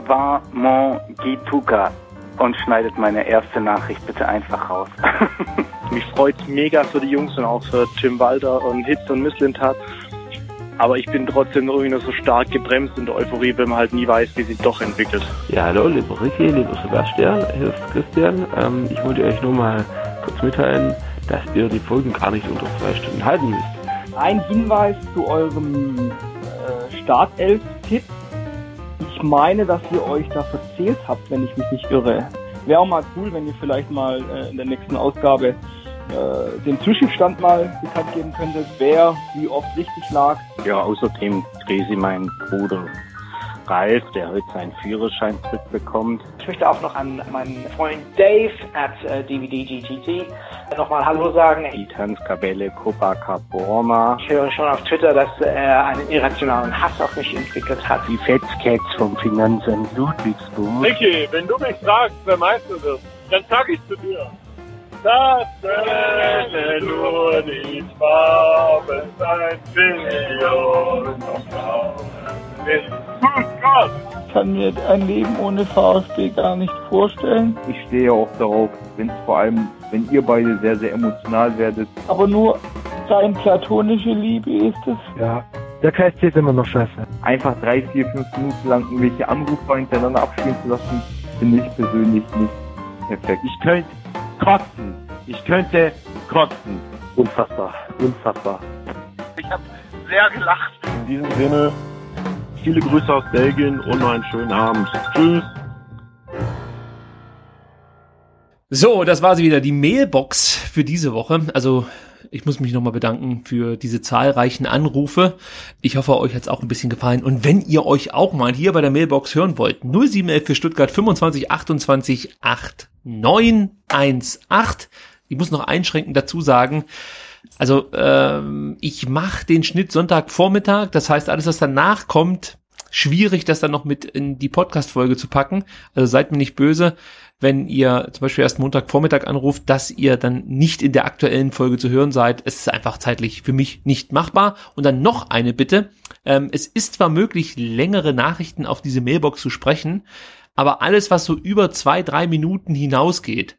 Wamangituka. Und schneidet meine erste Nachricht bitte einfach raus. Mich freut's mega für die Jungs und auch für Tim Walter und Hitz und Misslintat. Aber ich bin trotzdem irgendwie noch so stark gebremst in der Euphorie, wenn man halt nie weiß, wie sich doch entwickelt. Ja, hallo, lieber Ricky, lieber Sebastian, hier ist Christian. Ähm, ich wollte euch nur mal kurz mitteilen, dass ihr die Folgen gar nicht unter zwei Stunden halten müsst. Ein Hinweis zu eurem äh, Startelf-Tipp. Ich meine, dass ihr euch da verzählt habt, wenn ich mich nicht irre. Wäre auch mal cool, wenn ihr vielleicht mal äh, in der nächsten Ausgabe äh, den Zwischenstand mal bekannt geben könntet, wer wie oft richtig lag. Ja, außerdem Gresi, mein Bruder Ralf, der heute seinen Führerschein zurückbekommt. Ich möchte auch noch an meinen Freund Dave at äh, DVDGTT nochmal Hallo sagen. Die Tanzkapelle Copacabana. Ich höre schon auf Twitter, dass er einen irrationalen Hass auf mich entwickelt hat. Die Fetzcats vom Finanzamt Ludwigsburg. Ricky, wenn du mich fragst, wer Meister wird, dann sag ich zu dir. Das können nur die Farben sein, Billion und Blau. Gott! Ich kann mir ein Leben ohne VfB gar nicht vorstellen. Ich stehe auch darauf, wenn es vor allem, wenn ihr beide sehr, sehr emotional werdet. Aber nur rein platonische Liebe ist es. Ja, der KSC ist immer noch scheiße. Einfach drei, vier, fünf Minuten lang irgendwelche Anrufe hintereinander abspielen zu lassen, finde ich persönlich nicht perfekt. Ich könnte kotzen. Ich könnte kotzen. Unfassbar, unfassbar. Ich habe sehr gelacht. In diesem Sinne, viele Grüße aus Belgien und noch einen schönen Abend. Tschüss. So, das war sie wieder, die Mailbox für diese Woche. Also, ich muss mich nochmal bedanken für diese zahlreichen Anrufe. Ich hoffe, euch hat's auch ein bisschen gefallen. Und wenn ihr euch auch mal hier bei der Mailbox hören wollt, 0711 für Stuttgart 25 28 8918. Ich muss noch einschränken dazu sagen, also ähm, ich mache den Schnitt Sonntagvormittag. Das heißt, alles, was danach kommt, schwierig, das dann noch mit in die Podcast-Folge zu packen. Also seid mir nicht böse, wenn ihr zum Beispiel erst Montagvormittag anruft, dass ihr dann nicht in der aktuellen Folge zu hören seid. Es ist einfach zeitlich für mich nicht machbar. Und dann noch eine Bitte. Ähm, es ist zwar möglich, längere Nachrichten auf diese Mailbox zu sprechen, aber alles, was so über zwei, drei Minuten hinausgeht,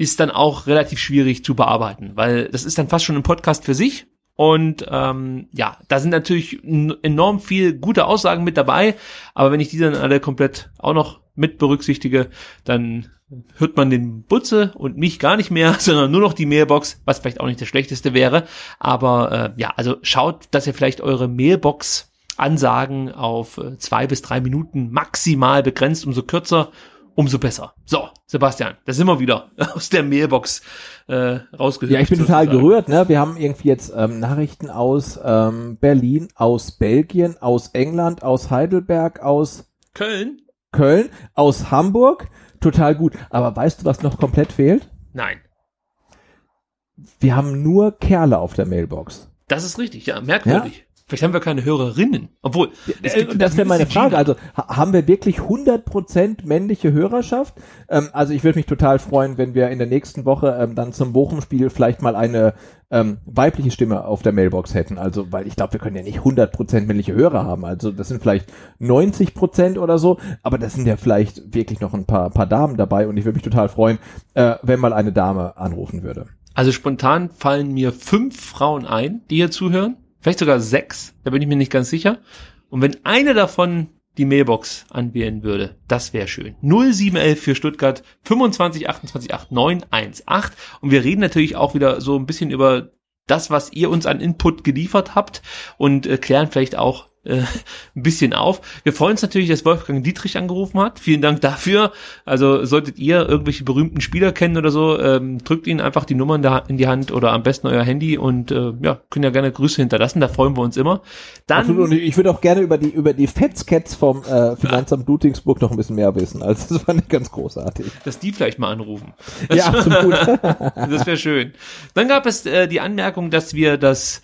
ist dann auch relativ schwierig zu bearbeiten, weil das ist dann fast schon ein Podcast für sich. Und ähm, ja, da sind natürlich enorm viel gute Aussagen mit dabei, aber wenn ich die dann alle komplett auch noch mit berücksichtige, dann hört man den Butze und mich gar nicht mehr, sondern nur noch die Mailbox, was vielleicht auch nicht das Schlechteste wäre. Aber äh, ja, also schaut, dass ihr vielleicht eure Mailbox Ansagen auf äh, zwei bis drei Minuten maximal begrenzt, umso kürzer, umso besser. So, Sebastian, da sind wir wieder aus der Mailbox äh, rausgehört. Ja, ich bin total gerührt. Ne? Wir haben irgendwie jetzt ähm, Nachrichten aus ähm, Berlin, aus Belgien, aus England, aus Heidelberg, aus Köln, Köln, aus Hamburg. Total gut. Aber weißt du, was noch komplett fehlt? Nein. Wir haben nur Kerle auf der Mailbox. Das ist richtig, ja, merkwürdig. Ja? Vielleicht haben wir keine Hörerinnen. Obwohl, äh, das wäre meine Frage. Also haben wir wirklich 100% männliche Hörerschaft? Ähm, also ich würde mich total freuen, wenn wir in der nächsten Woche ähm, dann zum Bochum-Spiel vielleicht mal eine ähm, weibliche Stimme auf der Mailbox hätten. Also, weil ich glaube, wir können ja nicht 100% männliche Hörer haben. Also das sind vielleicht 90% oder so, aber das sind ja vielleicht wirklich noch ein paar, paar Damen dabei und ich würde mich total freuen, äh, wenn mal eine Dame anrufen würde. Also spontan fallen mir fünf Frauen ein, die hier zuhören vielleicht sogar sechs, da bin ich mir nicht ganz sicher. Und wenn eine davon die Mailbox anwählen würde, das wäre schön. 0711 für Stuttgart 25 28 8 918 und wir reden natürlich auch wieder so ein bisschen über das, was ihr uns an Input geliefert habt und äh, klären vielleicht auch äh, ein bisschen auf. Wir freuen uns natürlich, dass Wolfgang Dietrich angerufen hat. Vielen Dank dafür. Also solltet ihr irgendwelche berühmten Spieler kennen oder so, ähm, drückt ihnen einfach die Nummer in, der, in die Hand oder am besten euer Handy und äh, ja, können ja gerne Grüße hinterlassen. Da freuen wir uns immer. Dann, Absolut. Und ich würde auch gerne über die über die Fetzcats vom äh, Finanzamt Ludwigsburg noch ein bisschen mehr wissen. Also das fand ich ganz großartig. Dass die vielleicht mal anrufen. Ja, absolut. das wäre schön. Dann gab es äh, die Anmerkung, dass wir das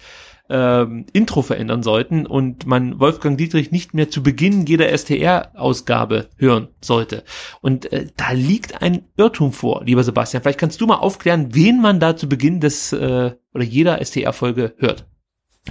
ähm, Intro verändern sollten und man Wolfgang Dietrich nicht mehr zu Beginn jeder STR-Ausgabe hören sollte. Und äh, da liegt ein Irrtum vor, lieber Sebastian. Vielleicht kannst du mal aufklären, wen man da zu Beginn des äh, oder jeder STR-Folge hört.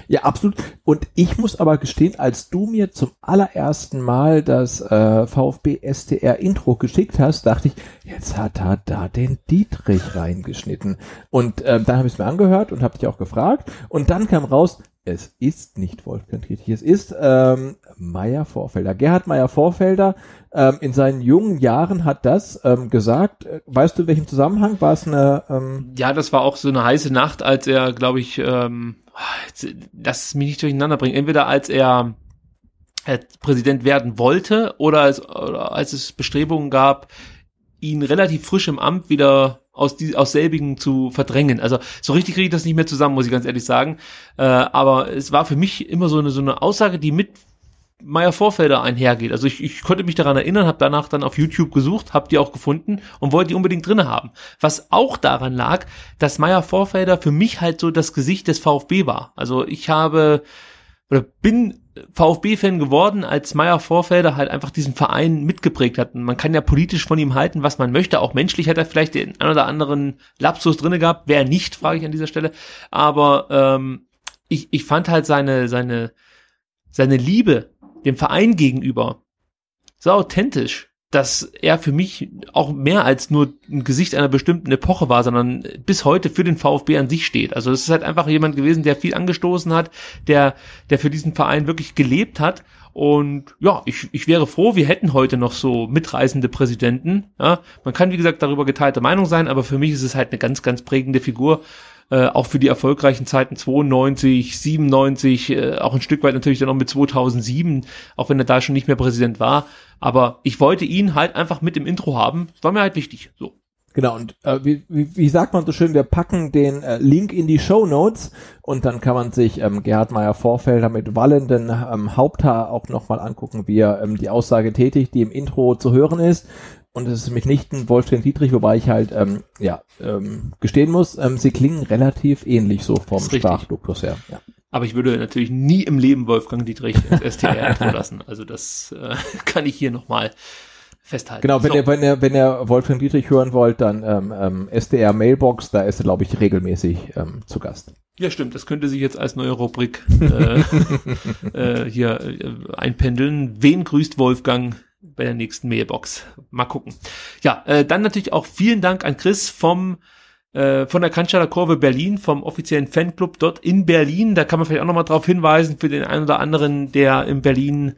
Ja, absolut. Und ich muss aber gestehen, als du mir zum allerersten Mal das äh, VfB STR Intro geschickt hast, dachte ich, jetzt hat er da den Dietrich reingeschnitten. Und äh, dann habe ich es mir angehört und habe dich auch gefragt. Und dann kam raus, es ist nicht Wolfgang Dietrich, es ist ähm, Meier Vorfelder. Gerhard Meier Vorfelder ähm, in seinen jungen Jahren hat das ähm, gesagt. Weißt du, in welchem Zusammenhang war es eine? Ähm ja, das war auch so eine heiße Nacht, als er, glaube ich, ähm, lass mich nicht durcheinander bringen. Entweder als er äh, Präsident werden wollte oder als, oder als es Bestrebungen gab, ihn relativ frisch im Amt wieder aus, die, aus selbigen zu verdrängen. Also so richtig kriege ich das nicht mehr zusammen, muss ich ganz ehrlich sagen. Äh, aber es war für mich immer so eine, so eine Aussage, die mit Meier Vorfelder einhergeht. Also ich, ich konnte mich daran erinnern, habe danach dann auf YouTube gesucht, habe die auch gefunden und wollte die unbedingt drinne haben. Was auch daran lag, dass Meier Vorfelder für mich halt so das Gesicht des VfB war. Also ich habe oder bin VfB-Fan geworden, als Meier Vorfelder halt einfach diesen Verein mitgeprägt hat. Und man kann ja politisch von ihm halten, was man möchte. Auch menschlich hat er vielleicht den ein oder anderen Lapsus drinne gehabt. Wer nicht, frage ich an dieser Stelle. Aber ähm, ich, ich fand halt seine, seine, seine Liebe dem Verein gegenüber so authentisch, dass er für mich auch mehr als nur ein Gesicht einer bestimmten Epoche war, sondern bis heute für den VfB an sich steht. Also es ist halt einfach jemand gewesen, der viel angestoßen hat, der, der für diesen Verein wirklich gelebt hat. Und ja, ich, ich wäre froh, wir hätten heute noch so mitreisende Präsidenten. Ja, man kann, wie gesagt, darüber geteilte Meinung sein, aber für mich ist es halt eine ganz, ganz prägende Figur äh, auch für die erfolgreichen Zeiten 92, 97, äh, auch ein Stück weit natürlich dann auch mit 2007, auch wenn er da schon nicht mehr Präsident war. Aber ich wollte ihn halt einfach mit im Intro haben. Das war mir halt wichtig. So. Genau, und äh, wie, wie, wie sagt man so schön, wir packen den äh, Link in die Show Notes und dann kann man sich ähm, Gerhard Meyer Vorfelder mit wallenden ähm, Haupthaar auch nochmal angucken, wie er ähm, die Aussage tätigt, die im Intro zu hören ist und es ist mitnichten Wolfgang Dietrich, wobei ich halt ähm, ja ähm, gestehen muss, ähm, sie klingen relativ ähnlich so vom Sprachduktus her. Ja. Aber ich würde natürlich nie im Leben Wolfgang Dietrich ins STR lassen. Also das äh, kann ich hier nochmal festhalten. Genau, wenn So. ihr, wenn ihr, wenn ihr Wolfgang Dietrich hören wollt, dann ähm, ähm, SDR Mailbox, da ist er, glaube ich, regelmäßig ähm, zu Gast. Ja, stimmt. Das könnte sich jetzt als neue Rubrik äh, äh, hier äh, einpendeln. Wen grüßt Wolfgang bei der nächsten Mailbox? Mal gucken. Ja, äh, dann natürlich auch vielen Dank an Chris vom äh, von der Cannstatter Kurve Berlin, vom offiziellen Fanclub dort in Berlin. Da kann man vielleicht auch nochmal drauf hinweisen für den einen oder anderen, der in Berlin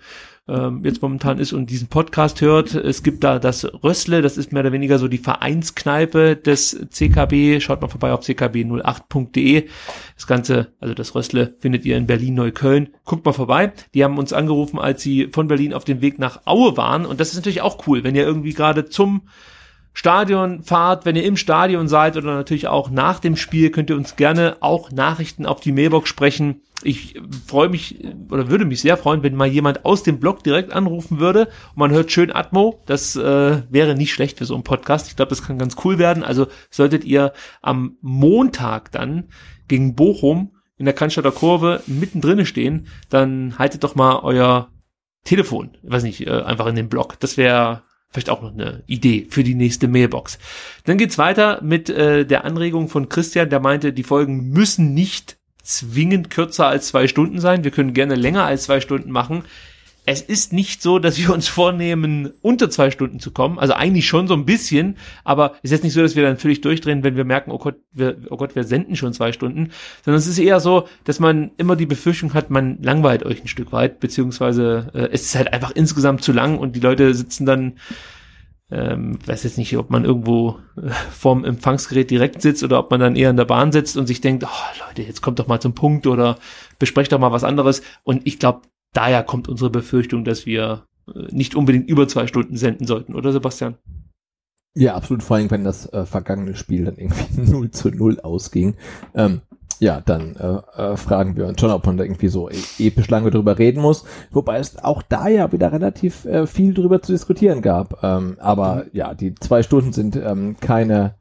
ähm, jetzt momentan ist und diesen Podcast hört. Es gibt da das Rössle, das ist mehr oder weniger so die Vereinskneipe des CKB. Schaut mal vorbei auf ckb08.de. Das Ganze, also das Rössle, findet ihr in Berlin-Neukölln. Guckt mal vorbei. Die haben uns angerufen, als sie von Berlin auf dem Weg nach Aue waren. Und das ist natürlich auch cool, wenn ihr irgendwie gerade zum Stadion fahrt, wenn ihr im Stadion seid oder natürlich auch nach dem Spiel, könnt ihr uns gerne auch Nachrichten auf die Mailbox sprechen. Ich freue mich oder würde mich sehr freuen, wenn mal jemand aus dem Blog direkt anrufen würde und man hört schön Atmo. Das äh, wäre nicht schlecht für so einen Podcast. Ich glaube, das kann ganz cool werden. Also solltet ihr am Montag dann gegen Bochum in der Cannstatter Kurve mittendrin stehen, dann haltet doch mal euer Telefon, weiß nicht, äh, einfach in den Blog. Das wäre vielleicht auch noch eine Idee für die nächste Mailbox. Dann geht's weiter mit äh, der Anregung von Christian, der meinte, die Folgen müssen nicht zwingend kürzer als zwei Stunden sein. Wir können gerne länger als zwei Stunden machen. Es ist nicht so, dass wir uns vornehmen, unter zwei Stunden zu kommen. Also eigentlich schon so ein bisschen, aber es ist jetzt nicht so, dass wir dann völlig durchdrehen, wenn wir merken, oh Gott, wir, oh Gott, wir senden schon zwei Stunden, sondern es ist eher so, dass man immer die Befürchtung hat, man langweilt euch ein Stück weit, beziehungsweise äh, es ist halt einfach insgesamt zu lang und die Leute sitzen dann ähm, weiß jetzt nicht, ob man irgendwo äh, vorm Empfangsgerät direkt sitzt oder ob man dann eher in der Bahn sitzt und sich denkt, oh Leute, jetzt kommt doch mal zum Punkt oder besprecht doch mal was anderes. Und ich glaube, daher kommt unsere Befürchtung, dass wir äh, nicht unbedingt über zwei Stunden senden sollten, oder Sebastian? Ja, absolut, vor allem, wenn das äh, vergangene Spiel dann irgendwie 0 zu 0 ausging. Ähm, ja, dann äh, äh, fragen wir uns schon, ob man da irgendwie so e- episch lange drüber reden muss. Wobei es auch da ja wieder relativ äh, viel drüber zu diskutieren gab. Ähm, aber ja, die zwei Stunden sind ähm, keine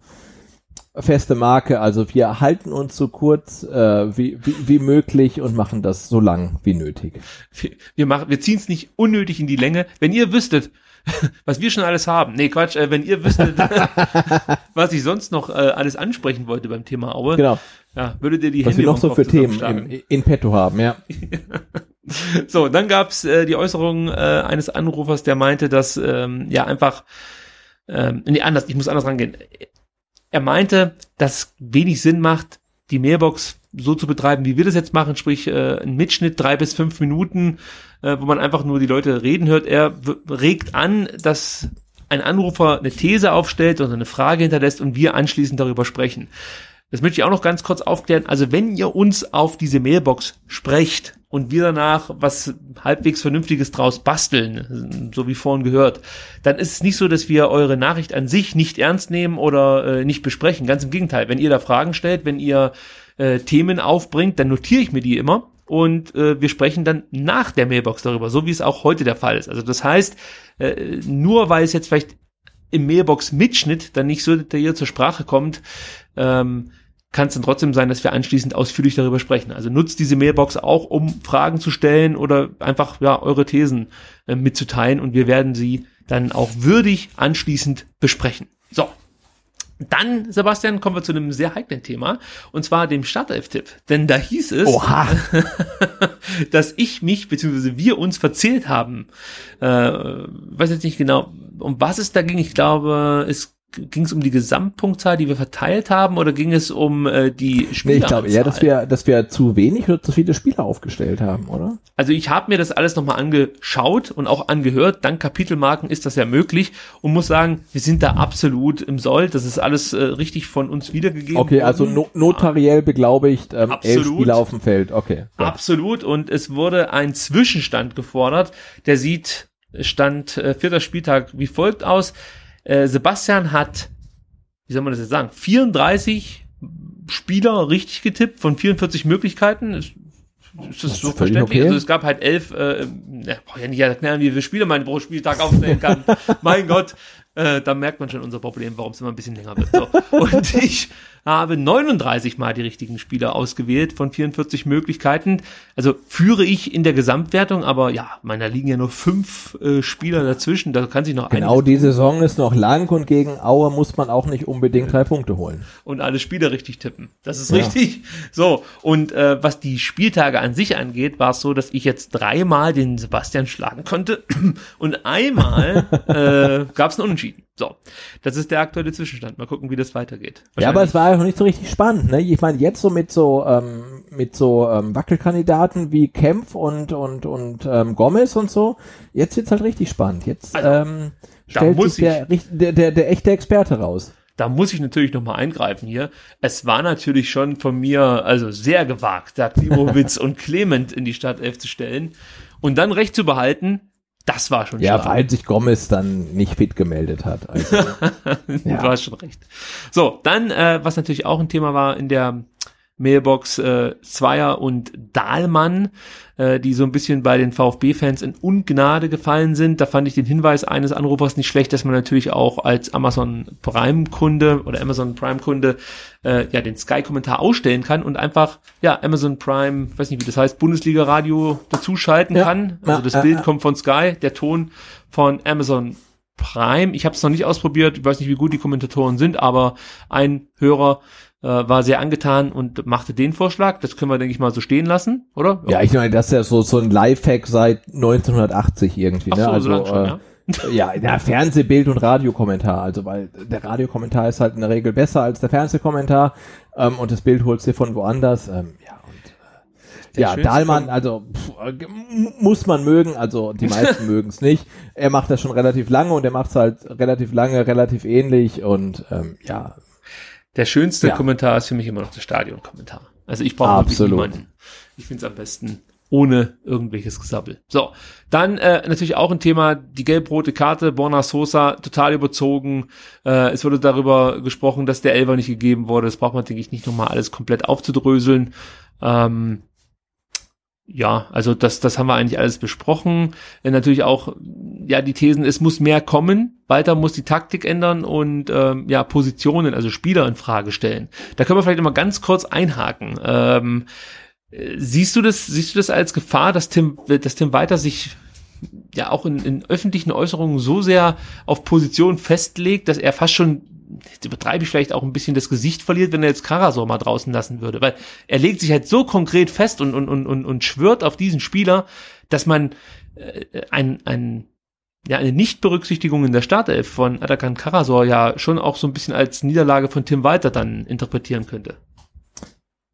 feste Marke. Also wir halten uns so kurz äh, wie, wie, wie möglich und machen das so lang wie nötig. Wir, wir machen, wir ziehen es nicht unnötig in die Länge. Wenn ihr wüsstet, was wir schon alles haben. Nee, Quatsch, äh, wenn ihr wüsstet, was ich sonst noch äh, alles ansprechen wollte beim Thema Aue, Genau. ja, würdet ihr die Was Hände wir noch so für Themen im, in petto haben, ja. So, dann gab's äh, die Äußerung äh, eines Anrufers, der meinte, dass ähm, ja einfach ähm, nee, anders, ich muss anders rangehen. Er meinte, dass wenig Sinn macht, die Mailbox so zu betreiben, wie wir das jetzt machen, sprich äh, ein Mitschnitt drei bis fünf Minuten, äh, wo man einfach nur die Leute reden hört. Er regt an, dass ein Anrufer eine These aufstellt oder eine Frage hinterlässt und wir anschließend darüber sprechen. Das möchte ich auch noch ganz kurz aufklären. Also wenn ihr uns auf diese Mailbox sprecht und wir danach was halbwegs Vernünftiges draus basteln, so wie vorhin gehört, dann ist es nicht so, dass wir eure Nachricht an sich nicht ernst nehmen oder äh, nicht besprechen. Ganz im Gegenteil. Wenn ihr da Fragen stellt, wenn ihr äh, Themen aufbringt, dann notiere ich mir die immer und äh, wir sprechen dann nach der Mailbox darüber, so wie es auch heute der Fall ist. Also das heißt, äh, nur weil es jetzt vielleicht im Mailbox-Mitschnitt dann nicht so detailliert zur Sprache kommt, ähm, kann es dann trotzdem sein, dass wir anschließend ausführlich darüber sprechen. Also nutzt diese Mailbox auch, um Fragen zu stellen oder einfach ja eure Thesen äh, mitzuteilen und wir werden sie dann auch würdig anschließend besprechen. So. Dann, Sebastian, kommen wir zu einem sehr heiklen Thema, und zwar dem Startelf-Tipp. Denn da hieß es, Oha. dass ich mich, beziehungsweise wir uns verzählt haben. Äh, weiß jetzt nicht genau, um was es da ging. Ich glaube, es ging es um die Gesamtpunktzahl, die wir verteilt haben, oder ging es um äh, die Nee, Spieler? ich glaube eher, dass wir, dass wir zu wenig oder zu viele Spieler aufgestellt haben, oder? Also ich habe mir das alles nochmal angeschaut und auch angehört. Dank Kapitelmarken ist das ja möglich und muss sagen, wir sind da absolut im Soll. Das ist alles äh, richtig von uns wiedergegeben. Okay, also no notariell beglaubigt, ähm, elf Absolut. Spieler auf dem Feld, okay. Absolut. Und es wurde ein Zwischenstand gefordert. Der sieht Stand äh, vierter Spieltag wie folgt aus. Äh, Sebastian hat, wie soll man das jetzt sagen, 34 Spieler richtig getippt von 44 Möglichkeiten. Ist, ist das so völlig verständlich? okay. Also es gab halt elf, äh, ja, brauch ja nicht erklären, wie viele Spieler man pro Spieltag aufstellen kann. mein Gott, äh, da merkt man schon unser Problem, warum es immer ein bisschen länger wird. So. Und ich habe 39 mal die richtigen Spieler ausgewählt von 44 Möglichkeiten. Also führe ich in der Gesamtwertung, aber ja, meiner liegen ja nur fünf äh, Spieler dazwischen, da kann sich noch Genau, die Saison ist noch lang und gegen Aue muss man auch nicht unbedingt drei Punkte holen. Und alle Spieler richtig tippen. Das ist ja. richtig. So, und äh, was die Spieltage an sich angeht, war es so, dass ich jetzt dreimal den Sebastian schlagen konnte und einmal äh, gab es einen Unentschieden. So, das ist der aktuelle Zwischenstand. Mal gucken, wie das weitergeht. Ja, aber es war ja noch nicht so richtig spannend. Ne? Ich meine, jetzt so mit so ähm, mit so ähm, Wackelkandidaten wie Kempf und und und ähm, Gomez und so, jetzt wird's halt richtig spannend. Jetzt also, ähm, stellt sich der, der, der, der echte Experte raus. Da muss ich natürlich nochmal eingreifen hier. Es war natürlich schon von mir, also sehr gewagt, da Klimowitz und Clement in die Startelf zu stellen und dann recht zu behalten, das war schon Ja, stark. weil sich Gomez dann nicht fit gemeldet hat. Also, ja. Du hast schon recht. So, dann, äh, was natürlich auch ein Thema war in der Mailbox äh, Zweier und Dahlmann, äh, die so ein bisschen bei den VfB-Fans in Ungnade gefallen sind. Da fand ich den Hinweis eines Anrufers nicht schlecht, dass man natürlich auch als Amazon Prime-Kunde oder Amazon Prime-Kunde äh, ja den Sky-Kommentar ausstellen kann und einfach ja Amazon Prime, weiß nicht wie das heißt, Bundesliga-Radio dazuschalten ja, kann. Also das Bild kommt von Sky, der Ton von Amazon Prime. Ich habe es noch nicht ausprobiert, ich weiß nicht, wie gut die Kommentatoren sind, aber ein Hörer äh, war sehr angetan und machte den Vorschlag. Das können wir, denke ich mal, so stehen lassen, oder? Ja, ich meine, das ist ja so, so ein Lifehack seit 1980 irgendwie. Ach ne? so, also, so schon, äh, ja. ja, ja, Fernsehbild und Radiokommentar. Also, weil der Radiokommentar ist halt in der Regel besser als der Fernsehkommentar ähm, und das Bild holst du von woanders. Ähm, ja, und äh, ja, Dahlmann, also pff, muss man mögen, also die meisten mögen es nicht. Er macht das schon relativ lange und er macht es halt relativ lange, relativ ähnlich und ähm, ja, der schönste ja. Kommentar ist für mich immer noch der Stadion-Kommentar. Also ich brauche wirklich niemanden. Ich finde es am besten ohne irgendwelches Gesabbel. So, dann äh, natürlich auch ein Thema, die gelb-rote Karte, Borna Sosa, total überzogen. Äh, es wurde darüber gesprochen, dass der Elfer nicht gegeben wurde. Das braucht man, denke ich, nicht nochmal alles komplett aufzudröseln. Ähm, ja, also das, das haben wir eigentlich alles besprochen. Äh, natürlich auch, ja, die Thesen, es muss mehr kommen. Weiter muss die Taktik ändern und ähm, ja, Positionen, also Spieler in Frage stellen. Da können wir vielleicht immer ganz kurz einhaken. Ähm, äh, siehst du das, siehst du das als Gefahr, dass Tim, dass Tim weiter sich ja auch in, in öffentlichen Äußerungen so sehr auf Position festlegt, dass er fast schon jetzt übertreibe ich vielleicht auch ein bisschen das Gesicht verliert, wenn er jetzt Karasor mal draußen lassen würde, weil er legt sich halt so konkret fest und, und, und, und, schwört auf diesen Spieler, dass man äh, ein, ein, ja, eine Nichtberücksichtigung in der Startelf von Atakan Karasor ja schon auch so ein bisschen als Niederlage von Tim Walter dann interpretieren könnte.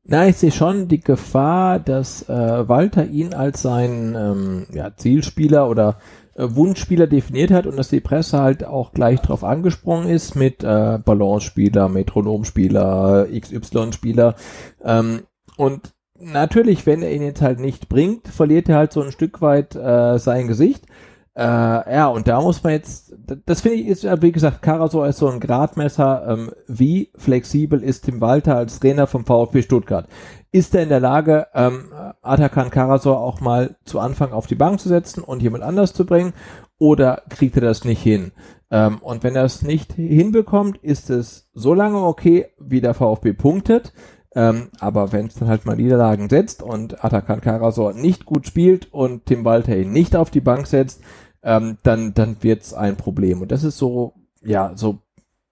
Na, ich sehe schon die Gefahr, dass äh, Walter ihn als seinen ähm, ja, Zielspieler oder Wunschspieler definiert hat und dass die Presse halt auch gleich drauf angesprungen ist mit äh, Balance-Spieler, Metronom-Spieler, XY-Spieler. Ähm, und natürlich, wenn er ihn jetzt halt nicht bringt, verliert er halt so ein Stück weit äh, sein Gesicht. Äh, ja, und da muss man jetzt, das finde ich ist, wie gesagt, Karasor ist so ein Gradmesser, ähm, wie flexibel ist Tim Walter als Trainer vom VfB Stuttgart. Ist er in der Lage, ähm, Atakan Karasor auch mal zu Anfang auf die Bank zu setzen und jemand anders zu bringen? Oder kriegt er das nicht hin? Ähm, und wenn er es nicht hinbekommt, ist es so lange okay, wie der VfB punktet. Ähm, aber wenn es dann halt mal Niederlagen setzt und Atakan Karasor nicht gut spielt und Tim Walter ihn nicht auf die Bank setzt, ähm, dann, dann wird's ein Problem. Und das ist so, ja, so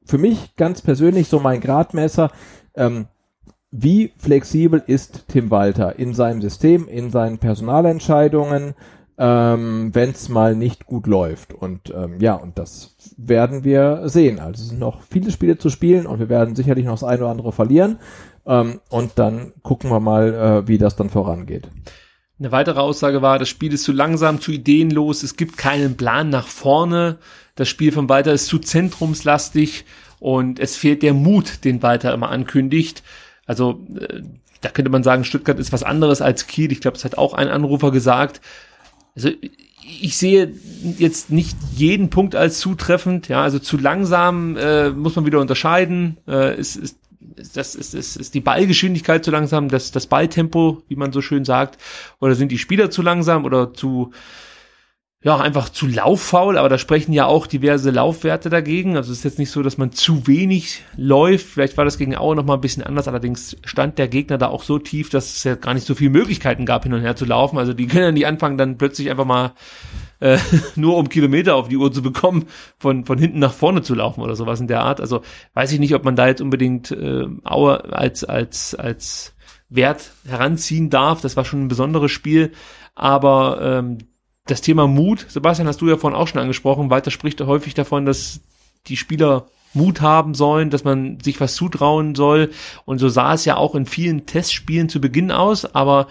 für mich ganz persönlich so mein Gradmesser. Ähm, wie flexibel ist Tim Walter in seinem System, in seinen Personalentscheidungen, ähm, wenn es mal nicht gut läuft. Und ähm, ja, und das werden wir sehen. Also es sind noch viele Spiele zu spielen und wir werden sicherlich noch das eine oder andere verlieren. Ähm, und dann gucken wir mal, äh, wie das dann vorangeht. Eine weitere Aussage war, das Spiel ist zu langsam, zu ideenlos, es gibt keinen Plan nach vorne. Das Spiel von Walter ist zu zentrumslastig und es fehlt der Mut, den Walter immer ankündigt. Also äh, da könnte man sagen, Stuttgart ist was anderes als Kiel. Ich glaube, das hat auch ein Anrufer gesagt. Also ich sehe jetzt nicht jeden Punkt als zutreffend. Ja, also zu langsam äh, muss man wieder unterscheiden. Äh, ist, ist das ist, ist, ist die Ballgeschwindigkeit zu langsam, das, das Balltempo, wie man so schön sagt, oder sind die Spieler zu langsam oder zu, ja, einfach zu lauffaul, aber da sprechen ja auch diverse Laufwerte dagegen. Also es ist jetzt nicht so, dass man zu wenig läuft. Vielleicht war das gegen Aue noch mal ein bisschen anders. Allerdings stand der Gegner da auch so tief, dass es ja gar nicht so viele Möglichkeiten gab, hin und her zu laufen. Also die können ja nicht anfangen, dann plötzlich einfach mal äh, nur um Kilometer auf die Uhr zu bekommen, von, von hinten nach vorne zu laufen oder sowas in der Art. Also weiß ich nicht, ob man da jetzt unbedingt äh, Aue als, als, als Wert heranziehen darf. Das war schon ein besonderes Spiel. Aber ähm, das Thema Mut, Sebastian, hast du ja vorhin auch schon angesprochen. Walter spricht häufig davon, dass die Spieler Mut haben sollen, dass man sich was zutrauen soll. Und so sah es ja auch in vielen Testspielen zu Beginn aus, aber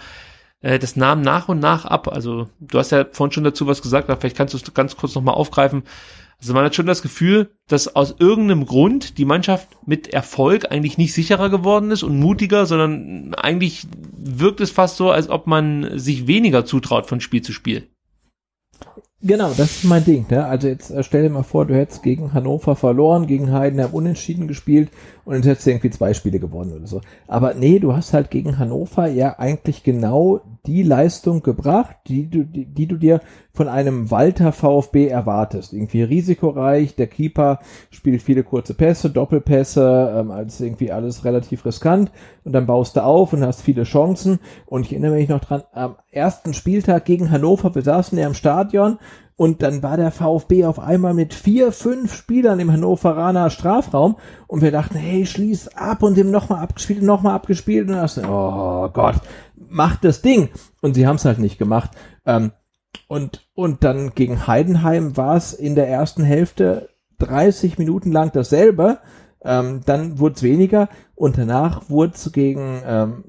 äh, das nahm nach und nach ab. Also du hast ja vorhin schon dazu was gesagt, aber vielleicht kannst du es ganz kurz nochmal aufgreifen. Also man hat schon das Gefühl, dass aus irgendeinem Grund die Mannschaft mit Erfolg eigentlich nicht sicherer geworden ist und mutiger, sondern eigentlich wirkt es fast so, als ob man sich weniger zutraut von Spiel zu Spiel. Genau, das ist mein Ding. Ne? Also jetzt äh, stell dir mal vor, du hättest gegen Hannover verloren, gegen Heidenheim unentschieden gespielt und dann hättest du irgendwie zwei Spiele gewonnen oder so. Aber nee, du hast halt gegen Hannover ja eigentlich genau die Leistung gebracht, die du, die, die du dir von einem Walter VfB erwartest. Irgendwie risikoreich, der Keeper spielt viele kurze Pässe, Doppelpässe, ähm, also irgendwie alles relativ riskant und dann baust du auf und hast viele Chancen. Und ich erinnere mich noch dran, am ersten Spieltag gegen Hannover, wir saßen ja im Stadion und dann war der VfB auf einmal mit vier, fünf Spielern im Hannoveraner Strafraum und wir dachten, hey, schließ ab und dem nochmal abgespielt, nochmal abgespielt und dann dachte, oh Gott, macht das Ding. Und sie haben es halt nicht gemacht. Ähm, und, und dann gegen Heidenheim war es in der ersten Hälfte 30 Minuten lang dasselbe. Ähm, dann wurde es weniger und danach wurde es gegen ähm,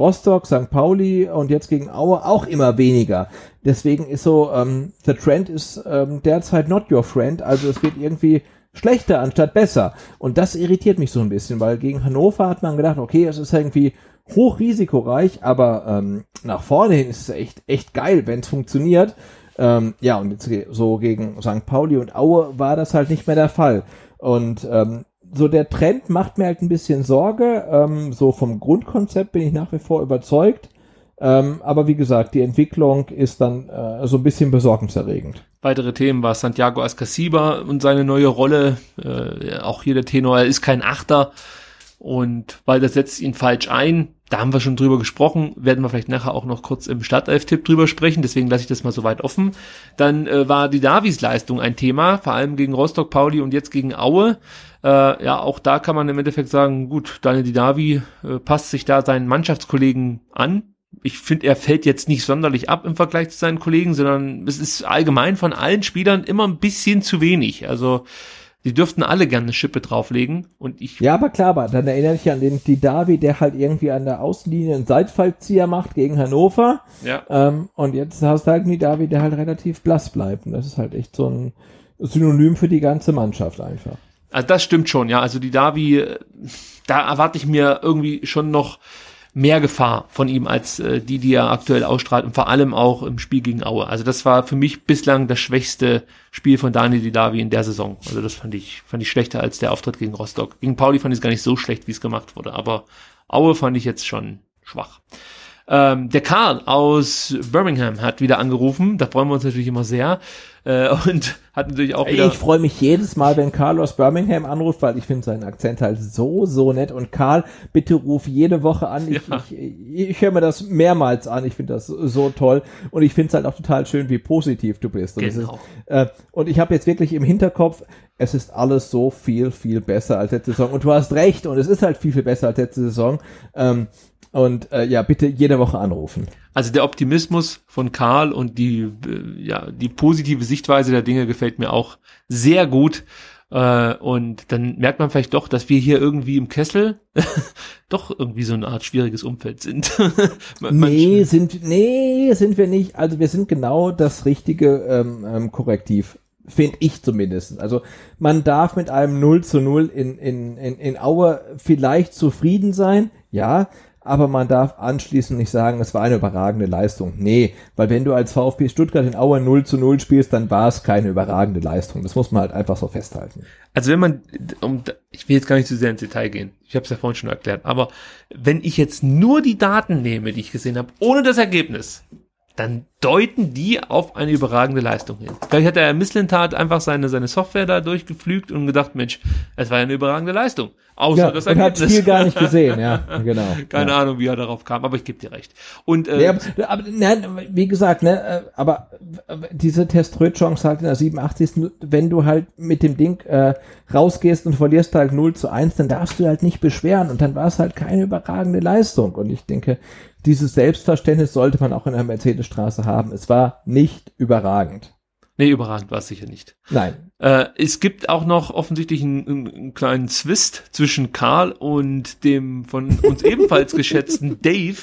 Rostock, St. Pauli und jetzt gegen Aue auch immer weniger. Deswegen ist so, ähm, the trend ist ähm, derzeit not your friend. Also es wird irgendwie schlechter anstatt besser. Und das irritiert mich so ein bisschen, weil gegen Hannover hat man gedacht, okay, es ist irgendwie hochrisikoreich, aber ähm, nach vorne hin ist es echt, echt geil, wenn es funktioniert. Ähm, ja, und jetzt so gegen St. Pauli und Aue war das halt nicht mehr der Fall. Und ähm, so der Trend macht mir halt ein bisschen Sorge. Ähm, so vom Grundkonzept bin ich nach wie vor überzeugt. Ähm, aber wie gesagt, die Entwicklung ist dann äh, so ein bisschen besorgniserregend. Weitere Themen war Santiago Ascasiba und seine neue Rolle. Äh, auch hier der Tenor, er ist kein Achter und weil das setzt ihn falsch ein. Da haben wir schon drüber gesprochen, werden wir vielleicht nachher auch noch kurz im Startelf-Tipp drüber sprechen, deswegen lasse ich das mal so weit offen. Dann äh, war die Davies-Leistung ein Thema, vor allem gegen Rostock, Pauli und jetzt gegen Aue. Äh, ja, auch da kann man im Endeffekt sagen, gut, Daniel Didavi äh, passt sich da seinen Mannschaftskollegen an. Ich finde, er fällt jetzt nicht sonderlich ab im Vergleich zu seinen Kollegen, sondern es ist allgemein von allen Spielern immer ein bisschen zu wenig. Also die dürften alle gerne eine Schippe drauflegen und ich. Ja, aber klar, aber dann erinnere ich an den Didavi, der halt irgendwie an der Außenlinie einen Seitfallzieher macht gegen Hannover. Ja. Ähm, und jetzt hast du halt einen Didavi, der halt relativ blass bleibt. Und das ist halt echt so ein Synonym für die ganze Mannschaft einfach. Also das stimmt schon, ja. Also die Davi, da erwarte ich mir irgendwie schon noch mehr Gefahr von ihm als äh, die, die er aktuell ausstrahlt und vor allem auch im Spiel gegen Aue. Also das war für mich bislang das schwächste Spiel von Daniel Didavi in der Saison. Also das fand ich, fand ich schlechter als der Auftritt gegen Rostock. Gegen Pauli fand ich es gar nicht so schlecht, wie es gemacht wurde, aber Aue fand ich jetzt schon schwach. Ähm, der Karl aus Birmingham hat wieder angerufen. Da freuen wir uns natürlich immer sehr. Äh, und hat natürlich auch wieder. Ich freue mich jedes Mal, wenn Karl aus Birmingham anruft, weil ich finde seinen Akzent halt so, so nett. Und Karl, bitte ruf jede Woche an. Ich, ja. ich, ich, höre mir das mehrmals an. Ich finde das so toll. Und ich finde es halt auch total schön, wie positiv du bist. Und, genau. ist, äh, und ich habe jetzt wirklich im Hinterkopf, es ist alles so viel, viel besser als letzte Saison. Und du hast recht, und es ist halt viel, viel besser als letzte Saison. Ähm, und äh, ja, bitte jede Woche anrufen. Also der Optimismus von Karl und die, äh, ja, die positive Sichtweise der Dinge gefällt mir auch sehr gut. Äh, und dann merkt man vielleicht doch, dass wir hier irgendwie im Kessel doch irgendwie so eine Art schwieriges Umfeld sind. nee, sind, nee, sind wir nicht. Also wir sind genau das richtige ähm, ähm, Korrektiv. Finde ich zumindest. Also man darf mit einem 0 zu 0 in, in, in, in Aue vielleicht zufrieden sein, ja, aber man darf anschließend nicht sagen, es war eine überragende Leistung. Nee, weil wenn du als VfB Stuttgart in Aue 0 zu 0 spielst, dann war es keine überragende Leistung. Das muss man halt einfach so festhalten. Also wenn man, um, ich will jetzt gar nicht zu sehr ins Detail gehen, ich habe es ja vorhin schon erklärt, aber wenn ich jetzt nur die Daten nehme, die ich gesehen habe, ohne das Ergebnis, dann deuten die auf eine überragende Leistung hin. Vielleicht hat der Misslintat einfach seine, seine Software da durchgeflügt und gedacht, Mensch, es war ja eine überragende Leistung. Außer ja, das und hat Ergebnis. viel gar nicht gesehen, ja, genau. Keine ja. Ahnung, wie er darauf kam, aber ich gebe dir recht. Und äh, Nee, aber, aber nein, wie gesagt, ne, äh, aber äh, diese Teströt-Chance halt in der 87. Wenn du halt mit dem Ding äh, rausgehst und verlierst halt 0 zu 1, dann darfst du halt nicht beschweren und dann war es halt keine überragende Leistung. Und ich denke, dieses Selbstverständnis sollte man auch in der Mercedesstraße haben. Es war nicht überragend. Nee, überragend war es sicher nicht. Nein. Äh, es gibt auch noch offensichtlich einen, einen kleinen Zwist zwischen Karl und dem von uns ebenfalls geschätzten Dave,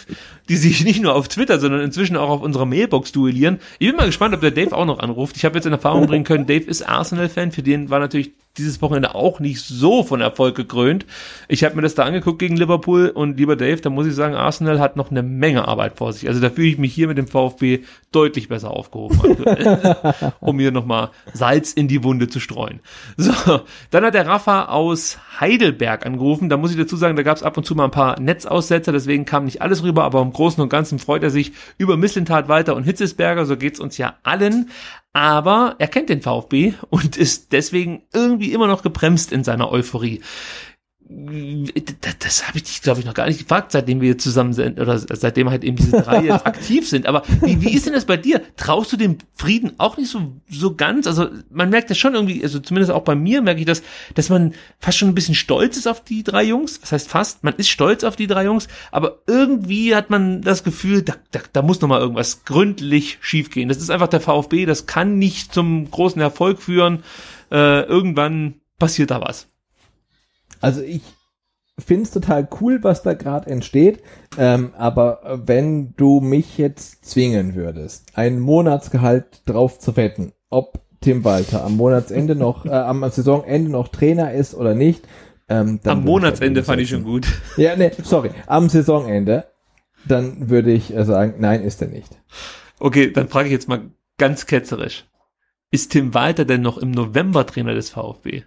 die sich nicht nur auf Twitter, sondern inzwischen auch auf unserer Mailbox duellieren. Ich bin mal gespannt, ob der Dave auch noch anruft. Ich habe jetzt in Erfahrung bringen können, Dave ist Arsenal-Fan, für den war natürlich dieses Wochenende auch nicht so von Erfolg gekrönt. Ich habe mir das da angeguckt gegen Liverpool und lieber Dave, da muss ich sagen, Arsenal hat noch eine Menge Arbeit vor sich. Also da fühle ich mich hier mit dem VfB deutlich besser aufgehoben, aktuell, um hier nochmal Salz in die Wunde zu streuen. So, dann hat der Rafa aus Heidelberg angerufen. Da muss ich dazu sagen, da gab es ab und zu mal ein paar Netzaussetzer, deswegen kam nicht alles rüber, aber im Großen und Ganzen freut er sich über Misslintat Walter und Hitzesberger, so geht's uns ja allen. Aber er kennt den VfB und ist deswegen irgendwie immer noch gebremst in seiner Euphorie das, das habe ich dich, glaube ich, noch gar nicht gefragt, seitdem wir zusammen sind oder seitdem halt eben diese drei jetzt aktiv sind. Aber wie, wie ist denn das bei dir? Traust du dem Frieden auch nicht so, so ganz? Also man merkt das schon irgendwie, also zumindest auch bei mir merke ich das, dass man fast schon ein bisschen stolz ist auf die drei Jungs. Was heißt fast? Man ist stolz auf die drei Jungs, aber irgendwie hat man das Gefühl, da, da, da muss noch mal irgendwas gründlich schiefgehen. Das ist einfach der VfB, das kann nicht zum großen Erfolg führen. Äh, irgendwann passiert da was. Also ich finde es total cool, was da gerade entsteht, ähm, aber wenn du mich jetzt zwingen würdest, ein Monatsgehalt drauf zu wetten, ob Tim Walter am Monatsende noch, äh, am Saisonende noch Trainer ist oder nicht, ähm, dann am Monatsende fand ich schon gut. Ja, nee, sorry, am Saisonende, dann würde ich äh, sagen, nein, ist er nicht. Okay, dann frage ich jetzt mal ganz ketzerisch. Ist Tim Walter denn noch im November Trainer des VfB?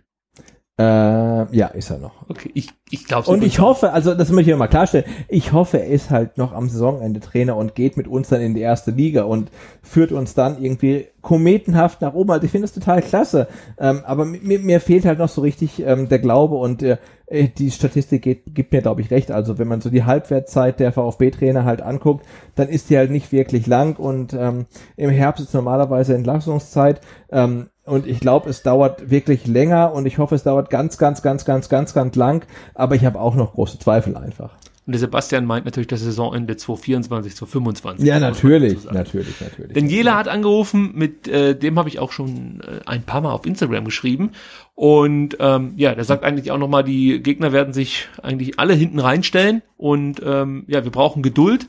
Äh, ja, ist er noch. Okay, ich, ich glaube Und ich hoffe, also das möchte ich mal klarstellen, ich hoffe, er ist halt noch am Saisonende Trainer und geht mit uns dann in die erste Liga und führt uns dann irgendwie kometenhaft nach oben. Also ich finde das total klasse. Ähm, aber mir, mir fehlt halt noch so richtig ähm, der Glaube und äh, die Statistik geht, gibt mir, glaube ich, recht. Also wenn man so die Halbwertzeit der VfB-Trainer halt anguckt, dann ist die halt nicht wirklich lang und ähm, im Herbst ist normalerweise Entlassungszeit. Ähm, und ich glaube, es dauert wirklich länger und ich hoffe, es dauert ganz, ganz, ganz, ganz, ganz, ganz lang. Aber ich habe auch noch große Zweifel einfach. Und der Sebastian meint natürlich das Saisonende 2024, 2025. Ja, natürlich, natürlich, natürlich. Denn Jela hat angerufen, mit äh, dem habe ich auch schon äh, ein paar Mal auf Instagram geschrieben. Und ähm, ja, der sagt eigentlich auch nochmal, die Gegner werden sich eigentlich alle hinten reinstellen. Und ähm, ja, wir brauchen Geduld.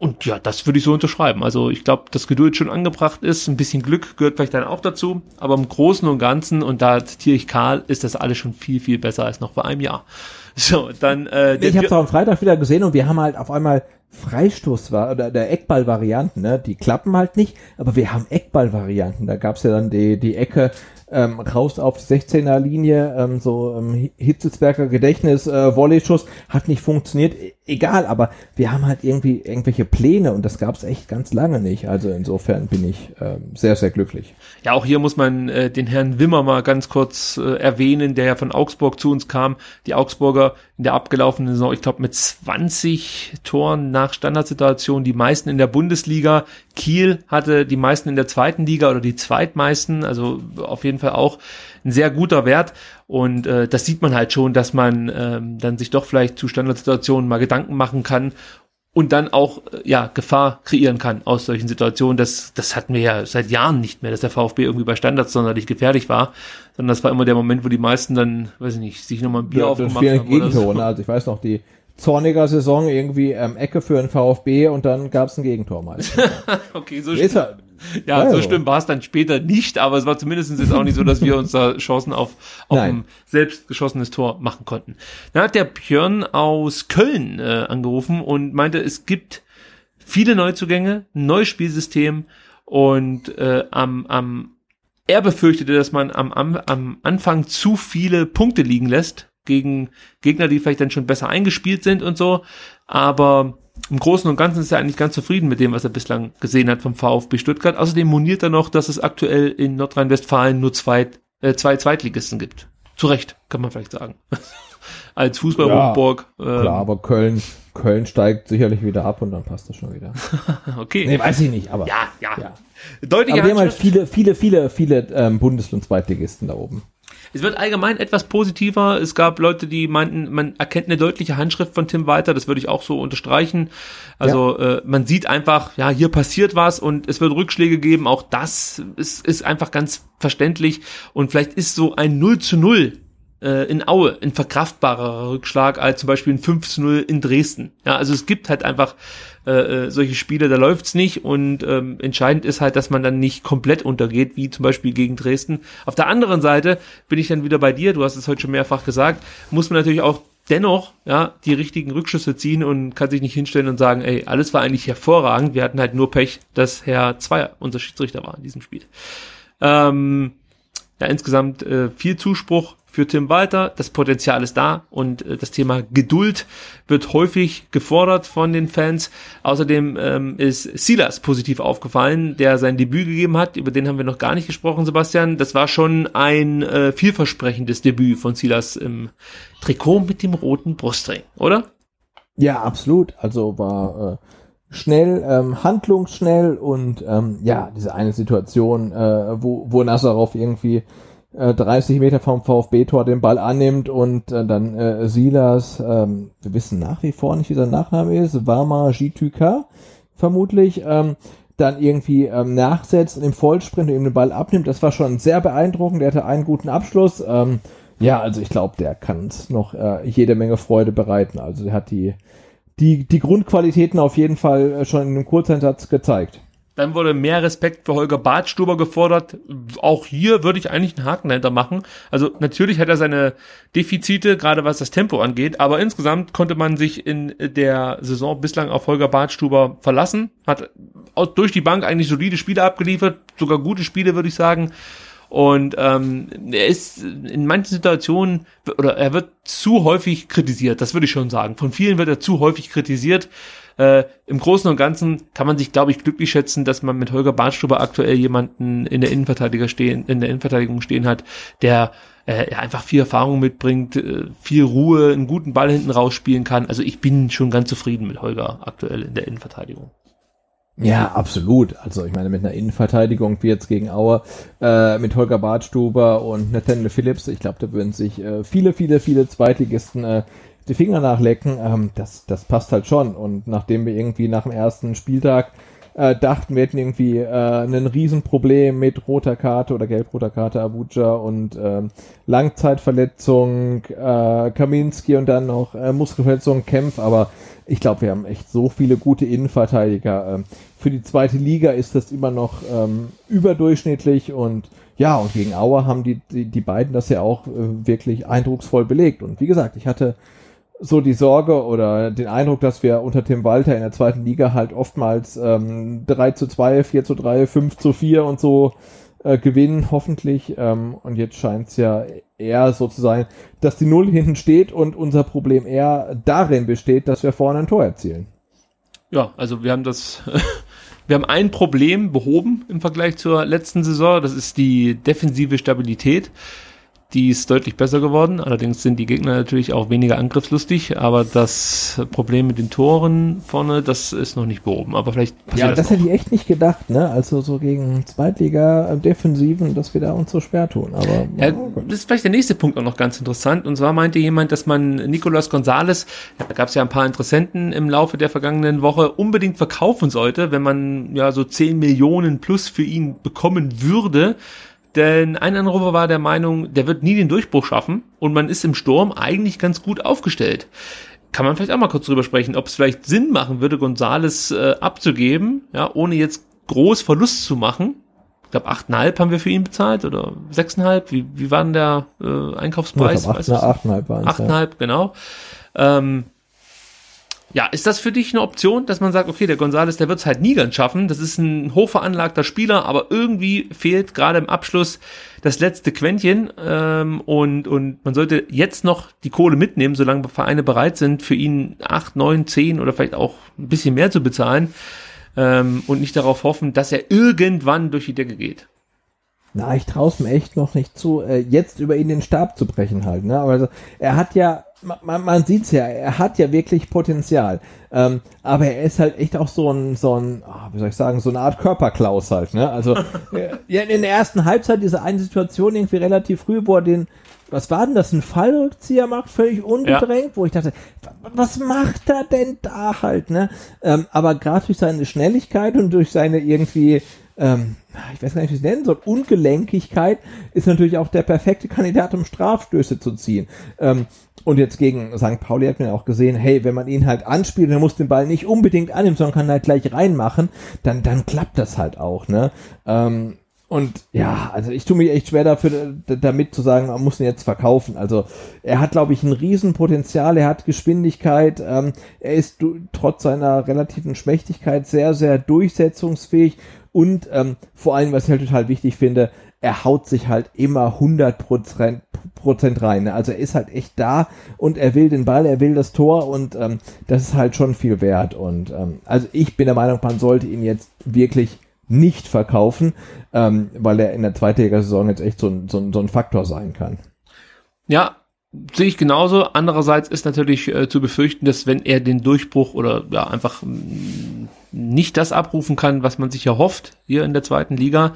Und ja, das würde ich so unterschreiben. Also ich glaube, dass Geduld schon angebracht ist. Ein bisschen Glück gehört vielleicht dann auch dazu. Aber im Großen und Ganzen, und da zitiere ich Karl, ist das alles schon viel, viel besser als noch vor einem Jahr. So, dann äh, Ich habe es auch am Freitag wieder gesehen und wir haben halt auf einmal Freistoß war oder der Eckball-Varianten, ne? Die klappen halt nicht, aber wir haben Eckball-Varianten. Da gab's ja dann die, die Ecke ähm, raus auf die 16er Linie, ähm, so ähm, Hitzelsberger Gedächtnis, äh, Volley-Schuss, hat nicht funktioniert. Egal, aber wir haben halt irgendwie irgendwelche Pläne und das gab's echt ganz lange nicht. Also insofern bin ich ähm, sehr, sehr glücklich. Ja, auch hier muss man äh, den Herrn Wimmer mal ganz kurz äh, erwähnen, der ja von Augsburg zu uns kam. Die Augsburger in der abgelaufenen Saison, ich glaube mit 20 Toren nach Standardsituation, die meisten in der Bundesliga. Kiel hatte die meisten in der zweiten Liga oder die zweitmeisten, also auf jeden Fall auch ein sehr guter Wert. Und äh, das sieht man halt schon, dass man ähm, dann sich doch vielleicht zu Standardsituationen mal Gedanken machen kann und dann auch ja Gefahr kreieren kann aus solchen Situationen. Das das hatten wir ja seit Jahren nicht mehr, dass der VfB irgendwie bei Standards sonderlich gefährlich war, sondern das war immer der Moment, wo die meisten dann, weiß ich nicht, sich nochmal ein Bier Ja, aufgemacht haben. Gegentore, so. ne? Also ich weiß noch, die zorniger Saison irgendwie ähm, Ecke für den VfB und dann gab's ein Gegentor mal. okay, so Ist er- Ja, Ja, so schlimm war es dann später nicht, aber es war zumindest jetzt auch nicht so, dass wir uns da Chancen auf, auf Nein. ein selbst geschossenes Tor machen konnten. Dann hat der Björn aus Köln äh, angerufen und meinte, es gibt viele Neuzugänge, ein neues Spielsystem und äh, am, am er befürchtete, dass man am, am, am Anfang zu viele Punkte liegen lässt gegen Gegner, die vielleicht dann schon besser eingespielt sind und so. Aber im Großen und Ganzen ist er eigentlich ganz zufrieden mit dem, was er bislang gesehen hat vom VfB Stuttgart. Außerdem moniert er noch, dass es aktuell in Nordrhein-Westfalen nur zwei, äh, zwei Zweitligisten gibt. Zu Recht, kann man vielleicht sagen. Als Fußballhochburg. Ja, ähm, klar, aber Köln, Köln steigt sicherlich wieder ab und dann passt das schon wieder. okay. Nee, weiß ich nicht, aber. Ja, ja. ja. Deutliche aber wir haben halt viele, viele, viele, viele ähm, Bundes- und Zweitligisten da oben. Es wird allgemein etwas positiver. Es gab Leute, die meinten, man erkennt eine deutliche Handschrift von Tim Walter. Das würde ich auch so unterstreichen. Also ja. äh, man sieht einfach, ja, hier passiert was und es wird Rückschläge geben. Auch das ist, ist einfach ganz verständlich. Und vielleicht ist so ein 0 zu 0 äh, in Aue ein verkraftbarer Rückschlag als zum Beispiel ein 5 zu 0 in Dresden. Ja, also es gibt halt einfach äh, äh, solche Spiele, da läuft's nicht und ähm, entscheidend ist halt, dass man dann nicht komplett untergeht, wie zum Beispiel gegen Dresden. Auf der anderen Seite bin ich dann wieder bei dir, du hast es heute schon mehrfach gesagt, muss man natürlich auch dennoch ja die richtigen Rückschlüsse ziehen und kann sich nicht hinstellen und sagen, ey, alles war eigentlich hervorragend, wir hatten halt nur Pech, dass Herr Zweier unser Schiedsrichter war in diesem Spiel. Ähm, ja, insgesamt äh, viel Zuspruch für Tim Walter. Das Potenzial ist da und äh, das Thema Geduld wird häufig gefordert von den Fans. Außerdem ähm, ist Silas positiv aufgefallen, der sein Debüt gegeben hat. Über den haben wir noch gar nicht gesprochen, Sebastian. Das war schon ein äh, vielversprechendes Debüt von Silas im Trikot mit dem roten Brustring, oder? Ja, absolut. Also war äh, schnell, ähm, handlungsschnell und ähm, ja, diese eine Situation, äh, wo, wo Nazarov irgendwie 30 äh, Meter vom VfB-Tor den Ball annimmt und äh, dann äh, Silas, ähm, wir wissen nach wie vor nicht, wie sein Nachname ist, Wama Jitüka, vermutlich, ähm, dann irgendwie ähm, nachsetzt und im Vollsprint eben den Ball abnimmt. Das war schon sehr beeindruckend. Der hatte einen guten Abschluss. Ähm, ja, also ich glaube, der kann uns noch äh, jede Menge Freude bereiten. Also der hat die, die, die Grundqualitäten auf jeden Fall äh, schon in einem Kurzeinsatz gezeigt. Dann wurde mehr Respekt für Holger Badstuber gefordert. Auch hier würde ich eigentlich einen Haken dahinter machen. Also natürlich hat er seine Defizite, gerade was das Tempo angeht, aber insgesamt konnte man sich in der Saison bislang auf Holger Badstuber verlassen. Hat durch die Bank eigentlich solide Spiele abgeliefert, sogar gute Spiele, würde ich sagen. Und ähm, er ist in manchen Situationen oder er wird zu häufig kritisiert, das würde ich schon sagen. Von vielen wird er zu häufig kritisiert. Äh, Im Großen und Ganzen kann man sich, glaube ich, glücklich schätzen, dass man mit Holger Bartstuber aktuell jemanden in der Innenverteidiger stehen, in der Innenverteidigung stehen hat, der äh, einfach viel Erfahrung mitbringt, äh, viel Ruhe, einen guten Ball hinten rausspielen kann. Also ich bin schon ganz zufrieden mit Holger aktuell in der Innenverteidigung. Ja, absolut. Also ich meine, mit einer Innenverteidigung wie jetzt gegen Auer, äh, mit Holger Bartstuber und Nathaniel Phillips, ich glaube, da würden sich äh, viele, viele, viele Zweitligisten äh, die Finger nachlecken, ähm, das, das passt halt schon. Und nachdem wir irgendwie nach dem ersten Spieltag äh, dachten, wir hätten irgendwie äh, ein Riesenproblem mit roter Karte oder gelb-roter Karte Abuja und äh, Langzeitverletzung, äh, Kaminski und dann noch äh, Muskelverletzung, Kempf, aber ich glaube, wir haben echt so viele gute Innenverteidiger. Ähm, für die zweite Liga ist das immer noch ähm, überdurchschnittlich und ja, und gegen Auer haben die, die, die beiden das ja auch äh, wirklich eindrucksvoll belegt. Und wie gesagt, ich hatte so die Sorge oder den Eindruck, dass wir unter Tim Walter in der zweiten Liga halt oftmals ähm, 3 zu 2, 4 zu 3, 5 zu 4 und so äh, gewinnen, hoffentlich. Ähm, und jetzt scheint es ja eher so zu sein, dass die Null hinten steht und unser Problem eher darin besteht, dass wir vorne ein Tor erzielen. Ja, also wir haben das, wir haben ein Problem behoben im Vergleich zur letzten Saison, das ist die defensive Stabilität die ist deutlich besser geworden. Allerdings sind die Gegner natürlich auch weniger angriffslustig, aber das Problem mit den Toren vorne, das ist noch nicht behoben. Aber vielleicht Ja, das, das hätte ich echt nicht gedacht, ne? Also so gegen Zweitliga-Defensiven, dass wir da uns so schwer tun. Aber ja, das ist vielleicht der nächste Punkt auch noch ganz interessant. Und zwar meinte jemand, dass man Nicolas Gonzales, da gab es ja ein paar Interessenten im Laufe der vergangenen Woche, unbedingt verkaufen sollte, wenn man ja so 10 Millionen plus für ihn bekommen würde. Denn ein Anrufer war der Meinung, der wird nie den Durchbruch schaffen und man ist im Sturm eigentlich ganz gut aufgestellt. Kann man vielleicht auch mal kurz drüber sprechen, ob es vielleicht Sinn machen würde, Gonzales äh, abzugeben, ja, ohne jetzt groß Verlust zu machen. Ich glaube, 8,5 haben wir für ihn bezahlt oder 6,5. Wie, wie war denn der äh, Einkaufspreis? Ja, 8,5 waren 8,5, ja. genau. Ähm, Ja, ist das für dich eine Option, dass man sagt, okay, der Gonzales, der wird es halt nie ganz schaffen. Das ist ein hochveranlagter Spieler, aber irgendwie fehlt gerade im Abschluss das letzte Quäntchen ähm, und, und man sollte jetzt noch die Kohle mitnehmen, solange Vereine bereit sind, für ihn acht, neun, zehn oder vielleicht auch ein bisschen mehr zu bezahlen ähm, und nicht darauf hoffen, dass er irgendwann durch die Decke geht. Na, ich traue es mir echt noch nicht zu, äh, jetzt über ihn den Stab zu brechen halt. Ne? Also er hat ja man, man sieht's ja, er hat ja wirklich Potenzial. Ähm, aber er ist halt echt auch so ein, so ein, oh, wie soll ich sagen, so eine Art Körperklaus halt, ne? Also äh, ja, in der ersten Halbzeit diese eine Situation irgendwie relativ früh, wo er den, was war denn das, ein Fallrückzieher macht, völlig unbedrängt, ja. wo ich dachte, was macht er denn da halt, ne? Ähm, aber gerade durch seine Schnelligkeit und durch seine irgendwie ähm, ich weiß gar nicht, wie ich es nennen soll, Ungelenkigkeit ist natürlich auch der perfekte Kandidat, um Strafstöße zu ziehen. Ähm, und jetzt gegen St. Pauli hat man ja auch gesehen, hey, wenn man ihn halt anspielt, dann muss den Ball nicht unbedingt annehmen, sondern kann halt gleich reinmachen, dann, dann klappt das halt auch, ne? Ähm, und ja, also ich tue mich echt schwer dafür, damit zu sagen, man muss ihn jetzt verkaufen. Also er hat, glaube ich, ein Riesenpotenzial, er hat Geschwindigkeit, ähm, er ist trotz seiner relativen Schmächtigkeit sehr, sehr durchsetzungsfähig und ähm, vor allem, was ich halt total wichtig finde, er haut sich halt immer 100 Prozent rein. Ne? Also er ist halt echt da und er will den Ball, er will das Tor und ähm, das ist halt schon viel wert. Und ähm, also ich bin der Meinung, man sollte ihn jetzt wirklich nicht verkaufen, ähm, weil er in der Zweitligasaison jetzt echt so ein, so, ein, so ein Faktor sein kann. Ja, sehe ich genauso. Andererseits ist natürlich äh, zu befürchten, dass wenn er den Durchbruch oder ja einfach mm, nicht das abrufen kann, was man sich erhofft hier in der zweiten Liga,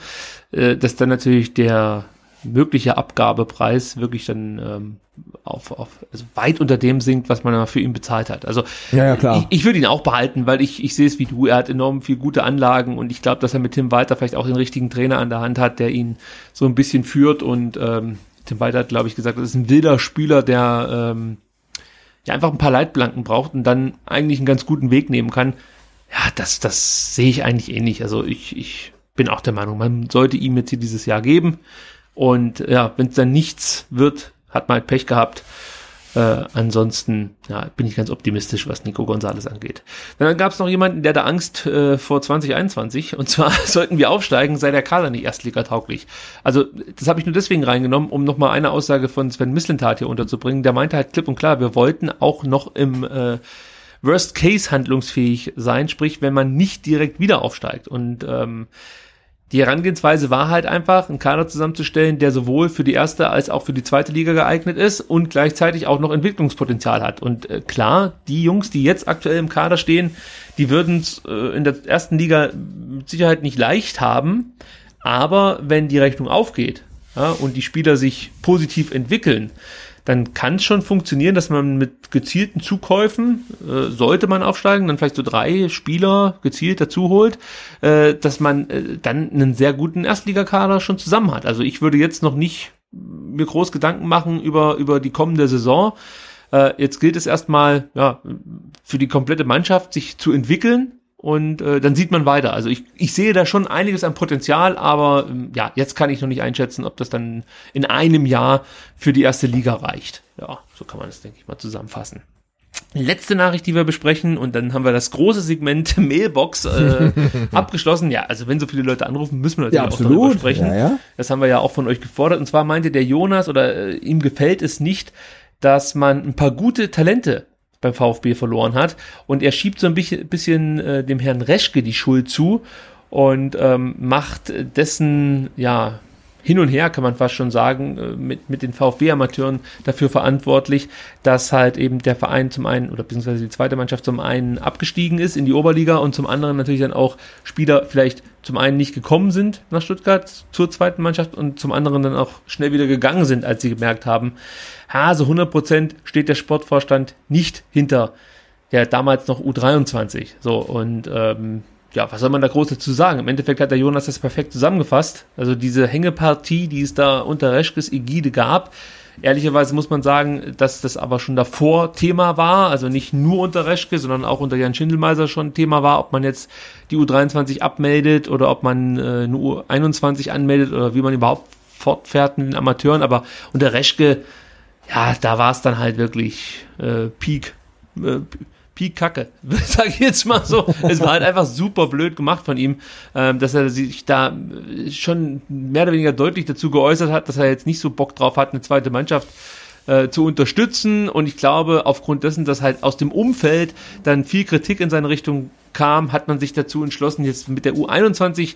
äh, dass dann natürlich der mögliche Abgabepreis wirklich dann ähm, auf, auf also weit unter dem sinkt, was man für ihn bezahlt hat. Also ja, ja, klar. ich, ich würde ihn auch behalten, weil ich, ich sehe es wie du, er hat enorm viel gute Anlagen und ich glaube, dass er mit Tim Walter vielleicht auch den richtigen Trainer an der Hand hat, der ihn so ein bisschen führt und ähm, Tim Walter hat, glaube ich, gesagt, das ist ein wilder Spieler, der ähm, ja einfach ein paar Leitplanken braucht und dann eigentlich einen ganz guten Weg nehmen kann. Ja, das, das sehe ich eigentlich ähnlich. Also ich, ich bin auch der Meinung, man sollte ihm jetzt hier dieses Jahr geben. Und ja, wenn es dann nichts wird, hat man halt Pech gehabt. Äh, ansonsten ja, bin ich ganz optimistisch, was Nico Gonzalez angeht. Dann gab es noch jemanden, der da Angst äh, vor 2021 und zwar sollten wir aufsteigen, sei der Kader nicht erstligatauglich. Also das habe ich nur deswegen reingenommen, um nochmal eine Aussage von Sven Mislintat hier unterzubringen. Der meinte halt klipp und klar, wir wollten auch noch im äh, Worst Case handlungsfähig sein, sprich wenn man nicht direkt wieder aufsteigt und ähm, die Herangehensweise war halt einfach, einen Kader zusammenzustellen, der sowohl für die erste als auch für die zweite Liga geeignet ist und gleichzeitig auch noch Entwicklungspotenzial hat. Und äh, klar, die Jungs, die jetzt aktuell im Kader stehen, die würden es äh, in der ersten Liga mit Sicherheit nicht leicht haben. Aber wenn die Rechnung aufgeht ja, und die Spieler sich positiv entwickeln, dann kann es schon funktionieren, dass man mit gezielten Zukäufen, äh, sollte man aufsteigen, dann vielleicht so drei Spieler gezielt dazu holt, äh, dass man äh, dann einen sehr guten Erstligakader schon zusammen hat. Also ich würde jetzt noch nicht mir groß Gedanken machen über, über die kommende Saison. Äh, jetzt gilt es erstmal, ja, für die komplette Mannschaft sich zu entwickeln, und äh, dann sieht man weiter. Also ich, ich sehe da schon einiges an Potenzial, aber ähm, ja, jetzt kann ich noch nicht einschätzen, ob das dann in einem Jahr für die erste Liga reicht. Ja, so kann man das, denke ich mal, zusammenfassen. Letzte Nachricht, die wir besprechen, und dann haben wir das große Segment Mailbox äh, abgeschlossen. Ja, also wenn so viele Leute anrufen, müssen wir natürlich ja, auch darüber sprechen. Ja, ja. Das haben wir ja auch von euch gefordert. Und zwar meinte der Jonas, oder äh, ihm gefällt es nicht, dass man ein paar gute Talente beim VfB verloren hat. Und er schiebt so ein bisschen, bisschen äh, dem Herrn Reschke die Schuld zu und ähm, macht dessen, ja, hin und her, kann man fast schon sagen, äh, mit, mit den VfB-Amateuren dafür verantwortlich, dass halt eben der Verein zum einen oder beziehungsweise die zweite Mannschaft zum einen abgestiegen ist in die Oberliga und zum anderen natürlich dann auch Spieler vielleicht zum einen nicht gekommen sind nach Stuttgart zur zweiten Mannschaft und zum anderen dann auch schnell wieder gegangen sind, als sie gemerkt haben, ha, so 100% steht der Sportvorstand nicht hinter der damals noch U23. So und ähm, ja, was soll man da groß dazu sagen? Im Endeffekt hat der Jonas das perfekt zusammengefasst. Also diese Hängepartie, die es da unter Reschkes Ägide gab, Ehrlicherweise muss man sagen, dass das aber schon davor Thema war, also nicht nur unter Reschke, sondern auch unter Jan Schindelmeiser schon Thema war, ob man jetzt die U23 abmeldet oder ob man äh, eine U21 anmeldet oder wie man überhaupt fortfährt mit den Amateuren. Aber unter Reschke, ja, da war es dann halt wirklich äh, Peak, äh, Pi Kacke, sag ich jetzt mal so. es war halt einfach super blöd gemacht von ihm, ähm, dass er sich da schon mehr oder weniger deutlich dazu geäußert hat, dass er jetzt nicht so Bock drauf hat, eine zweite Mannschaft äh, zu unterstützen. Und ich glaube, aufgrund dessen, dass halt aus dem Umfeld dann viel Kritik in seine Richtung kam, hat man sich dazu entschlossen, jetzt mit der U21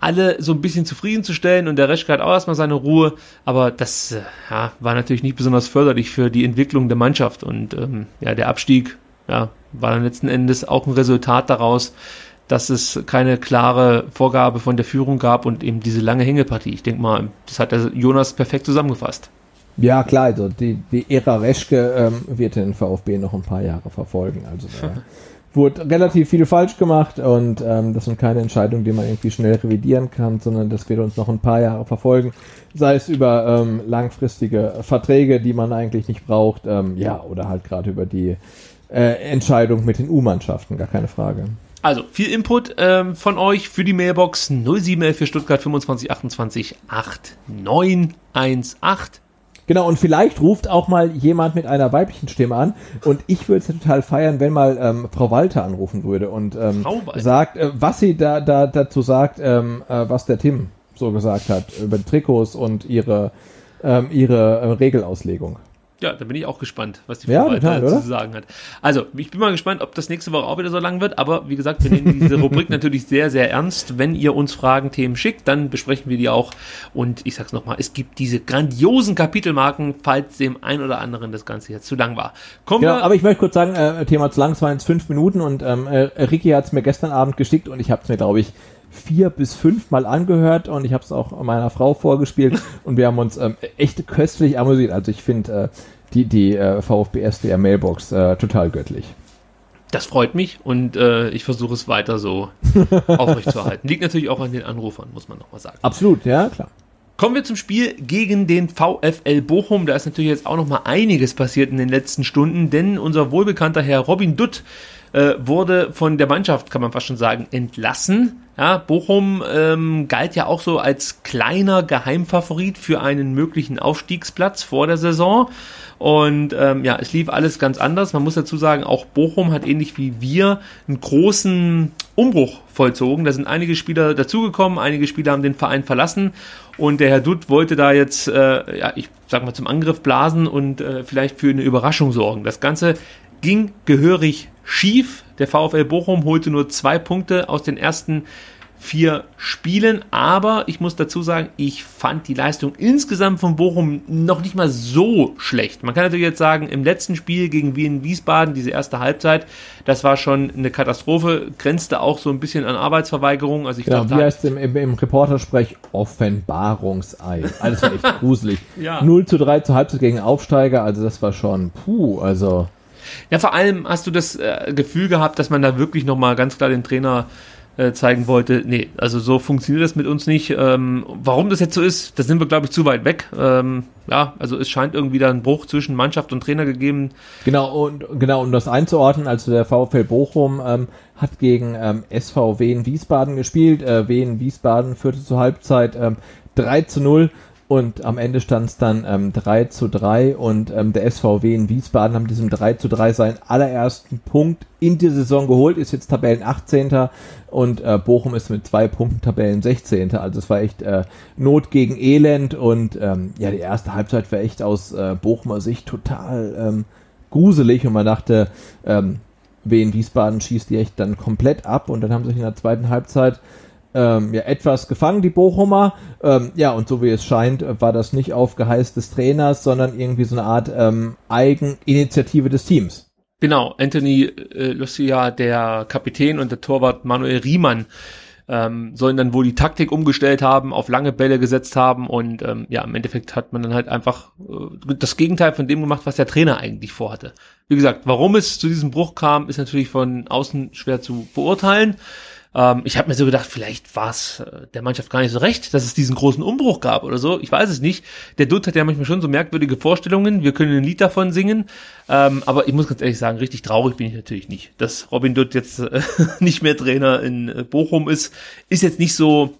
alle so ein bisschen zufriedenzustellen und der Reschke hat auch erstmal seine Ruhe, aber das äh, ja, war natürlich nicht besonders förderlich für die Entwicklung der Mannschaft und ähm, ja, der Abstieg ja, war dann letzten Endes auch ein Resultat daraus, dass es keine klare Vorgabe von der Führung gab und eben diese lange Hängepartie. Ich denke mal, das hat der Jonas perfekt zusammengefasst. Ja, klar, also die, die Ära Reschke ähm, wird den VfB noch ein paar Jahre verfolgen. Also da wurde relativ viel falsch gemacht und ähm, das sind keine Entscheidungen, die man irgendwie schnell revidieren kann, sondern das wird uns noch ein paar Jahre verfolgen. Sei es über ähm, langfristige Verträge, die man eigentlich nicht braucht, ähm, ja, oder halt gerade über die äh, Entscheidung mit den U-Mannschaften, gar keine Frage. Also, viel Input ähm, von euch für die Mailbox 0711 für Stuttgart 25 28 8918. Genau, und vielleicht ruft auch mal jemand mit einer weiblichen Stimme an. Und ich würde es ja total feiern, wenn mal ähm, Frau Walter anrufen würde und ähm, sagt, äh, was sie da, da dazu sagt, ähm, äh, was der Tim so gesagt hat über die Trikots und ihre, ähm, ihre äh, Regelauslegung. Ja, da bin ich auch gespannt, was die ja, total, zu sagen hat. Also, ich bin mal gespannt, ob das nächste Woche auch wieder so lang wird, aber wie gesagt, wir nehmen diese Rubrik natürlich sehr, sehr ernst. Wenn ihr uns Fragen, Themen schickt, dann besprechen wir die auch. Und ich sag's nochmal, es gibt diese grandiosen Kapitelmarken, falls dem ein oder anderen das Ganze jetzt zu lang war. Kommen genau, aber ich möchte kurz sagen, äh, Thema zu lang, es waren jetzt fünf Minuten und ähm, äh, Ricky hat es mir gestern Abend geschickt und ich habe es mir, glaube ich, vier bis fünf Mal angehört und ich habe es auch meiner Frau vorgespielt und wir haben uns ähm, echt köstlich amüsiert. Also ich finde, äh, die, die äh, VfB SDR Mailbox äh, total göttlich. Das freut mich und äh, ich versuche es weiter so aufrechtzuerhalten. Liegt natürlich auch an den Anrufern, muss man nochmal sagen. Absolut, ja, klar. Kommen wir zum Spiel gegen den VfL Bochum. Da ist natürlich jetzt auch noch mal einiges passiert in den letzten Stunden, denn unser wohlbekannter Herr Robin Dutt äh, wurde von der Mannschaft, kann man fast schon sagen, entlassen. Ja, Bochum ähm, galt ja auch so als kleiner Geheimfavorit für einen möglichen Aufstiegsplatz vor der Saison. Und ähm, ja, es lief alles ganz anders. Man muss dazu sagen, auch Bochum hat ähnlich wie wir einen großen Umbruch vollzogen. Da sind einige Spieler dazugekommen, einige Spieler haben den Verein verlassen und der Herr Dutt wollte da jetzt, äh, ja, ich sag mal, zum Angriff blasen und äh, vielleicht für eine Überraschung sorgen. Das Ganze ging gehörig schief. Der VfL Bochum holte nur zwei Punkte aus den ersten vier Spielen. Aber ich muss dazu sagen, ich fand die Leistung insgesamt von Bochum noch nicht mal so schlecht. Man kann natürlich jetzt sagen, im letzten Spiel gegen Wien Wiesbaden, diese erste Halbzeit, das war schon eine Katastrophe, grenzte auch so ein bisschen an Arbeitsverweigerung. Also ich genau, glaub, wie heißt im, im, im Reportersprech Offenbarungsei. Alles war echt gruselig. ja. 0 zu 3 zur Halbzeit gegen Aufsteiger, also das war schon puh, also. Ja, vor allem hast du das äh, Gefühl gehabt, dass man da wirklich nochmal ganz klar den Trainer äh, zeigen wollte, nee, also so funktioniert das mit uns nicht. Ähm, warum das jetzt so ist, da sind wir, glaube ich, zu weit weg. Ähm, ja, also es scheint irgendwie da einen Bruch zwischen Mannschaft und Trainer gegeben. Genau, und genau, um das einzuordnen, also der VfL Bochum ähm, hat gegen ähm, SV Wien Wiesbaden gespielt. Äh, Wien Wiesbaden führte zur Halbzeit ähm, 3 zu 0 und am Ende stand es dann ähm, 3 zu 3 und ähm, der SVW in Wiesbaden haben diesem 3 zu 3 seinen allerersten Punkt in die Saison geholt, ist jetzt Tabellen 18. und äh, Bochum ist mit zwei Punkten Tabellen 16. Also es war echt äh, Not gegen Elend und ähm, ja, die erste Halbzeit war echt aus äh, Bochumer Sicht total ähm, gruselig und man dachte, ähm, Wien Wiesbaden schießt die echt dann komplett ab und dann haben sich in der zweiten Halbzeit ähm, ja, etwas gefangen, die Bochumer. Ähm, ja, und so wie es scheint, war das nicht auf Geheiß des Trainers, sondern irgendwie so eine Art ähm, Eigeninitiative des Teams. Genau, Anthony äh, Lucia, der Kapitän und der Torwart Manuel Riemann ähm, sollen dann wohl die Taktik umgestellt haben, auf lange Bälle gesetzt haben und ähm, ja, im Endeffekt hat man dann halt einfach äh, das Gegenteil von dem gemacht, was der Trainer eigentlich vorhatte. Wie gesagt, warum es zu diesem Bruch kam, ist natürlich von außen schwer zu beurteilen. Ähm, ich habe mir so gedacht, vielleicht war es äh, der Mannschaft gar nicht so recht, dass es diesen großen Umbruch gab oder so. Ich weiß es nicht. Der Dutt hat ja manchmal schon so merkwürdige Vorstellungen. Wir können ein Lied davon singen. Ähm, aber ich muss ganz ehrlich sagen, richtig traurig bin ich natürlich nicht. Dass Robin Dutt jetzt äh, nicht mehr Trainer in äh, Bochum ist, ist jetzt nicht so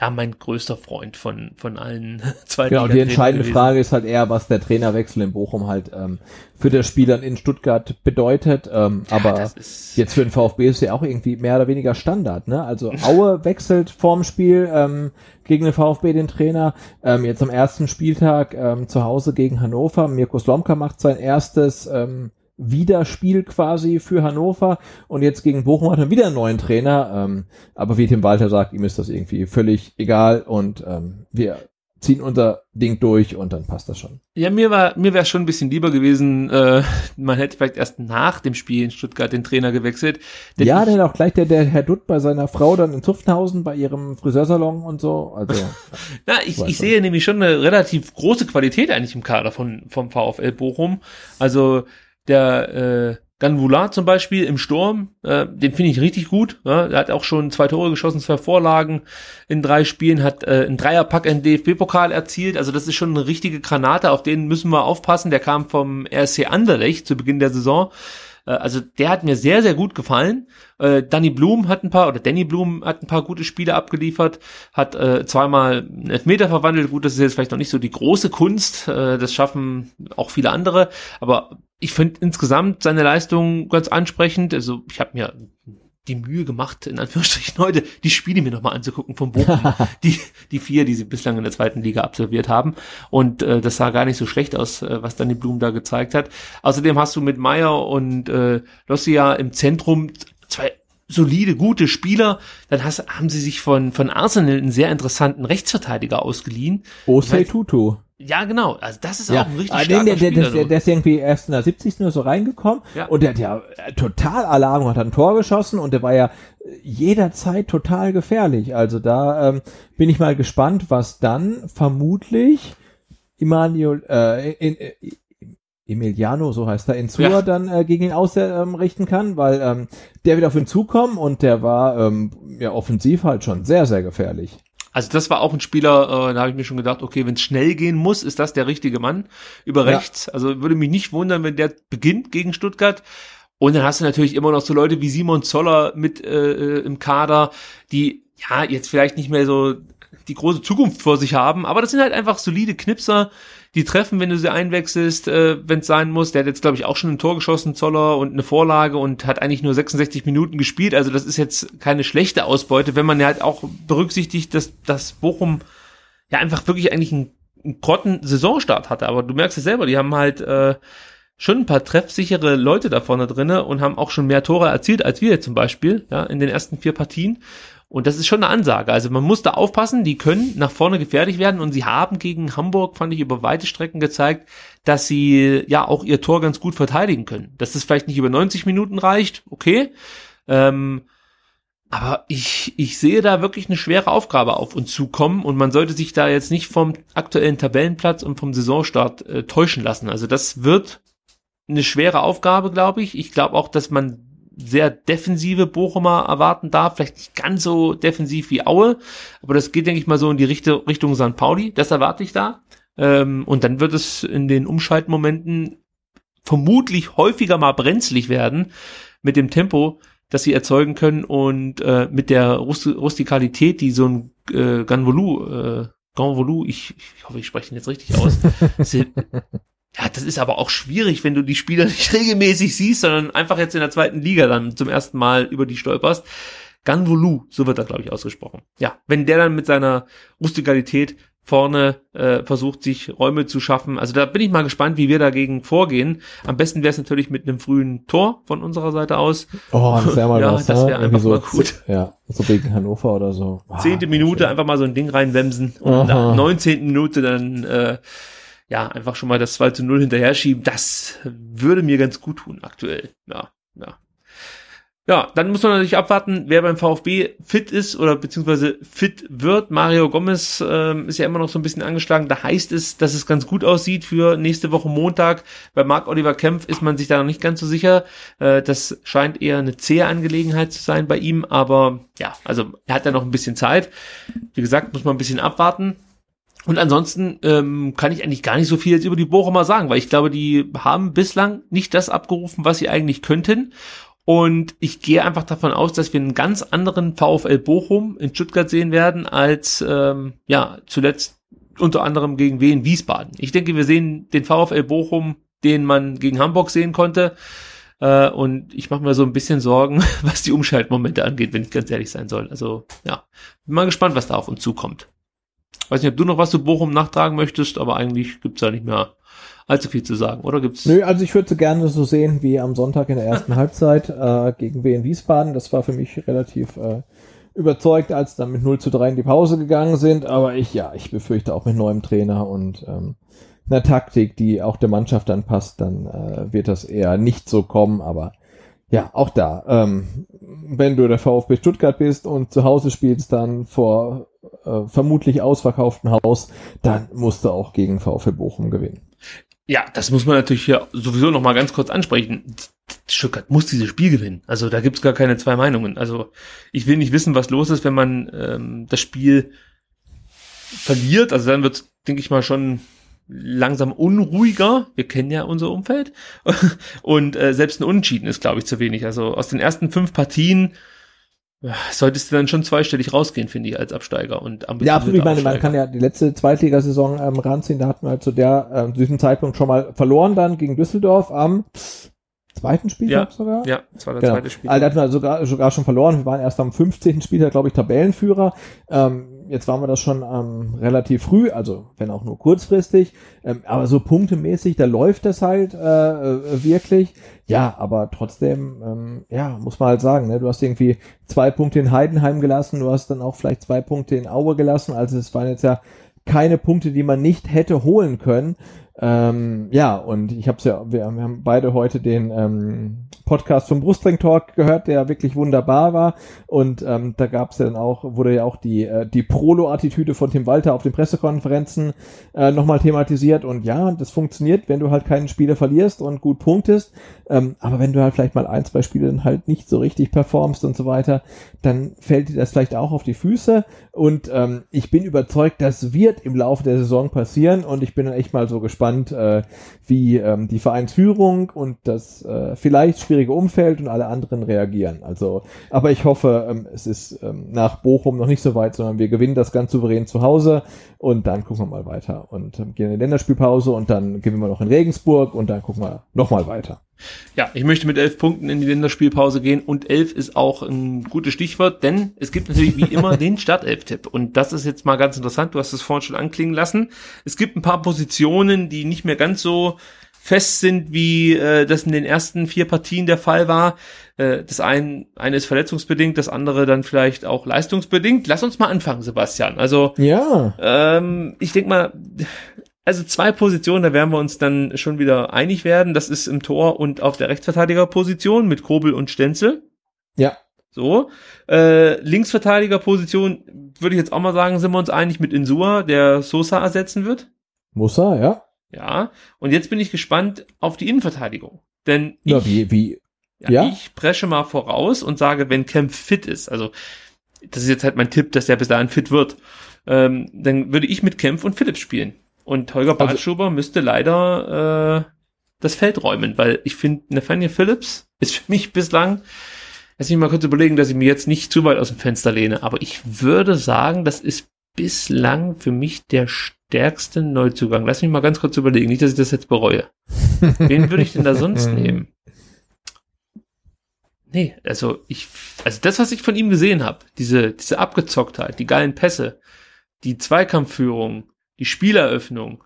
ja mein größter Freund von von allen zwei. Genau, die entscheidende gewesen. Frage ist halt eher, was der Trainerwechsel in Bochum halt ähm, für das Spiel in Stuttgart bedeutet. Ähm, ja, aber jetzt für den VfB ist ja auch irgendwie mehr oder weniger Standard. Ne? Also Aue wechselt vorm Spiel ähm, gegen den VfB den Trainer. Ähm, jetzt am ersten Spieltag ähm, zu Hause gegen Hannover. Mirko Slomka macht sein erstes ähm, Wiederspiel quasi für Hannover und jetzt gegen Bochum hat er wieder einen neuen Trainer. Ähm, aber wie Tim Walter sagt, ihm ist das irgendwie völlig egal und ähm, wir ziehen unser Ding durch und dann passt das schon. Ja, mir war mir wäre schon ein bisschen lieber gewesen, äh, man hätte vielleicht erst nach dem Spiel in Stuttgart den Trainer gewechselt. Ja, dann auch gleich der, der Herr Dutt bei seiner Frau dann in Zuftenhausen bei ihrem Friseursalon und so. Also ja, ich, ich sehe nämlich schon eine relativ große Qualität eigentlich im Kader von vom VfL Bochum. Also der äh, Ganvula zum Beispiel im Sturm, äh, den finde ich richtig gut. Ja? Er hat auch schon zwei Tore geschossen, zwei Vorlagen in drei Spielen, hat äh, einen Dreierpack in DFB-Pokal erzielt. Also das ist schon eine richtige Granate, auf den müssen wir aufpassen. Der kam vom RC Anderlecht zu Beginn der Saison. Äh, also der hat mir sehr, sehr gut gefallen. Äh, Danny Blum hat ein paar, oder Danny Blum hat ein paar gute Spiele abgeliefert, hat äh, zweimal einen Elfmeter verwandelt. Gut, das ist jetzt vielleicht noch nicht so die große Kunst, äh, das schaffen auch viele andere, aber ich finde insgesamt seine Leistung ganz ansprechend. Also ich habe mir die Mühe gemacht, in Anführungsstrichen heute die Spiele mir nochmal anzugucken vom Bochum. die, die vier, die sie bislang in der zweiten Liga absolviert haben. Und äh, das sah gar nicht so schlecht aus, äh, was Danny Blum da gezeigt hat. Außerdem hast du mit Meyer und äh, Lossia im Zentrum zwei solide, gute Spieler. Dann hast, haben sie sich von, von Arsenal einen sehr interessanten Rechtsverteidiger ausgeliehen. Osei Tutu. Ja, genau. Also das ist ja. auch ein richtig ah, starker der, der, Spieler. Der, der, ist irgendwie erst in der 70. nur so reingekommen Ja. und der hat ja äh, total Alarm, hat ein Tor geschossen und der war ja äh, jederzeit total gefährlich. Also da ähm, bin ich mal gespannt, was dann vermutlich Emmanuel, äh, in, in, Emiliano, so heißt er, in Zua Ja. dann äh, gegen ihn ausrichten kann, weil ähm, der wird auf ihn zukommen und der war ähm, ja offensiv halt schon sehr, sehr gefährlich. Also das war auch ein Spieler, äh, da habe ich mir schon gedacht, okay, wenn es schnell gehen muss, ist das der richtige Mann über Ja. rechts. Also würde mich nicht wundern, wenn der beginnt gegen Stuttgart. Und dann hast du natürlich immer noch so Leute wie Simon Zoller mit äh, äh, im Kader, die ja jetzt vielleicht nicht mehr so die große Zukunft vor sich haben, aber das sind halt einfach solide Knipser, die treffen, wenn du sie einwechselst, äh, wenn es sein muss. Der hat jetzt, glaube ich, auch schon ein Tor geschossen, Zoller, und eine Vorlage und hat eigentlich nur 66 Minuten gespielt. Also das ist jetzt keine schlechte Ausbeute, wenn man ja halt auch berücksichtigt, dass, dass Bochum ja einfach wirklich eigentlich einen, einen grotten Saisonstart hatte. Aber du merkst es selber, die haben halt äh, schon ein paar treffsichere Leute da vorne drinne und haben auch schon mehr Tore erzielt als wir zum Beispiel, ja, in den ersten vier Partien. Und das ist schon eine Ansage. Also man muss da aufpassen, die können nach vorne gefährlich werden und sie haben gegen Hamburg, fand ich, über weite Strecken gezeigt, dass sie ja auch ihr Tor ganz gut verteidigen können. Dass das vielleicht nicht über 90 Minuten reicht, okay. Ähm, aber ich, ich sehe da wirklich eine schwere Aufgabe auf uns zukommen und man sollte sich da jetzt nicht vom aktuellen Tabellenplatz und vom Saisonstart äh, täuschen lassen. Also das wird eine schwere Aufgabe, glaube ich. Ich glaube auch, dass man sehr defensive Bochumer erwarten darf, vielleicht nicht ganz so defensiv wie Aue, aber das geht, denke ich mal, so in die Richtung, Richtung St. Pauli, das erwarte ich da. Ähm, und dann wird es in den Umschaltmomenten vermutlich häufiger mal brenzlig werden mit dem Tempo, das sie erzeugen können und äh, mit der Rust Rustikalität, die so ein äh, Ganvolu, äh, Ganvolu, ich, ich hoffe, ich spreche ihn jetzt richtig aus, ja, das ist aber auch schwierig, wenn du die Spieler nicht regelmäßig siehst, sondern einfach jetzt in der zweiten Liga dann zum ersten Mal über die stolperst. Ganvolu, so wird das, glaube ich, ausgesprochen. Ja, wenn der dann mit seiner Rustikalität vorne äh, versucht, sich Räume zu schaffen. Also da bin ich mal gespannt, wie wir dagegen vorgehen. Am besten wäre es natürlich mit einem frühen Tor von unserer Seite aus. Oh, das wäre mal ja, was, das ne? wäre einfach so, mal gut. Ja, so gegen Hannover oder so. Ah, Zehnte Minute einfach mal so ein Ding reinwemsen und Aha. 19. Minute dann äh, ja einfach schon mal das 2 zu 0 hinterher schieben. Das würde mir ganz gut tun aktuell. Ja, ja. Ja, dann muss man natürlich abwarten, wer beim VfB fit ist oder beziehungsweise fit wird. Mario Gomez ähm, ist ja immer noch so ein bisschen angeschlagen. Da heißt es, dass es ganz gut aussieht für nächste Woche Montag. Bei Marc-Oliver Kempf ist man sich da noch nicht ganz so sicher. Äh, das scheint eher eine zähe Angelegenheit zu sein bei ihm. Aber ja, also er hat ja noch ein bisschen Zeit. Wie gesagt, muss man ein bisschen abwarten. Und ansonsten ähm, kann ich eigentlich gar nicht so viel jetzt über die Bochumer sagen, weil ich glaube, die haben bislang nicht das abgerufen, was sie eigentlich könnten. Und ich gehe einfach davon aus, dass wir einen ganz anderen VfL Bochum in Stuttgart sehen werden als ähm, ja zuletzt unter anderem gegen Wien Wiesbaden. Ich denke, wir sehen den VfL Bochum, den man gegen Hamburg sehen konnte. Äh, und ich mache mir so ein bisschen Sorgen, was die Umschaltmomente angeht, wenn ich ganz ehrlich sein soll. Also ja, bin mal gespannt, was da auf uns zukommt. Weiß nicht, ob du noch was zu Bochum nachtragen möchtest, aber eigentlich gibt's da nicht mehr allzu viel zu sagen, oder gibt's? Nö, also ich würde gerne so sehen wie am Sonntag in der ersten Halbzeit äh, gegen Wien Wiesbaden. Das war für mich relativ äh, überzeugt, als dann mit 0 zu 3 in die Pause gegangen sind. Aber ich, ja, ich befürchte auch mit neuem Trainer und ähm, einer Taktik, die auch der Mannschaft dann passt, dann äh, wird das eher nicht so kommen. Aber ja, auch da, ähm, wenn du der VfB Stuttgart bist und zu Hause spielst dann vor äh, vermutlich ausverkauften Haus, dann musst du auch gegen VfB Bochum gewinnen. Ja, das muss man natürlich hier sowieso noch mal ganz kurz ansprechen. Stuttgart muss dieses Spiel gewinnen. Also da gibt's gar keine zwei Meinungen. Also ich will nicht wissen, was los ist, wenn man ähm, das Spiel verliert. Also dann wird's, denke ich mal, schon langsam unruhiger. Wir kennen ja unser Umfeld. Und äh, selbst ein Unentschieden ist, glaube ich, zu wenig. Also aus den ersten fünf Partien ja, solltest du dann schon zweistellig rausgehen, finde ich, als Absteiger und Ja, absolut. Ich meine, man kann ja die letzte Zweitligasaison ähm, ranziehen. Da hatten wir halt zu der, äh, zu diesem Zeitpunkt schon mal verloren dann gegen Düsseldorf am zweiten Spieltag ja, sogar? Ja, das war der genau. zweite Spieltag. Also, da hatten wir sogar, sogar schon verloren. Wir waren erst am 15. Spieltag, glaube ich, Tabellenführer. Ähm, jetzt waren wir das schon ähm, relativ früh, also wenn auch nur kurzfristig. Ähm, aber so punktemäßig, da läuft das halt äh, äh, wirklich. Ja, aber trotzdem, ähm, ja, muss man halt sagen, ne? du hast irgendwie zwei Punkte in Heidenheim gelassen, du hast dann auch vielleicht zwei Punkte in Aue gelassen. Also es waren jetzt ja keine Punkte, die man nicht hätte holen können. Ähm, ja, und ich habe ja, wir, wir, haben beide heute den ähm, Podcast vom Brustring Talk gehört, der wirklich wunderbar war. Und ähm, da gab es ja dann auch, wurde ja auch die, äh, die Prolo-Attitüde von Tim Walter auf den Pressekonferenzen äh, nochmal thematisiert. Und ja, das funktioniert, wenn du halt keinen Spieler verlierst und gut punktest. Ähm, aber wenn du halt vielleicht mal ein, zwei Spiele dann halt nicht so richtig performst und so weiter, dann fällt dir das vielleicht auch auf die Füße. Und ähm, ich bin überzeugt, das wird im Laufe der Saison passieren. Und ich bin dann echt mal so gespannt, gespannt, äh, wie ähm, die Vereinsführung und das äh, vielleicht schwierige Umfeld und alle anderen reagieren. Also, aber ich hoffe, ähm, es ist ähm, nach Bochum noch nicht so weit, sondern wir gewinnen das ganz souverän zu Hause und dann gucken wir mal weiter und ähm, gehen in die Länderspielpause und dann gewinnen wir noch in Regensburg und dann gucken wir noch mal weiter. Ja, ich möchte mit elf Punkten in die Länderspielpause gehen und elf ist auch ein gutes Stichwort, denn es gibt natürlich wie immer den Startelf-Tipp und das ist jetzt mal ganz interessant, du hast es vorhin schon anklingen lassen. Es gibt ein paar Positionen, die nicht mehr ganz so fest sind, wie äh, das in den ersten vier Partien der Fall war. Äh, das eine, eine ist verletzungsbedingt, das andere dann vielleicht auch leistungsbedingt. Lass uns mal anfangen, Sebastian. Also ja, ähm, ich denke mal, also zwei Positionen, da werden wir uns dann schon wieder einig werden. Das ist im Tor und auf der Rechtsverteidigerposition mit Kobel und Stenzel. Ja. So. Äh, Linksverteidigerposition würde ich jetzt auch mal sagen, sind wir uns einig mit Insua, der Sosa ersetzen wird. Muss er, ja. Ja. Und jetzt bin ich gespannt auf die Innenverteidigung. Denn ich, ja, wie, wie, ja, ja? ich presche mal voraus und sage, wenn Kempf fit ist, also das ist jetzt halt mein Tipp, dass er bis dahin fit wird, ähm, dann würde ich mit Kempf und Philipp spielen. Und Holger Also Bartschuber müsste leider äh, das Feld räumen, weil ich finde, Nathaniel Phillips ist für mich bislang, lass mich mal kurz überlegen, dass ich mir jetzt nicht zu weit aus dem Fenster lehne, aber ich würde sagen, das ist bislang für mich der stärkste Neuzugang. Lass mich mal ganz kurz überlegen, nicht, dass ich das jetzt bereue. Wen würde ich denn da sonst nehmen? Nee, also ich, also das, was ich von ihm gesehen habe, diese, diese Abgezocktheit, die geilen Pässe, die Zweikampfführung, die Spieleröffnung,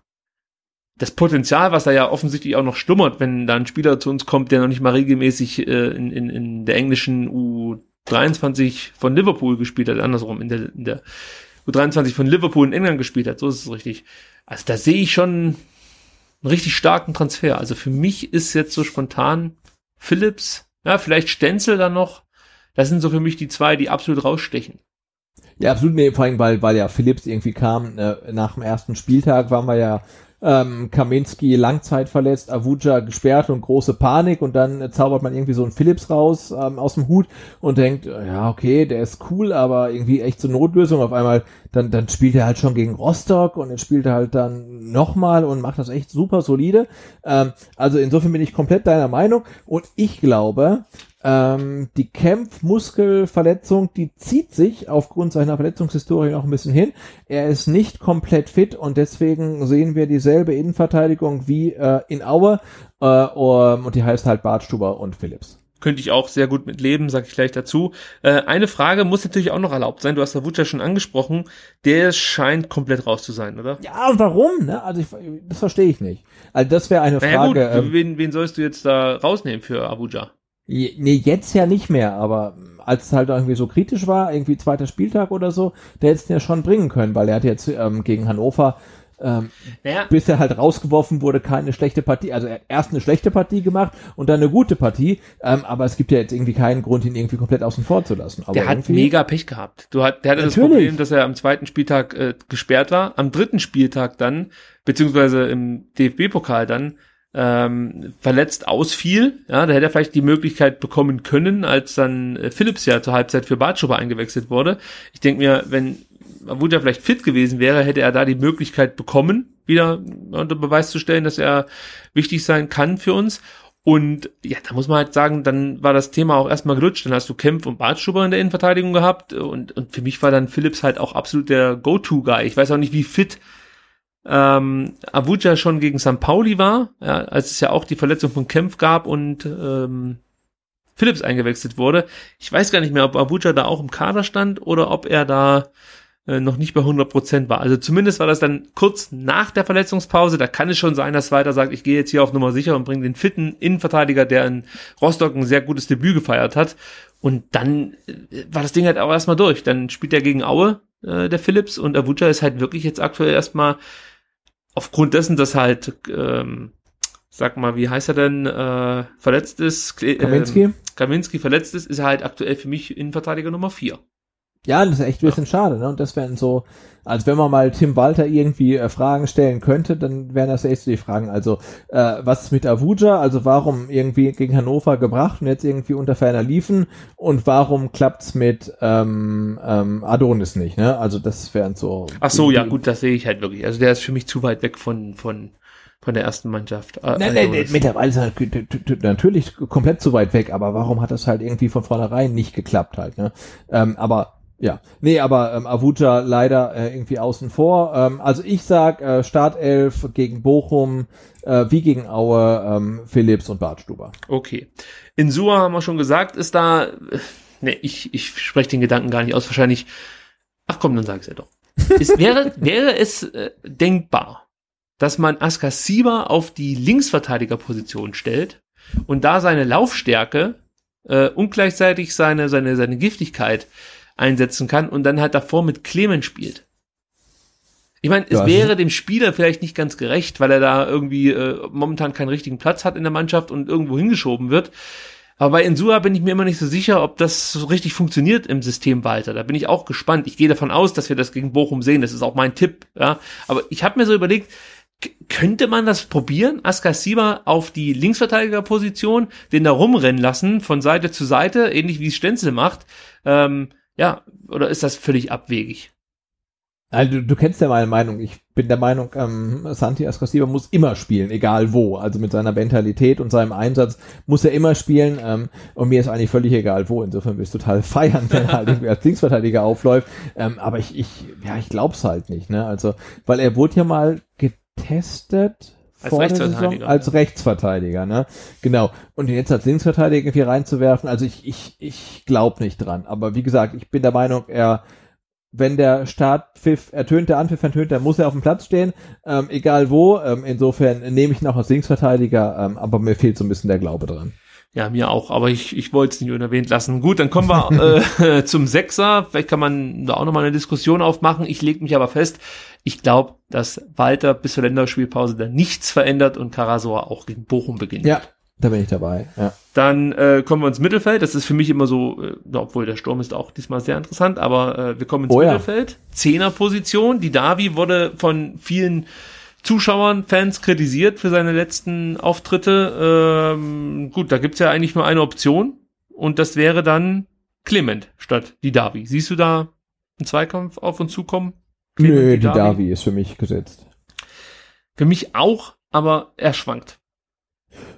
das Potenzial, was da ja offensichtlich auch noch schlummert, wenn da ein Spieler zu uns kommt, der noch nicht mal regelmäßig äh, in, in, in der englischen U23 von Liverpool gespielt hat, andersrum, in der, in der U23 von Liverpool in England gespielt hat, so ist es richtig. Also da sehe ich schon einen richtig starken Transfer. Also für mich ist jetzt so spontan Phillips, ja, vielleicht Stenzel dann noch. Das sind so für mich die zwei, die absolut rausstechen. Ja, absolut, nee, vor allem, weil, weil ja Philips irgendwie kam, äh, nach dem ersten Spieltag waren wir ja ähm, Kaminski Langzeit verletzt, Avuja gesperrt und große Panik und dann äh, zaubert man irgendwie so einen Philips raus ähm, aus dem Hut und denkt, äh, ja, okay, der ist cool, aber irgendwie echt so Notlösung. Auf einmal, dann, dann spielt er halt schon gegen Rostock und jetzt spielt er halt dann nochmal und macht das echt super solide. Ähm, also insofern bin ich komplett deiner Meinung und ich glaube, Ähm, die Kämpfmuskelverletzung, die zieht sich aufgrund seiner Verletzungshistorie noch ein bisschen hin. Er ist nicht komplett fit und deswegen sehen wir dieselbe Innenverteidigung wie äh, in Aue äh, und die heißt halt Bartstuber und Phillips könnte ich auch sehr gut mit leben, sage ich gleich dazu. Äh, eine Frage muss natürlich auch noch erlaubt sein. Du hast Wutscher schon angesprochen. Der scheint komplett raus zu sein, oder? Ja, und warum? Ne? Also ich, das verstehe ich nicht. Also das wäre eine naja, Frage. Gut, ähm, wen, wen sollst du jetzt da rausnehmen für Abuja? Nee, jetzt ja nicht mehr, aber als es halt irgendwie so kritisch war, irgendwie zweiter Spieltag oder so, der hätte es ja schon bringen können, weil er hat jetzt ähm, gegen Hannover ähm, naja. bis er halt rausgeworfen wurde, keine schlechte Partie. Also er hat erst eine schlechte Partie gemacht und dann eine gute Partie, ähm, aber es gibt ja jetzt irgendwie keinen Grund, ihn irgendwie komplett außen vor zu lassen. Aber der hat mega Pech gehabt. Du hat, der hatte Natürlich. das Problem, dass er am zweiten Spieltag äh, gesperrt war, am dritten Spieltag dann, beziehungsweise im DFB-Pokal dann, ähm, verletzt ausfiel. Ja, da hätte er vielleicht die Möglichkeit bekommen können, als dann äh, Philips ja zur Halbzeit für Bartschuber eingewechselt wurde. Ich denke mir, wenn Abuja vielleicht fit gewesen wäre, hätte er da die Möglichkeit bekommen, wieder unter Beweis zu stellen, dass er wichtig sein kann für uns. Und ja, da muss man halt sagen, dann war das Thema auch erstmal gelutscht. Dann hast du Kempf und Bartschuber in der Innenverteidigung gehabt. Und, und für mich war dann Phillips halt auch absolut der Go-To-Guy. Ich weiß auch nicht, wie fit ähm, Avuja schon gegen St. Pauli war, ja, als es ja auch die Verletzung von Kempf gab und ähm, Phillips eingewechselt wurde. Ich weiß gar nicht mehr, ob Avuja da auch im Kader stand oder ob er da äh, noch nicht bei 100 Prozent war. Also zumindest war das dann kurz nach der Verletzungspause. Da kann es schon sein, dass weiter sagt, ich gehe jetzt hier auf Nummer sicher und bringe den fitten Innenverteidiger, der in Rostock ein sehr gutes Debüt gefeiert hat. Und dann äh, war das Ding halt auch erstmal durch. Dann spielt er gegen Aue, äh, der Phillips, und Avuja ist halt wirklich jetzt aktuell erstmal aufgrund dessen, dass halt, ähm, sag mal, wie heißt er denn, äh, verletzt ist, äh, Kaminski? Kaminski verletzt ist, ist er halt aktuell für mich Innenverteidiger Nummer vier. Ja, das ist echt ein bisschen ja. schade, ne? Und das wären so, als wenn man mal Tim Walter irgendwie äh, Fragen stellen könnte, dann wären das echt so die Fragen. Also, äh, was ist mit Avuja? Also, warum irgendwie gegen Hannover gebracht und jetzt irgendwie unter ferner liefen? Und warum klappt's mit ähm, ähm, Adonis nicht, ne? Also, das wären so. Ach so, ja, gut, das sehe ich halt wirklich. Also, der ist für mich zu weit weg von, von, von der ersten Mannschaft. Äh, nein, nein, nein, mittlerweile ist er natürlich komplett zu weit weg, aber warum hat das halt irgendwie von vornherein nicht geklappt halt, ne? Ähm, aber ja, nee, aber ähm, Avuja leider äh, irgendwie außen vor. Ähm, also ich sag äh, Startelf gegen Bochum, äh, wie gegen Aue, ähm, Philips und Bartstuber. Okay. In Sua haben wir schon gesagt, ist da, äh, nee, ich, ich spreche den Gedanken gar nicht aus, wahrscheinlich, ach komm, dann sag ich's ja doch. es wäre, wäre es äh, denkbar, dass man Askasiba auf die Linksverteidigerposition stellt und da seine Laufstärke äh, und gleichzeitig seine, seine, seine Giftigkeit einsetzen kann und dann halt davor mit Clement spielt. Ich meine, es ja, wäre dem Spieler vielleicht nicht ganz gerecht, weil er da irgendwie äh, momentan keinen richtigen Platz hat in der Mannschaft und irgendwo hingeschoben wird. Aber bei Insua bin ich mir immer nicht so sicher, ob das so richtig funktioniert im System weiter. Da bin ich auch gespannt. Ich gehe davon aus, dass wir das gegen Bochum sehen. Das ist auch mein Tipp. Ja, aber ich habe mir so überlegt, könnte man das probieren? Askasiba auf die Linksverteidigerposition, den da rumrennen lassen von Seite zu Seite, ähnlich wie es Stenzel macht. Ähm, ja, oder ist das völlig abwegig? Also du, du kennst ja meine Meinung. Ich bin der Meinung, ähm, Santi Ascasiba muss immer spielen, egal wo. Also mit seiner Mentalität und seinem Einsatz muss er immer spielen. Ähm, und mir ist eigentlich völlig egal wo. Insofern will ich total feiern, wenn er halt irgendwie als Linksverteidiger aufläuft. Ähm, aber ich, ich, ja, ich glaub's halt nicht. Ne? Also, weil er wurde ja mal getestet als Rechtsverteidiger. Als Rechtsverteidiger, ne? Genau. Und ihn jetzt als Linksverteidiger irgendwie reinzuwerfen, also ich, ich, ich glaube nicht dran. Aber wie gesagt, ich bin der Meinung, er, wenn der Startpfiff ertönt, der Anpfiff ertönt, dann muss er auf dem Platz stehen, ähm, egal wo. Ähm, insofern nehme ich ihn auch als Linksverteidiger, ähm, aber mir fehlt so ein bisschen der Glaube dran. Ja, mir auch, aber ich, ich wollte es nicht unerwähnt lassen. Gut, dann kommen wir äh, zum Sechser. Vielleicht kann man da auch nochmal eine Diskussion aufmachen. Ich lege mich aber fest, ich glaube, dass Walter bis zur Länderspielpause dann nichts verändert und Karasor auch gegen Bochum beginnt. Ja, da bin ich dabei. Ja. Dann äh, kommen wir ins Mittelfeld. Das ist für mich immer so, äh, obwohl der Sturm ist auch diesmal sehr interessant, aber äh, wir kommen ins oh, Mittelfeld. Ja. Zehnerposition. Die Davi wurde von vielen Zuschauern, Fans kritisiert für seine letzten Auftritte. Ähm, gut, da gibt's ja eigentlich nur eine Option und das wäre dann Clement statt die Davi. Siehst du da einen Zweikampf auf uns zukommen? Clement Nö, die Davi ist für mich gesetzt. Für mich auch, aber er schwankt.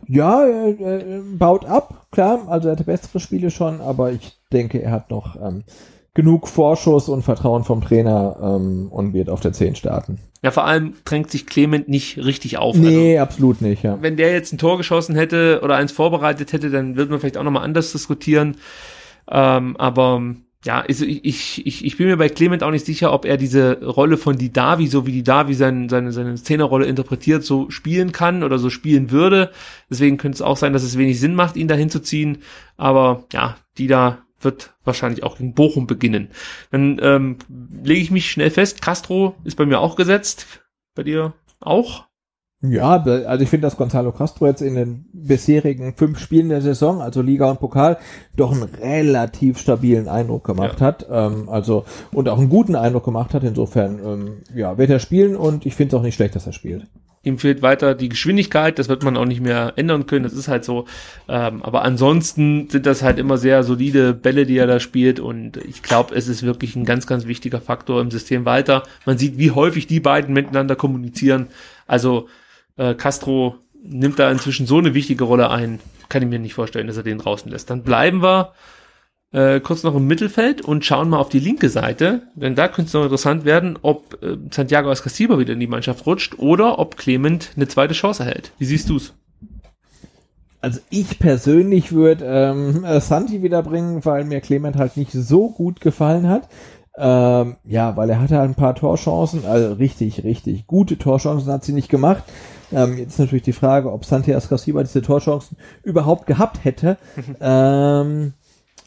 Ja, er, er baut ab, klar. Also er hatte bessere Spiele schon, aber ich denke, er hat noch ähm, genug Vorschuss und Vertrauen vom Trainer ähm, und wird auf der 10 starten. Ja, vor allem drängt sich Clement nicht richtig auf. Nee, also, absolut nicht, ja. Wenn der jetzt ein Tor geschossen hätte oder eins vorbereitet hätte, dann würde man vielleicht auch nochmal anders diskutieren. Ähm, aber ja, also ich, ich, ich bin mir bei Clement auch nicht sicher, ob er diese Rolle von die Davi, so wie die Davi seine, seine, seine Szenerrolle interpretiert, so spielen kann oder so spielen würde. Deswegen könnte es auch sein, dass es wenig Sinn macht, ihn dahin zu ziehen. Aber ja, die da wird wahrscheinlich auch gegen Bochum beginnen. Dann ähm, lege ich mich schnell fest, Castro ist bei mir auch gesetzt. Bei dir auch? Ja, also ich finde, dass Gonzalo Castro jetzt in den bisherigen fünf Spielen der Saison, also Liga und Pokal, doch einen relativ stabilen Eindruck gemacht ja. hat. Ähm, also und auch einen guten Eindruck gemacht hat. Insofern, ähm, ja, wird er spielen und ich finde es auch nicht schlecht, dass er spielt. Ihm fehlt weiter die Geschwindigkeit, das wird man auch nicht mehr ändern können, das ist halt so. Ähm, aber ansonsten sind das halt immer sehr solide Bälle, die er da spielt und ich glaube, es ist wirklich ein ganz, ganz wichtiger Faktor im System weiter. Man sieht, wie häufig die beiden miteinander kommunizieren. Also äh, Castro nimmt da inzwischen so eine wichtige Rolle ein, kann ich mir nicht vorstellen, dass er den draußen lässt. Dann bleiben wir äh, kurz noch im Mittelfeld und schauen mal auf die linke Seite, denn da könnte es noch interessant werden, ob äh, Santiago Ascasiba wieder in die Mannschaft rutscht oder ob Clement eine zweite Chance erhält. Wie siehst du's? Also ich persönlich würde ähm, äh, Santi wiederbringen, weil mir Clement halt nicht so gut gefallen hat. Ähm, ja, weil er hatte halt ein paar Torchancen, also richtig, richtig gute Torchancen hat sie nicht gemacht. Ähm, jetzt ist natürlich die Frage, ob Santi Ascasiba diese Torchancen überhaupt gehabt hätte. ähm,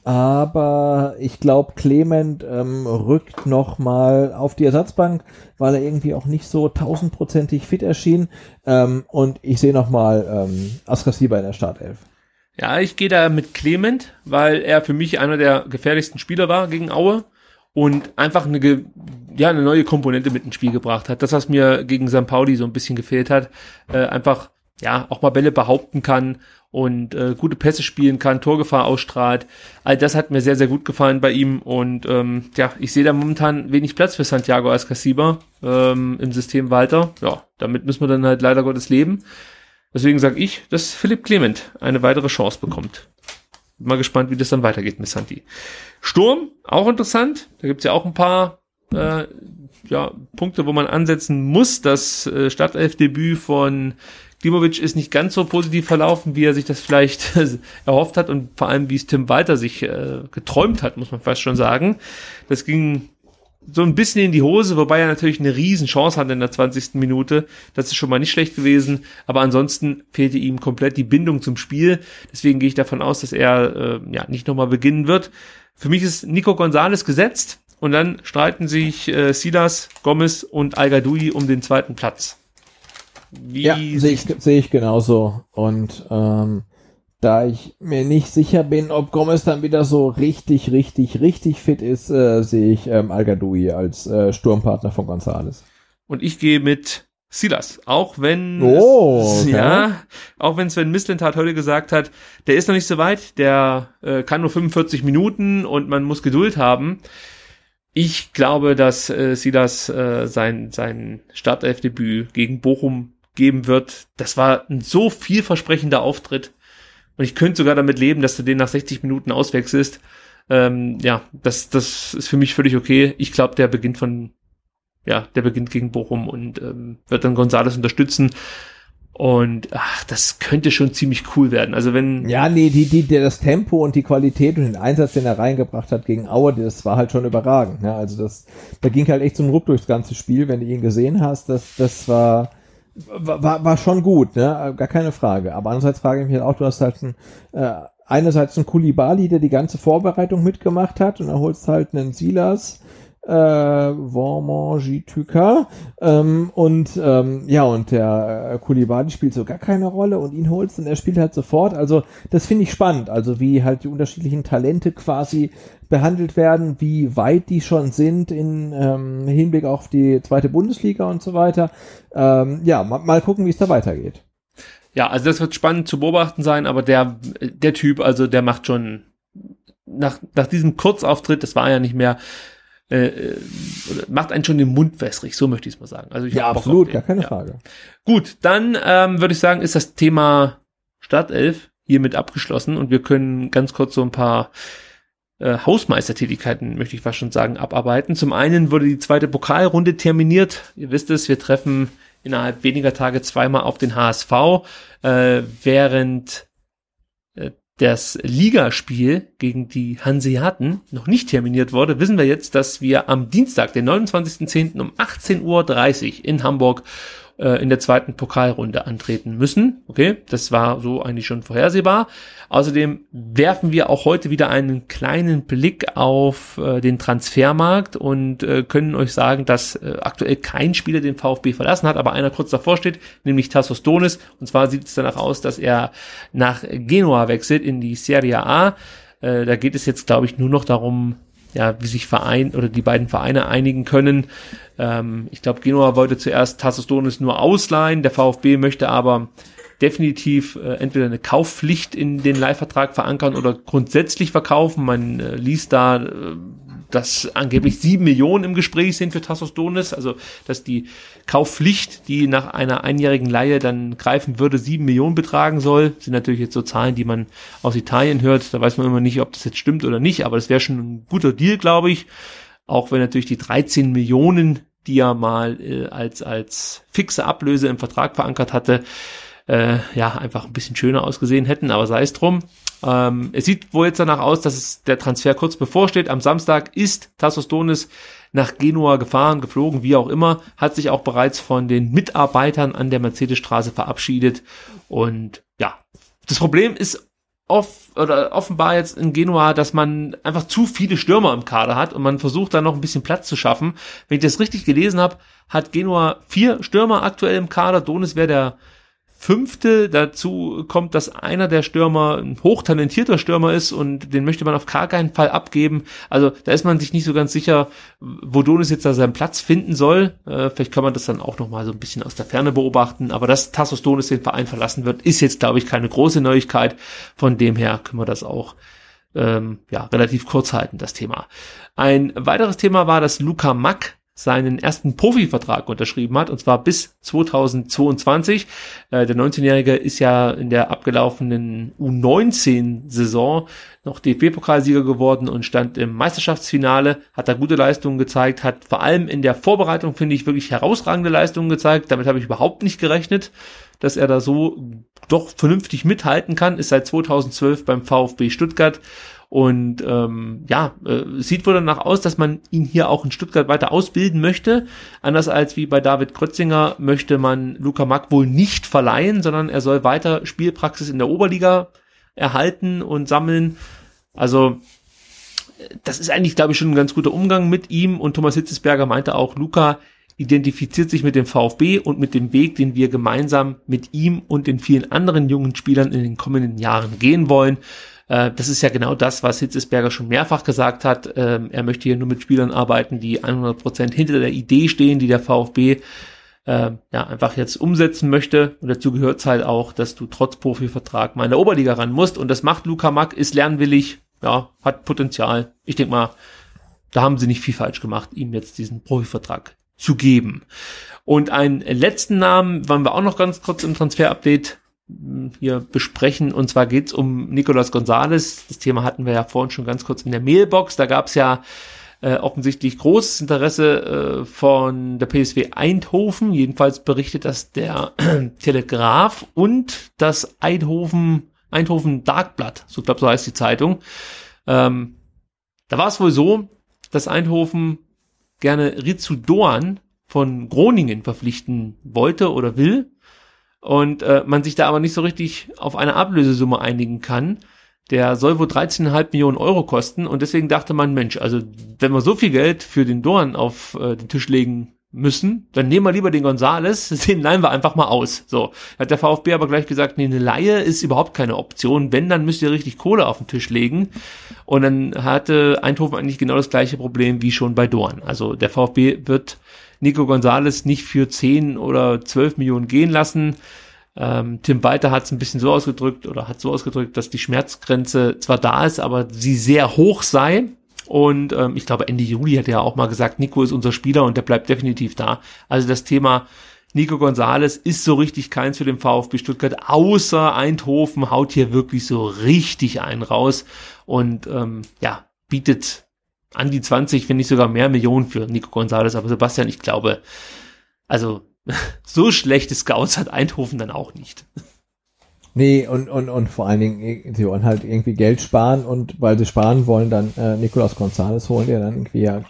aber ich glaube, Clement ähm, rückt noch mal auf die Ersatzbank, weil er irgendwie auch nicht so tausendprozentig fit erschien. Ähm, und ich sehe noch mal ähm, Askasiba in der Startelf. Ja, ich gehe da mit Clement, weil er für mich einer der gefährlichsten Spieler war gegen Aue und einfach eine, ja, eine neue Komponente mit ins Spiel gebracht hat. Das, was mir gegen St. Pauli so ein bisschen gefehlt hat, äh, einfach ja auch mal Bälle behaupten kann und äh, gute Pässe spielen kann, Torgefahr ausstrahlt. All das hat mir sehr, sehr gut gefallen bei ihm und ähm, ja, ich sehe da momentan wenig Platz für Santiago Ascasiba ähm, im System weiter. Ja, damit müssen wir dann halt leider Gottes leben. Deswegen sage ich, dass Philipp Clement eine weitere Chance bekommt. Bin mal gespannt, wie das dann weitergeht mit Santi. Sturm, auch interessant. Da gibt's ja auch ein paar äh, ja, Punkte, wo man ansetzen muss. Das äh, Startelfdebüt von Klimovic ist nicht ganz so positiv verlaufen, wie er sich das vielleicht erhofft hat und vor allem, wie es Tim Walter sich äh, geträumt hat, muss man fast schon sagen. Das ging so ein bisschen in die Hose, wobei er natürlich eine riesen Chance hatte in der 20. Minute. Das ist schon mal nicht schlecht gewesen, aber ansonsten fehlte ihm komplett die Bindung zum Spiel. Deswegen gehe ich davon aus, dass er äh, ja nicht nochmal beginnen wird. Für mich ist Nico Gonzalez gesetzt und dann streiten sich äh, Silas, Gomez und al um den zweiten Platz. Wie ja, sehe ich, seh ich genauso. Und ähm, da ich mir nicht sicher bin, ob Gomez dann wieder so richtig, richtig, richtig fit ist, äh, sehe ich ähm, al als äh, Sturmpartner von Gonzales. Und ich gehe mit Silas, auch wenn oh, okay. ja, auch wenn Sven Mislintat heute gesagt hat, der ist noch nicht so weit, der äh, kann nur 45 Minuten und man muss Geduld haben. Ich glaube, dass äh, Silas äh, sein sein Startelfdebüt gegen Bochum geben wird. Das war ein so vielversprechender Auftritt. Und ich könnte sogar damit leben, dass du den nach 60 Minuten auswechselst. Ähm, ja, das, das ist für mich völlig okay. Ich glaube, der beginnt von, ja, der beginnt gegen Bochum und ähm, wird dann Gonzales unterstützen. Und ach, das könnte schon ziemlich cool werden. Also wenn. Ja, nee, die, die, das Tempo und die Qualität und den Einsatz, den er reingebracht hat gegen Auer, das war halt schon überragend. Ja, also das, da ging halt echt ein Ruck durchs ganze Spiel, wenn du ihn gesehen hast. Das, das war, war, war schon gut, ne? Gar keine Frage. Aber andererseits frage ich mich halt auch, du hast halt ein, äh, einerseits einen Kulibali, der die ganze Vorbereitung mitgemacht hat, und dann holst halt einen Silas, äh, Vormangituka, ähm, und ähm, ja, und der äh, Kulibali spielt so gar keine Rolle und ihn holst und er spielt halt sofort. Also das finde ich spannend, also wie halt die unterschiedlichen Talente quasi behandelt werden, wie weit die schon sind in ähm, Hinblick auf die zweite Bundesliga und so weiter. Ähm, ja, mal, mal gucken, wie es da weitergeht. Ja, also das wird spannend zu beobachten sein, aber der, der Typ, also der macht schon nach, nach diesem Kurzauftritt, das war ja nicht mehr, äh, äh macht einen schon den Mund wässrig, so möchte ich es mal sagen. Also ich ja, absolut, gar keine ja. Frage. Gut, dann ähm, würde ich sagen, ist das Thema Startelf hiermit abgeschlossen und wir können ganz kurz so ein paar äh, Hausmeistertätigkeiten, möchte ich fast schon sagen, abarbeiten. Zum einen wurde die zweite Pokalrunde terminiert. Ihr wisst es, wir treffen innerhalb weniger Tage zweimal auf den HSV, äh, während äh, das Ligaspiel gegen die Hanseaten noch nicht terminiert wurde, wissen wir jetzt, dass wir am Dienstag, den 29.10. um 18.30 Uhr in Hamburg äh, in der zweiten Pokalrunde antreten müssen. Okay, das war so eigentlich schon vorhersehbar. Außerdem werfen wir auch heute wieder einen kleinen Blick auf äh, den Transfermarkt und äh, können euch sagen, dass äh, aktuell kein Spieler den VfB verlassen hat, aber einer kurz davor steht, nämlich Tassos Donis. Und zwar sieht es danach aus, dass er nach Genua wechselt in die Serie A. Äh, da geht es jetzt, glaube ich, nur noch darum, ja, wie sich Verein oder die beiden Vereine einigen können. Ähm, ich glaube, Genua wollte zuerst Tassos nur ausleihen, der VfB möchte aber definitiv äh, entweder eine Kaufpflicht in den Leihvertrag verankern oder grundsätzlich verkaufen. Man äh, liest da, äh, dass angeblich sieben Millionen im Gespräch sind für Tassos Donis, also dass die Kaufpflicht, die nach einer einjährigen Leihe dann greifen würde, sieben Millionen betragen soll. Sind natürlich jetzt so Zahlen, die man aus Italien hört. Da weiß man immer nicht, ob das jetzt stimmt oder nicht, aber das wäre schon ein guter Deal, glaube ich. Auch wenn natürlich die 13 Millionen, die er mal äh, als, als fixe Ablöse im Vertrag verankert hatte, äh, ja, einfach ein bisschen schöner ausgesehen hätten, aber sei es drum. Ähm, es sieht wohl jetzt danach aus, dass es der Transfer kurz bevorsteht. Am Samstag ist Tassos Donis nach Genua gefahren, geflogen, wie auch immer, hat sich auch bereits von den Mitarbeitern an der Mercedesstraße verabschiedet. Und ja, das Problem ist off oder offenbar jetzt in Genua, dass man einfach zu viele Stürmer im Kader hat und man versucht da noch ein bisschen Platz zu schaffen. Wenn ich das richtig gelesen habe, hat Genua vier Stürmer aktuell im Kader. Donis wäre der Fünfte dazu kommt, dass einer der Stürmer ein hochtalentierter Stürmer ist und den möchte man auf gar keinen Fall abgeben. Also da ist man sich nicht so ganz sicher, wo Donis jetzt da seinen Platz finden soll. Äh, vielleicht kann man das dann auch noch mal so ein bisschen aus der Ferne beobachten. Aber dass Tassos Donis den Verein verlassen wird, ist jetzt, glaube ich, keine große Neuigkeit. Von dem her können wir das auch ähm, ja, relativ kurz halten, das Thema. Ein weiteres Thema war, dass Luca Mack seinen ersten Profivertrag unterschrieben hat, und zwar bis 2022. Äh, der 19-Jährige ist ja in der abgelaufenen U19-Saison noch DFB-Pokalsieger geworden und stand im Meisterschaftsfinale, hat da gute Leistungen gezeigt, hat vor allem in der Vorbereitung, finde ich, wirklich herausragende Leistungen gezeigt. Damit habe ich überhaupt nicht gerechnet, dass er da so doch vernünftig mithalten kann, ist seit 2012 beim VfB Stuttgart und ähm, ja, äh, sieht wohl danach aus, dass man ihn hier auch in Stuttgart weiter ausbilden möchte. Anders als wie bei David Krötzinger möchte man Luca Mack wohl nicht verleihen, sondern er soll weiter Spielpraxis in der Oberliga erhalten und sammeln. Also das ist eigentlich, glaube ich, schon ein ganz guter Umgang mit ihm. Und Thomas Hitzesberger meinte auch, Luca identifiziert sich mit dem VfB und mit dem Weg, den wir gemeinsam mit ihm und den vielen anderen jungen Spielern in den kommenden Jahren gehen wollen. Äh, das ist ja genau das, was Hitzesberger schon mehrfach gesagt hat. Ähm, er möchte hier nur mit Spielern arbeiten, die 100% hinter der Idee stehen, die der VfB äh, ja, einfach jetzt umsetzen möchte. Und dazu gehört halt auch, dass du trotz Profivertrag mal in der Oberliga ran musst. Und das macht Luca Mack, ist lernwillig, ja, hat Potenzial. Ich denke mal, da haben sie nicht viel falsch gemacht, ihm jetzt diesen Profivertrag zu geben. Und einen letzten Namen wollen wir auch noch ganz kurz im Transfer-Update hier besprechen. Und zwar geht's um Nicolas Gonzalez. Das Thema hatten wir ja vorhin schon ganz kurz in der Mailbox. Da gab's ja äh, offensichtlich großes Interesse äh, von der PSW Eindhoven. Jedenfalls berichtet das der Telegraph und das Eindhoven, Eindhoven Darkblatt. So glaube so heißt die Zeitung. Ähm, da war es wohl so, dass Eindhoven gerne Ritsu Doan von Groningen verpflichten wollte oder will und äh, man sich da aber nicht so richtig auf eine Ablösesumme einigen kann. Der soll wohl 13,5 Millionen Euro kosten und deswegen dachte man, Mensch, also wenn wir so viel Geld für den Dorn auf äh, den Tisch legen müssen, dann nehmen wir lieber den Gonzales, den leihen wir einfach mal aus. So, hat der VfB aber gleich gesagt, nee, eine Laie ist überhaupt keine Option. Wenn, dann müsst ihr richtig Kohle auf den Tisch legen. Und dann hatte Eindhoven eigentlich genau das gleiche Problem wie schon bei Dorn. Also der VfB wird Nico Gonzalez nicht für 10 oder 12 Millionen gehen lassen. Ähm, Tim Walter hat es ein bisschen so ausgedrückt oder hat so ausgedrückt, dass die Schmerzgrenze zwar da ist, aber sie sehr hoch sei. Und ähm, ich glaube, Ende Juli hat er ja auch mal gesagt, Nico ist unser Spieler und der bleibt definitiv da. Also das Thema Nico Gonzalez ist so richtig keins für den VfB Stuttgart, außer Eindhoven haut hier wirklich so richtig einen raus und ähm, ja, bietet an die 20, wenn nicht sogar mehr Millionen für Nico Gonzalez. Aber Sebastian, ich glaube, also so schlechte Scouts hat Eindhoven dann auch nicht. Nee, und, und, und vor allen Dingen, sie wollen halt irgendwie Geld sparen und weil sie sparen wollen, dann äh, Nicolas Gonzalez holen, der dann irgendwie ja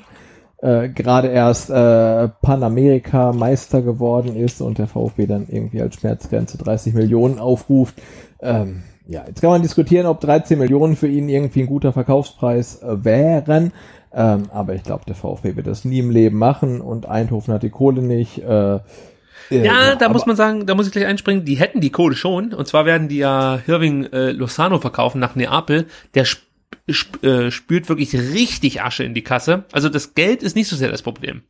äh, gerade erst äh, Panamerika-Meister geworden ist und der VfB dann irgendwie als Schmerzgrenze 30 Millionen aufruft. Ähm, ja, jetzt kann man diskutieren, ob 13 Millionen für ihn irgendwie ein guter Verkaufspreis äh, wären. Ähm, aber ich glaube, der VfB wird das nie im Leben machen und Eindhoven hat die Kohle nicht. Äh, äh ja, da muss man sagen, da muss ich gleich einspringen, die hätten die Kohle schon. Und zwar werden die ja Hirving äh, Lozano verkaufen nach Neapel. Der sp sp äh, spürt wirklich richtig Asche in die Kasse. Also das Geld ist nicht so sehr das Problem.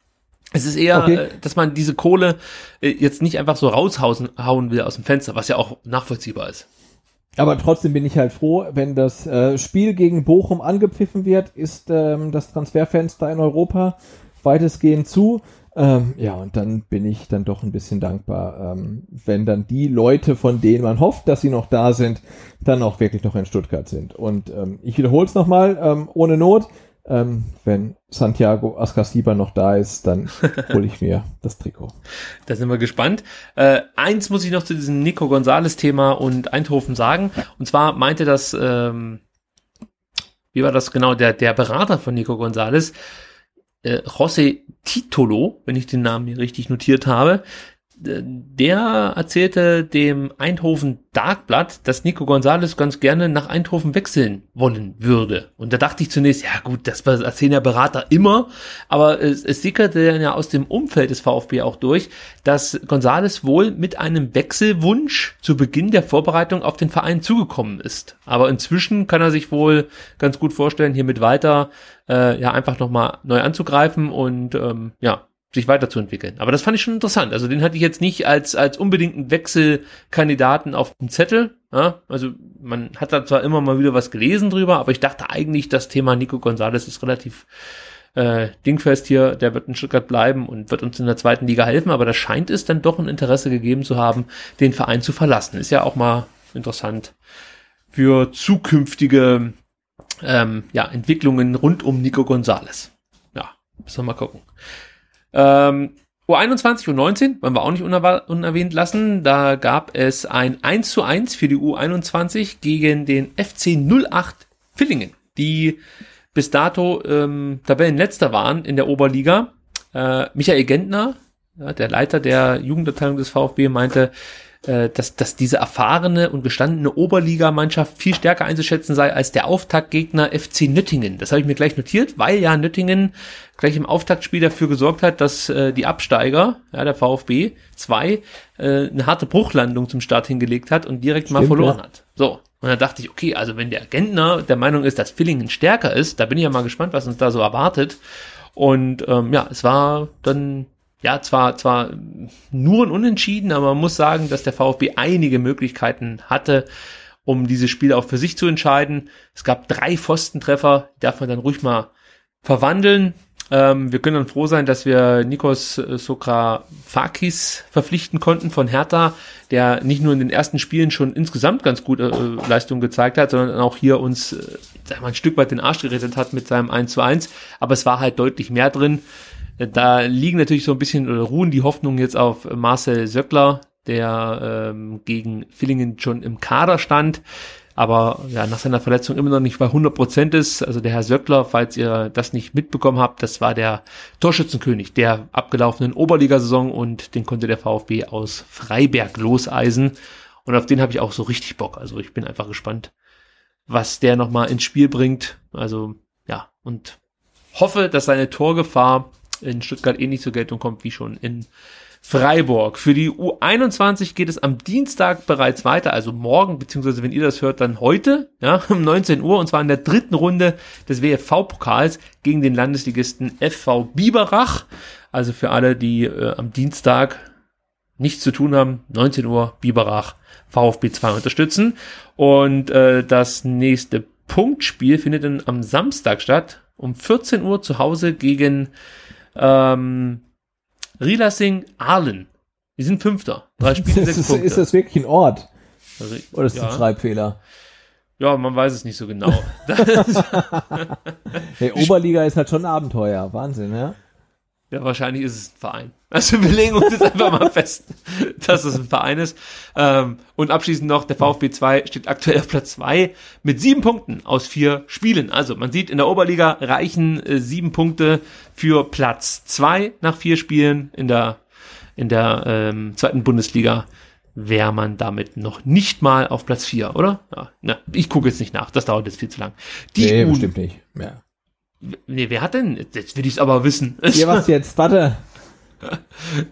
Es ist eher, okay. äh, dass man diese Kohle äh, jetzt nicht einfach so raushauen will aus dem Fenster, was ja auch nachvollziehbar ist. Aber trotzdem bin ich halt froh, wenn das äh, Spiel gegen Bochum angepfiffen wird, ist ähm, das Transferfenster in Europa weitestgehend zu. Ähm, ja, und dann bin ich dann doch ein bisschen dankbar, ähm, wenn dann die Leute, von denen man hofft, dass sie noch da sind, dann auch wirklich noch in Stuttgart sind. Und ähm, ich wiederhole es nochmal, ähm, ohne Not, ähm, wenn Santiago Ascasiba noch da ist, dann hole ich mir das Trikot. Da sind wir gespannt. Äh, eins muss ich noch zu diesem Nico Gonzales-Thema und Eindhoven sagen. Und zwar meinte das, ähm, wie war das genau, der, der Berater von Nico Gonzales, äh, José Titolo, wenn ich den Namen hier richtig notiert habe, der erzählte dem Eindhoven Darkblatt, dass Nico Gonzalez ganz gerne nach Eindhoven wechseln wollen würde. Und da dachte ich zunächst, ja gut, das erzählen ja Berater immer, aber es, es sickerte ja aus dem Umfeld des VfB auch durch, dass Gonzalez wohl mit einem Wechselwunsch zu Beginn der Vorbereitung auf den Verein zugekommen ist. Aber inzwischen kann er sich wohl ganz gut vorstellen, hiermit weiter äh, ja einfach nochmal neu anzugreifen und ähm, ja, sich weiterzuentwickeln. Aber das fand ich schon interessant. Also den hatte ich jetzt nicht als, als unbedingten Wechselkandidaten auf dem Zettel. Ja? Also man hat da zwar immer mal wieder was gelesen drüber, aber ich dachte eigentlich, das Thema Nico Gonzalez ist relativ äh, dingfest hier. Der wird in Stuttgart bleiben und wird uns in der zweiten Liga helfen. Aber da scheint es dann doch ein Interesse gegeben zu haben, den Verein zu verlassen. Ist ja auch mal interessant für zukünftige ähm, ja, Entwicklungen rund um Nico Gonzalez. Ja, müssen wir mal gucken. Ähm, U21 U19 wollen wir auch nicht unerwähnt lassen. Da gab es ein 1 zu 1 für die U21 gegen den FC 08 Villingen, die bis dato ähm, Tabellenletzter waren in der Oberliga. Äh, Michael Gentner, ja, der Leiter der Jugendabteilung des VfB, meinte, äh, dass, dass diese erfahrene und gestandene Oberligamannschaft viel stärker einzuschätzen sei als der Auftaktgegner FC Nöttingen. Das habe ich mir gleich notiert, weil ja Nöttingen gleich im Auftaktspiel dafür gesorgt hat, dass äh, die Absteiger, ja, der VfB 2, äh, eine harte Bruchlandung zum Start hingelegt hat und direkt Stimmt, mal verloren ja. hat. So. Und dann dachte ich, okay, also wenn der Gentner der Meinung ist, dass Villingen stärker ist, da bin ich ja mal gespannt, was uns da so erwartet. Und ähm, ja, es war dann ja, zwar, zwar nur ein Unentschieden, aber man muss sagen, dass der VfB einige Möglichkeiten hatte, um dieses Spiel auch für sich zu entscheiden. Es gab drei Pfostentreffer, darf man dann ruhig mal verwandeln. Ähm, wir können dann froh sein, dass wir Nikos Sokrafakis verpflichten konnten von Hertha, der nicht nur in den ersten Spielen schon insgesamt ganz gute äh, Leistungen gezeigt hat, sondern auch hier uns äh, ein Stück weit den Arsch gerettet hat mit seinem 1 zu 1. Aber es war halt deutlich mehr drin. Da liegen natürlich so ein bisschen oder ruhen die Hoffnungen jetzt auf Marcel Söckler, der ähm, gegen Villingen schon im Kader stand, aber ja, nach seiner Verletzung immer noch nicht bei 100 Prozent ist. Also der Herr Söckler, falls ihr das nicht mitbekommen habt, das war der Torschützenkönig der abgelaufenen Oberligasaison und den konnte der VfB aus Freiberg loseisen. Und auf den habe ich auch so richtig Bock. Also ich bin einfach gespannt, was der nochmal ins Spiel bringt. Also ja, und hoffe, dass seine Torgefahr in Stuttgart ähnlich zur Geltung kommt wie schon in Freiburg. Für die U21 geht es am Dienstag bereits weiter, also morgen, beziehungsweise wenn ihr das hört, dann heute, ja, um 19 Uhr, und zwar in der dritten Runde des WFV-Pokals gegen den Landesligisten FV Biberach. Also für alle, die äh, am Dienstag nichts zu tun haben, 19 Uhr Biberach VfB 2 unterstützen. Und äh, das nächste Punktspiel findet dann am Samstag statt, um 14 Uhr zu Hause gegen ähm, Rilasing Arlen. Die sind Fünfter. Drei Spiele, ist, sechs das, Punkte. ist das wirklich ein Ort? Oder ist das Ja. ein Schreibfehler? Ja, man weiß es nicht so genau. Hey, Oberliga ist halt schon ein Abenteuer. Wahnsinn, ja? Ja, wahrscheinlich ist es ein Verein. Also wir legen uns jetzt einfach mal fest, dass es ein Verein ist. Ähm, und abschließend noch, der VfB 2 steht aktuell auf Platz 2 mit sieben Punkten aus vier Spielen. Also man sieht, in der Oberliga reichen äh, sieben Punkte für Platz 2 nach vier Spielen. In der, in der ähm, zweiten Bundesliga wäre man damit noch nicht mal auf Platz 4, oder? Ja, na, ich gucke jetzt nicht nach, das dauert jetzt viel zu lang. Die nee, bestimmt nicht. Ja. Nee, wer hat denn? Jetzt will ich es aber wissen. Ja, was jetzt? Warte.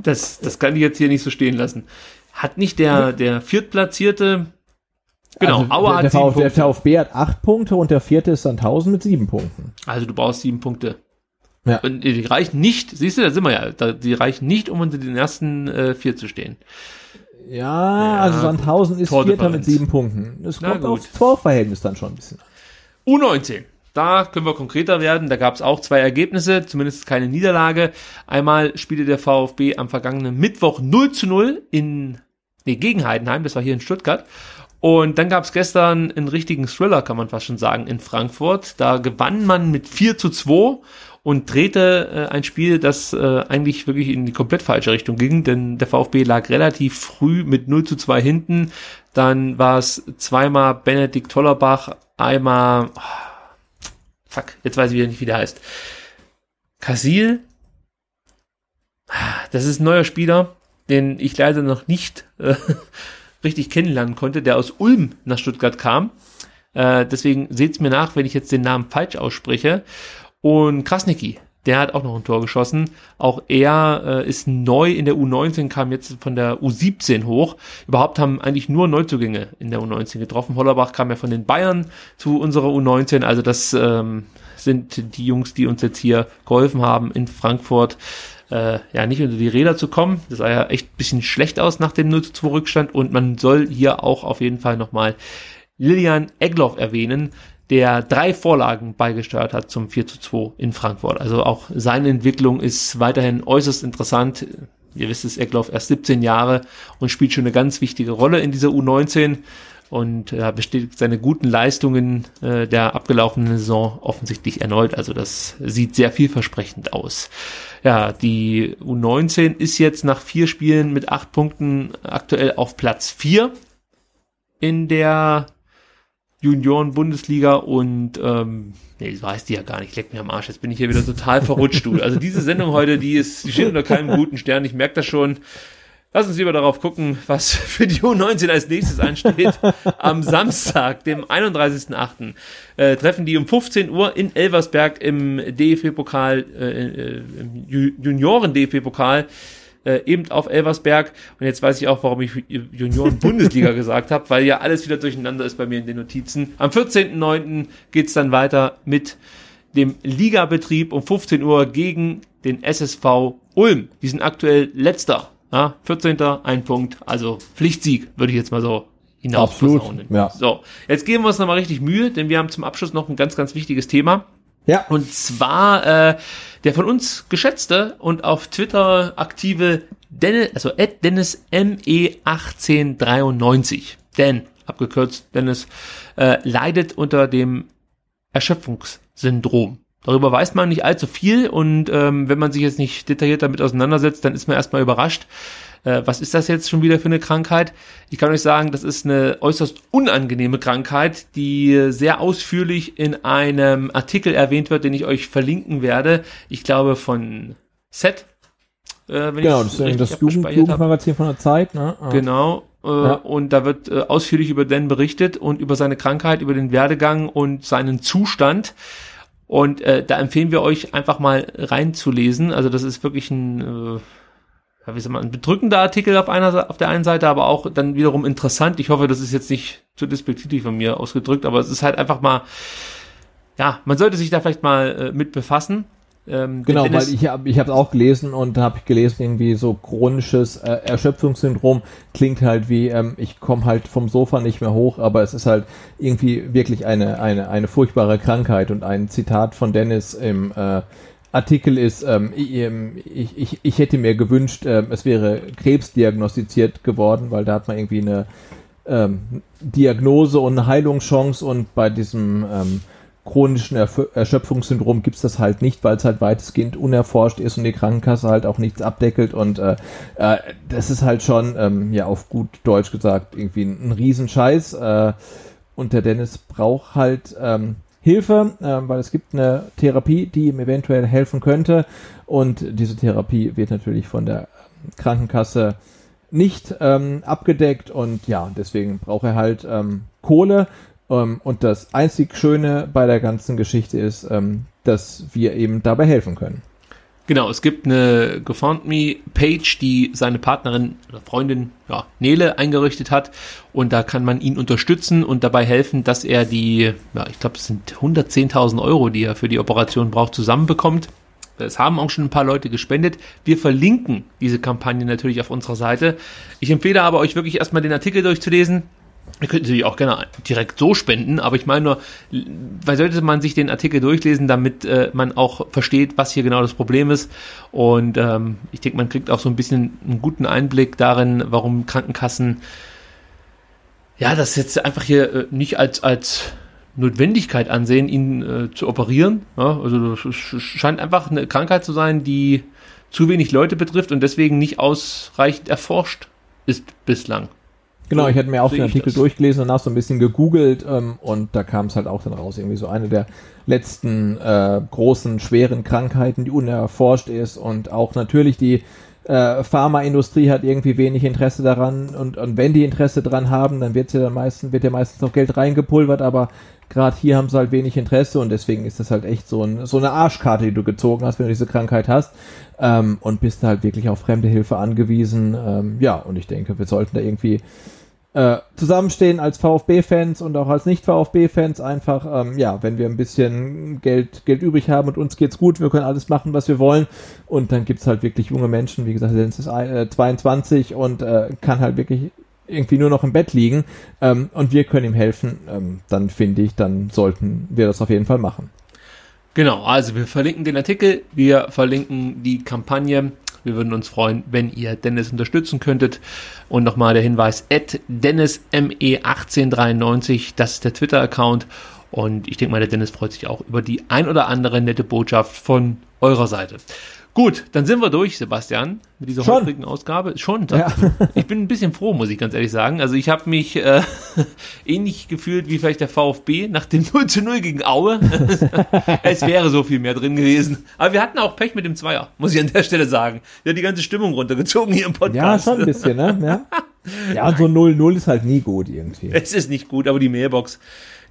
Das, das kann ich jetzt hier nicht so stehen lassen. Hat nicht der, der Viertplatzierte, genau, also, Auer der, der, VfB, der. VfB hat acht Punkte und der vierte ist Sandhausen mit sieben Punkten. Also du brauchst sieben Punkte. Ja. Und die reichen nicht, siehst du, da sind wir ja, die reichen nicht, um unter den ersten äh, vier zu stehen. Ja, also Sandhausen ist Vierter mit sieben Punkten. Na kommt aufs Torverhältnis dann schon ein bisschen. U19. Da können wir konkreter werden. Da gab es auch zwei Ergebnisse, zumindest keine Niederlage. Einmal spielte der VfB am vergangenen Mittwoch 0 zu 0 in, nee, gegen Heidenheim, das war hier in Stuttgart. Und dann gab es gestern einen richtigen Thriller, kann man fast schon sagen, in Frankfurt. Da gewann man mit 4 zu 2 und drehte äh, ein Spiel, das äh, eigentlich wirklich in die komplett falsche Richtung ging, denn der VfB lag relativ früh mit 0 zu 2 hinten. Dann war es zweimal Benedikt Tollerbach, einmal, oh, fuck, jetzt weiß ich wieder nicht, wie der heißt. Kasil, das ist ein neuer Spieler, den ich leider noch nicht äh, richtig kennenlernen konnte, der aus Ulm nach Stuttgart kam. Äh, deswegen seht's mir nach, wenn ich jetzt den Namen falsch ausspreche. Und Krasnicki, der hat auch noch ein Tor geschossen. Auch er äh, ist neu in der U19, kam jetzt von der U17 hoch. Überhaupt haben eigentlich nur Neuzugänge in der U19 getroffen. Hollerbach kam ja von den Bayern zu unserer U19. Also das ähm, sind die Jungs, die uns jetzt hier geholfen haben in Frankfurt. Äh, ja, nicht unter die Räder zu kommen. Das sah ja echt ein bisschen schlecht aus nach dem 0 zu 2 Rückstand. Und man soll hier auch auf jeden Fall nochmal Lilian Egloff erwähnen, der drei Vorlagen beigesteuert hat zum 4 zu 2 in Frankfurt. Also auch seine Entwicklung ist weiterhin äußerst interessant. Ihr wisst es, Egloff erst 17 Jahre und spielt schon eine ganz wichtige Rolle in dieser U19 und äh, bestätigt seine guten Leistungen äh, der abgelaufenen Saison offensichtlich erneut. Also das sieht sehr vielversprechend aus. Ja, die U19 ist jetzt nach vier Spielen mit acht Punkten aktuell auf Platz vier in der Junioren-Bundesliga und ähm, nee, so heißt die ja gar nicht, leck mir am Arsch, jetzt bin ich hier wieder total verrutscht, du. Also diese Sendung heute, die ist, die steht unter keinem guten Stern, ich merke das schon. Lass uns lieber darauf gucken, was für die U19 als nächstes ansteht. Am Samstag, dem 31.08. Äh, treffen die um 15 Uhr in Elversberg im DFB-Pokal, äh, äh, im Ju- Junioren-DFB-Pokal äh, eben auf Elversberg. Und jetzt weiß ich auch, warum ich Junioren-Bundesliga gesagt habe, weil ja alles wieder durcheinander ist bei mir in den Notizen. Am 14.09. geht's dann weiter mit dem Ligabetrieb um 15 Uhr gegen den SSV Ulm. Die sind aktuell letzter. Ja, 14. ein Punkt, also Pflichtsieg, würde ich jetzt mal so hinaus Absolut, ja. So, jetzt geben wir uns nochmal richtig Mühe, denn wir haben zum Abschluss noch ein ganz, ganz wichtiges Thema. Ja. Und zwar äh, der von uns geschätzte und auf Twitter aktive Dennis, also Dennis ME1893. Dan, abgekürzt Dennis, äh, leidet unter dem Erschöpfungssyndrom. Darüber weiß man nicht allzu viel und ähm, wenn man sich jetzt nicht detailliert damit auseinandersetzt, dann ist man erstmal überrascht. Äh, was ist das jetzt schon wieder für eine Krankheit? Ich kann euch sagen, das ist eine äußerst unangenehme Krankheit, die sehr ausführlich in einem Artikel erwähnt wird, den ich euch verlinken werde. Ich glaube von Set. Äh, wenn Genau, das das Jugend. Jugendmagazin von der Zeit, ne? Ah. Genau. Äh, Ja. Und da wird äh, ausführlich über Dan berichtet und über seine Krankheit, über den Werdegang und seinen Zustand. Und äh, da empfehlen wir euch einfach mal reinzulesen. Also das ist wirklich ein, äh, wie soll man, ein bedrückender Artikel auf einer auf der einen Seite, aber auch dann wiederum interessant. Ich hoffe, das ist jetzt nicht zu despektierlich von mir ausgedrückt, aber es ist halt einfach mal, ja, man sollte sich da vielleicht mal äh, mit befassen. Ähm, Genau, weil es- ich habe ich habe auch gelesen und habe gelesen irgendwie so chronisches äh, Erschöpfungssyndrom klingt halt wie ähm, ich komme halt vom Sofa nicht mehr hoch, aber es ist halt irgendwie wirklich eine eine eine furchtbare Krankheit und ein Zitat von Dennis im äh, Artikel ist, ähm, ich, ich, ich hätte mir gewünscht, ähm, es wäre Krebs diagnostiziert geworden, weil da hat man irgendwie eine ähm, Diagnose und eine Heilungschance und bei diesem ähm, chronischen Erf Erschöpfungssyndrom gibt's das halt nicht, weil es halt weitestgehend unerforscht ist und die Krankenkasse halt auch nichts abdeckelt und äh, äh, das ist halt schon, ähm, ja auf gut Deutsch gesagt, irgendwie ein, ein Riesenscheiß äh, und der Dennis braucht halt ähm, Hilfe, äh, weil es gibt eine Therapie, die ihm eventuell helfen könnte. Und diese Therapie wird natürlich von der Krankenkasse nicht ähm, abgedeckt. Und ja, deswegen braucht er halt ähm, Kohle. Ähm, und das einzig Schöne bei der ganzen Geschichte ist, ähm, dass wir eben dabei helfen können. Genau, es gibt eine GoFundMe-Page, die seine Partnerin oder Freundin ja, Nele eingerichtet hat und da kann man ihn unterstützen und dabei helfen, dass er die, ja, ich glaube, es sind 110.000 Euro, die er für die Operation braucht, zusammenbekommt. Es haben auch schon ein paar Leute gespendet. Wir verlinken diese Kampagne natürlich auf unserer Seite. Ich empfehle aber euch wirklich erstmal den Artikel durchzulesen. Ihr könnt natürlich auch gerne direkt so spenden, aber ich meine nur, weil sollte man sich den Artikel durchlesen, damit äh, man auch versteht, was hier genau das Problem ist. Und ähm, ich denke, man kriegt auch so ein bisschen einen guten Einblick darin, warum Krankenkassen ja das jetzt einfach hier äh, nicht als als Notwendigkeit ansehen, ihn äh, zu operieren. Ja, also das scheint einfach eine Krankheit zu sein, die zu wenig Leute betrifft und deswegen nicht ausreichend erforscht ist bislang. Genau, ich hatte mir auch den Artikel durchgelesen und nach so ein bisschen gegoogelt ähm, und da kam es halt auch dann raus, irgendwie so eine der letzten äh, großen, schweren Krankheiten, die unerforscht ist und auch natürlich die äh, Pharmaindustrie hat irgendwie wenig Interesse daran und, und wenn die Interesse dran haben, dann wird ja dann meistens, wird ja meistens noch Geld reingepulvert, aber gerade hier haben sie halt wenig Interesse und deswegen ist das halt echt so, ein, so eine Arschkarte, die du gezogen hast, wenn du diese Krankheit hast ähm, und bist halt wirklich auf fremde Hilfe angewiesen. Ähm, ja, und ich denke, wir sollten da irgendwie äh, zusammenstehen als VfB-Fans und auch als Nicht-VfB-Fans einfach, ähm, ja, wenn wir ein bisschen Geld, Geld übrig haben und uns geht's gut, wir können alles machen, was wir wollen. Und dann gibt's halt wirklich junge Menschen, wie gesagt, Lenz ist äh, 22 und äh, kann halt wirklich irgendwie nur noch im Bett liegen. Ähm, und wir können ihm helfen, ähm, dann finde ich, dann sollten wir das auf jeden Fall machen. Genau, also wir verlinken den Artikel, wir verlinken die Kampagne wir würden uns freuen, wenn ihr Dennis unterstützen könntet. Und nochmal der Hinweis, at DennisME1893, das ist der Twitter-Account. Und ich denke mal, der Dennis freut sich auch über die ein oder andere nette Botschaft von eurer Seite. Gut, dann sind wir durch, Sebastian, mit dieser Schon. heutigen Ausgabe. Schon. Ja. Ich bin ein bisschen froh, muss ich ganz ehrlich sagen. Also ich habe mich äh, ähnlich gefühlt wie vielleicht der VfB nach dem 0 zu 0 gegen Aue. es wäre so viel mehr drin gewesen. Aber wir hatten auch Pech mit dem Zweier, muss ich an der Stelle sagen. Der hat die ganze Stimmung runtergezogen hier im Podcast. Ja, schon ein bisschen, ne? Ja, ja und so 0-0 ist halt nie gut irgendwie. Es ist nicht gut, aber die Mailbox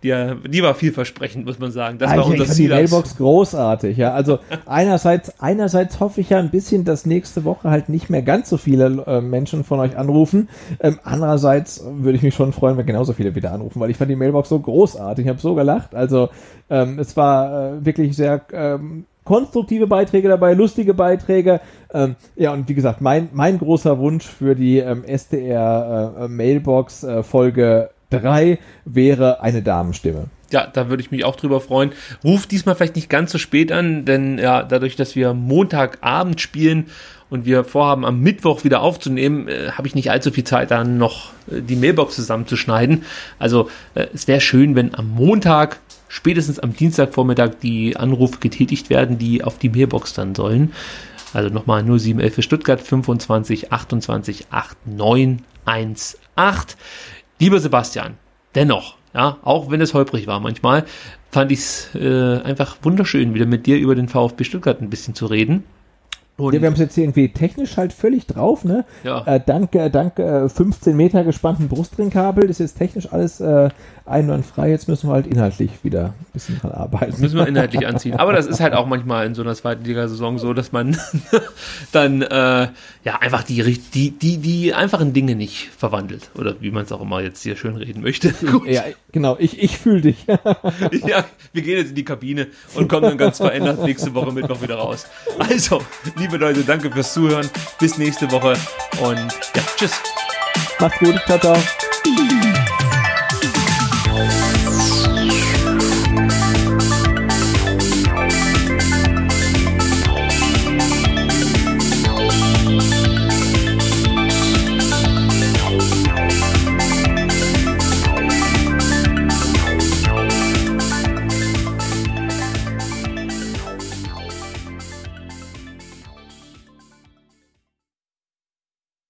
die, die war vielversprechend, muss man sagen. Das ja, war unser ich Ziel. Die Mailbox großartig, ja. Also einerseits, einerseits hoffe ich ja ein bisschen, dass nächste Woche halt nicht mehr ganz so viele äh, Menschen von euch anrufen. Ähm, andererseits würde ich mich schon freuen, wenn genauso viele wieder anrufen, weil ich fand die Mailbox so großartig. Ich habe so gelacht. Also ähm, es war äh, wirklich sehr ähm, konstruktive Beiträge dabei, lustige Beiträge. Ähm, ja, und wie gesagt, mein, mein großer Wunsch für die ähm, SDR äh, Mailbox äh, Folge 3 wäre eine Damenstimme. Ja, da würde ich mich auch drüber freuen. Ruft diesmal vielleicht nicht ganz so spät an, denn ja, dadurch, dass wir Montagabend spielen und wir vorhaben, am Mittwoch wieder aufzunehmen, äh, habe ich nicht allzu viel Zeit, dann noch äh, die Mailbox zusammenzuschneiden. Also äh, es wäre schön, wenn am Montag, spätestens am Dienstagvormittag, die Anrufe getätigt werden, die auf die Mailbox dann sollen. Also nochmal 0711 für Stuttgart 25 28 8918. Lieber Sebastian, dennoch, ja, auch wenn es holprig war manchmal, fand ich es äh, einfach wunderschön, wieder mit dir über den VfB Stuttgart ein bisschen zu reden. Und ja, wir haben es jetzt irgendwie technisch halt völlig drauf, ne? Ja. Äh, dank äh, dank äh, 15 Meter gespannten Brustringkabel ist jetzt technisch alles äh, einwandfrei. Jetzt müssen wir halt inhaltlich wieder ein bisschen dran arbeiten. Das müssen wir inhaltlich anziehen. Aber das ist halt auch manchmal in so einer zweiten Liga-Saison so, dass man dann äh, ja einfach die, die, die, die einfachen Dinge nicht verwandelt. Oder wie man es auch immer jetzt hier schön reden möchte. Gut. Ja, genau. Ich, ich fühle dich. ja, wir gehen jetzt in die Kabine und kommen dann ganz verändert nächste Woche Mittwoch wieder raus. Also, liebe Leute, danke fürs Zuhören. Bis nächste Woche und ja, tschüss. Macht's gut, ciao, ciao.